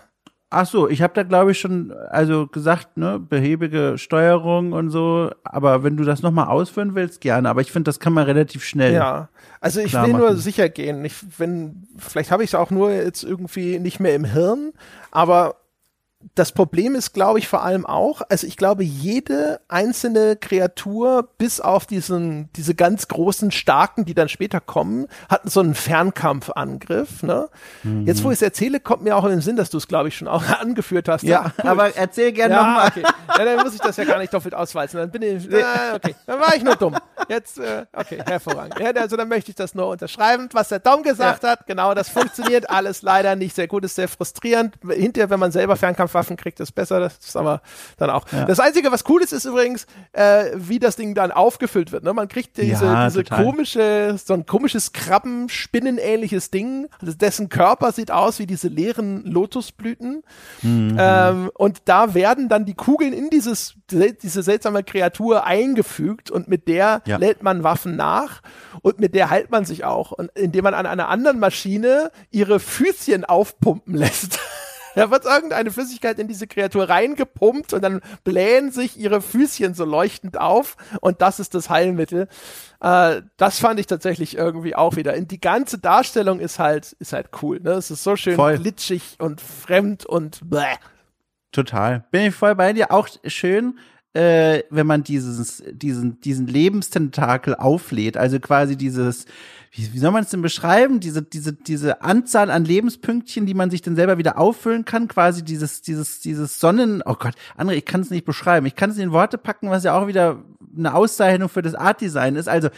Ach so, ich habe da glaube ich schon also gesagt, ne, behäbige Steuerung und so, aber wenn du das noch mal ausführen willst, gerne, aber ich finde, das kann man relativ schnell. Ja. Also ich will nur sicher gehen, ich wenn vielleicht habe ich es auch nur jetzt irgendwie nicht mehr im Hirn, aber das Problem ist, glaube ich, vor allem auch, also ich glaube, jede einzelne Kreatur, bis auf diesen, diese ganz großen, starken, die dann später kommen, hat so einen Fernkampfangriff. Ne? Mhm. Jetzt, wo ich es erzähle, kommt mir auch in den Sinn, dass du es, glaube ich, schon auch angeführt hast. Ja, ja aber erzähl gerne ja, nochmal. Okay. Ja, dann muss ich das ja gar nicht doppelt ausweisen. Dann bin ich, ah, okay, dann war ich nur dumm. Jetzt, äh, okay, hervorragend. Ja, also dann möchte ich das nur unterschreiben, was der Dom gesagt ja. hat. Genau, das funktioniert alles leider nicht sehr gut, ist sehr frustrierend. Hinterher, wenn man selber Fernkampf Waffen kriegt, ist besser. Das ist aber dann auch. Ja. Das Einzige, was cool ist, ist übrigens, äh, wie das Ding dann aufgefüllt wird. Ne? Man kriegt diese, ja, diese komische, so ein komisches Krabbenspinnenähnliches Ding, dessen Körper sieht aus wie diese leeren Lotusblüten. Mhm. Ähm, und da werden dann die Kugeln in dieses, diese seltsame Kreatur eingefügt und mit der ja. lädt man Waffen nach und mit der heilt man sich auch. Und indem man an einer anderen Maschine ihre Füßchen aufpumpen lässt. Da wird irgendeine Flüssigkeit in diese Kreatur reingepumpt und dann blähen sich ihre Füßchen so leuchtend auf und das ist das Heilmittel. Äh, das fand ich tatsächlich irgendwie auch wieder. Und die ganze Darstellung ist halt, ist halt cool. Ne? Es ist so schön voll. glitschig und fremd und bläh. Total. Bin ich voll bei dir. Auch schön, äh, wenn man dieses, diesen, diesen Lebenstentakel auflädt. Also quasi dieses, wie, wie soll man es denn beschreiben? Diese, diese, diese Anzahl an Lebenspünktchen, die man sich dann selber wieder auffüllen kann, quasi dieses, dieses, dieses Sonnen, oh Gott, André, ich kann es nicht beschreiben. Ich kann es in Worte packen, was ja auch wieder eine Auszeichnung für das Art-Design ist. Also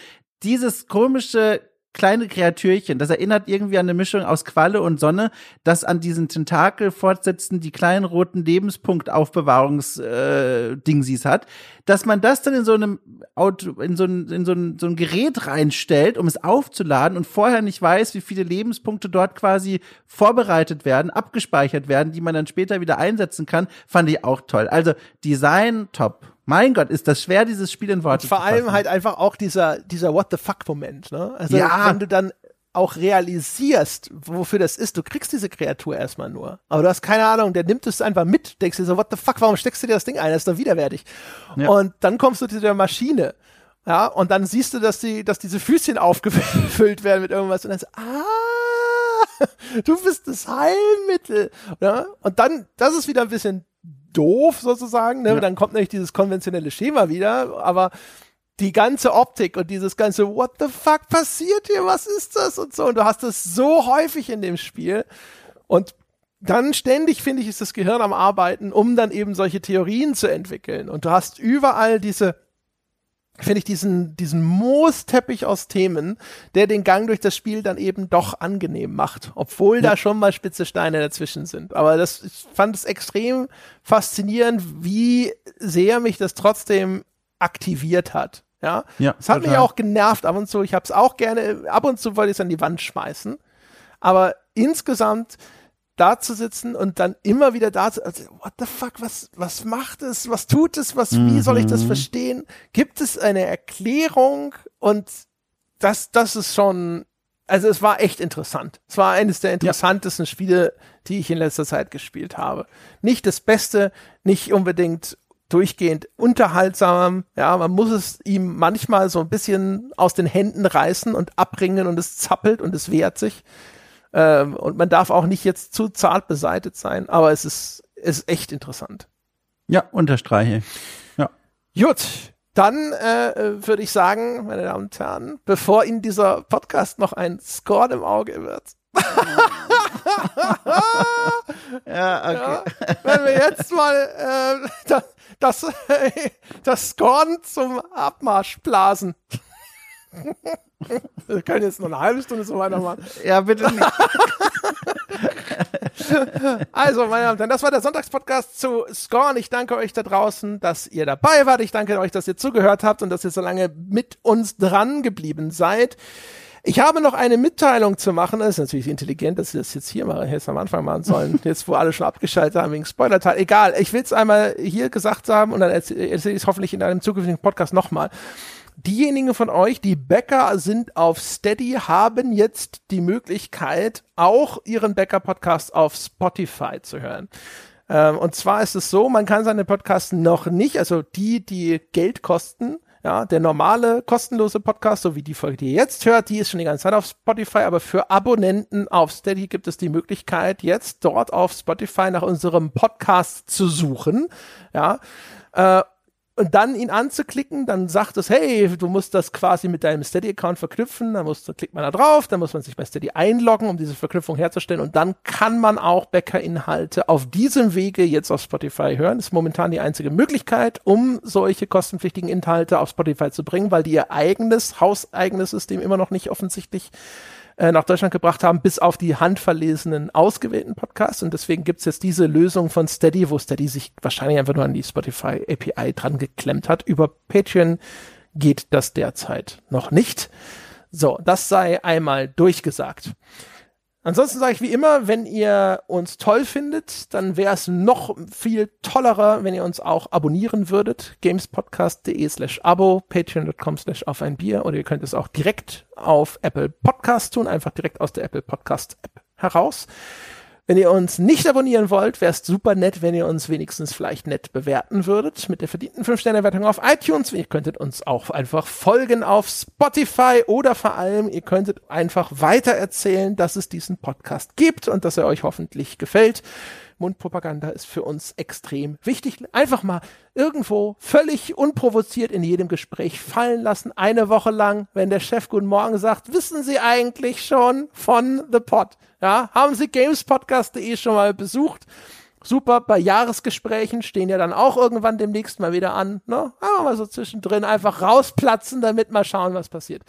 dieses komische kleine Kreatürchen. Das erinnert irgendwie an eine Mischung aus Qualle und Sonne, das an diesen Tentakel fortsetzen, die kleinen roten Lebenspunkt-Aufbewahrungs-Dingsies äh, hat, dass man das dann in so einem Auto, in so ein, in so ein, so ein Gerät reinstellt, um es aufzuladen und vorher nicht weiß, wie viele Lebenspunkte dort quasi vorbereitet werden, abgespeichert werden, die man dann später wieder einsetzen kann, fand ich auch toll. Also Design top. Mein Gott, ist das schwer, dieses Spiel in Worte zu Vor allem halt einfach auch dieser, dieser What the fuck-Moment, ne? Also, ja. wenn du dann auch realisierst, wofür das ist. Du kriegst diese Kreatur erstmal nur. Aber du hast keine Ahnung, der nimmt es einfach mit. Denkst dir so, what the fuck, warum steckst du dir das Ding ein? Das ist doch widerwärtig. Ja. Und dann kommst du zu der Maschine. Ja, und dann siehst du, dass die, dass diese Füßchen aufgefüllt werden mit irgendwas und dann so, ah, du bist das Heilmittel. Ja? Und dann, das ist wieder ein bisschen doof sozusagen. Ne? Ja. Dann kommt nämlich dieses konventionelle Schema wieder, aber die ganze Optik und dieses ganze What the fuck passiert hier? Was ist das? Und so. Und du hast das so häufig in dem Spiel. Und dann ständig, finde ich, ist das Gehirn am Arbeiten, um dann eben solche Theorien zu entwickeln. Und du hast überall diese finde ich diesen, diesen Moosteppich aus Themen, der den Gang durch das Spiel dann eben doch angenehm macht, obwohl ja. da schon mal spitze Steine dazwischen sind. Aber das, ich fand es extrem faszinierend, wie sehr mich das trotzdem aktiviert hat. Ja, ja es hat total. mich auch genervt ab und zu. Ich habe es auch gerne, ab und zu wollte ich es an die Wand schmeißen. Aber insgesamt da zu sitzen und dann immer wieder da zu, also, what the fuck, was, was macht es, was tut es, was, mhm. wie soll ich das mhm. verstehen? Gibt es eine Erklärung? Und das, das ist schon, also es war echt interessant. Es war eines der interessantesten ja. Spiele, die ich in letzter Zeit gespielt habe. Nicht das Beste, nicht unbedingt durchgehend unterhaltsam. Ja, man muss es ihm manchmal so ein bisschen aus den Händen reißen und abbringen und es zappelt und es wehrt sich. Ähm, und man darf auch nicht jetzt zu zart beseitet sein, aber es ist, ist echt interessant. Ja, unterstreiche. Ja. Gut, dann äh, würde ich sagen, meine Damen und Herren, bevor Ihnen dieser Podcast noch ein Score im Auge wird. ja, okay. Ja, wenn wir jetzt mal äh, das, das, das Scorn zum Abmarsch blasen. Wir können jetzt noch eine halbe Stunde so weitermachen. Ja, bitte nicht. also, meine Damen und Herren, das war der Sonntagspodcast zu Scorn. Ich danke euch da draußen, dass ihr dabei wart. Ich danke euch, dass ihr zugehört habt und dass ihr so lange mit uns dran geblieben seid. Ich habe noch eine Mitteilung zu machen. Das ist natürlich intelligent, dass Sie das jetzt hier mal jetzt am Anfang machen sollen. Jetzt, wo alle schon abgeschaltet haben wegen Spoiler-Teil. Egal. Ich will es einmal hier gesagt haben und dann erzähle ich es hoffentlich in einem zukünftigen Podcast nochmal diejenigen von euch, die Bäcker sind auf Steady, haben jetzt die Möglichkeit, auch ihren Bäcker-Podcast auf Spotify zu hören. Ähm, und zwar ist es so, man kann seine Podcasts noch nicht, also die, die Geld kosten, Ja, der normale kostenlose Podcast, so wie die Folge, die ihr jetzt hört, die ist schon die ganze Zeit auf Spotify, aber für Abonnenten auf Steady gibt es die Möglichkeit, jetzt dort auf Spotify nach unserem Podcast zu suchen. Ja, äh, und dann ihn anzuklicken, dann sagt es, hey, du musst das quasi mit deinem Steady-Account verknüpfen, dann, muss, dann klickt man da drauf, dann muss man sich bei Steady einloggen, um diese Verknüpfung herzustellen und dann kann man auch Bäcker-Inhalte auf diesem Wege jetzt auf Spotify hören. Das ist momentan die einzige Möglichkeit, um solche kostenpflichtigen Inhalte auf Spotify zu bringen, weil die ihr eigenes, hauseigenes System immer noch nicht offensichtlich äh, nach Deutschland gebracht haben, bis auf die handverlesenen ausgewählten Podcasts. Und deswegen gibt's jetzt diese Lösung von Steady, wo Steady sich wahrscheinlich einfach nur an die Spotify API dran geklemmt hat. Über Patreon geht das derzeit noch nicht. So, das sei einmal durchgesagt. Ansonsten sage ich wie immer, wenn ihr uns toll findet, dann wäre es noch viel tollerer, wenn ihr uns auch abonnieren würdet. gamespodcast.de slash abo, patreon.com slash auf ein Bier oder ihr könnt es auch direkt auf Apple Podcast tun, einfach direkt aus der Apple Podcast App heraus. Wenn ihr uns nicht abonnieren wollt, wäre es super nett, wenn ihr uns wenigstens vielleicht nett bewerten würdet mit der verdienten 5-Sterne-Wertung auf iTunes. Ihr könntet uns auch einfach folgen auf Spotify oder vor allem, ihr könntet einfach weiter erzählen, dass es diesen Podcast gibt und dass er euch hoffentlich gefällt. Mundpropaganda ist für uns extrem wichtig. Einfach mal irgendwo völlig unprovoziert in jedem Gespräch fallen lassen. Eine Woche lang, wenn der Chef Guten Morgen sagt, wissen Sie eigentlich schon von The Pod? Ja, haben Sie gamespodcast.de schon mal besucht? Super, bei Jahresgesprächen stehen ja dann auch irgendwann demnächst mal wieder an. Ne? Aber mal so zwischendrin einfach rausplatzen, damit mal schauen, was passiert.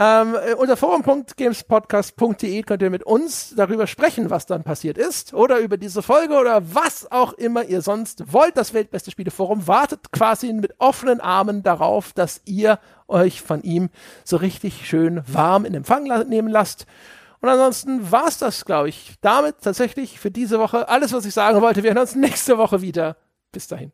Ähm, äh, unter forum.gamespodcast.de könnt ihr mit uns darüber sprechen, was dann passiert ist oder über diese Folge oder was auch immer ihr sonst wollt. Das Weltbeste Spieleforum wartet quasi mit offenen Armen darauf, dass ihr euch von ihm so richtig schön warm in Empfang nehmen lasst. Und ansonsten war's das, glaube ich, damit tatsächlich für diese Woche alles, was ich sagen wollte. Wir hören uns nächste Woche wieder. Bis dahin.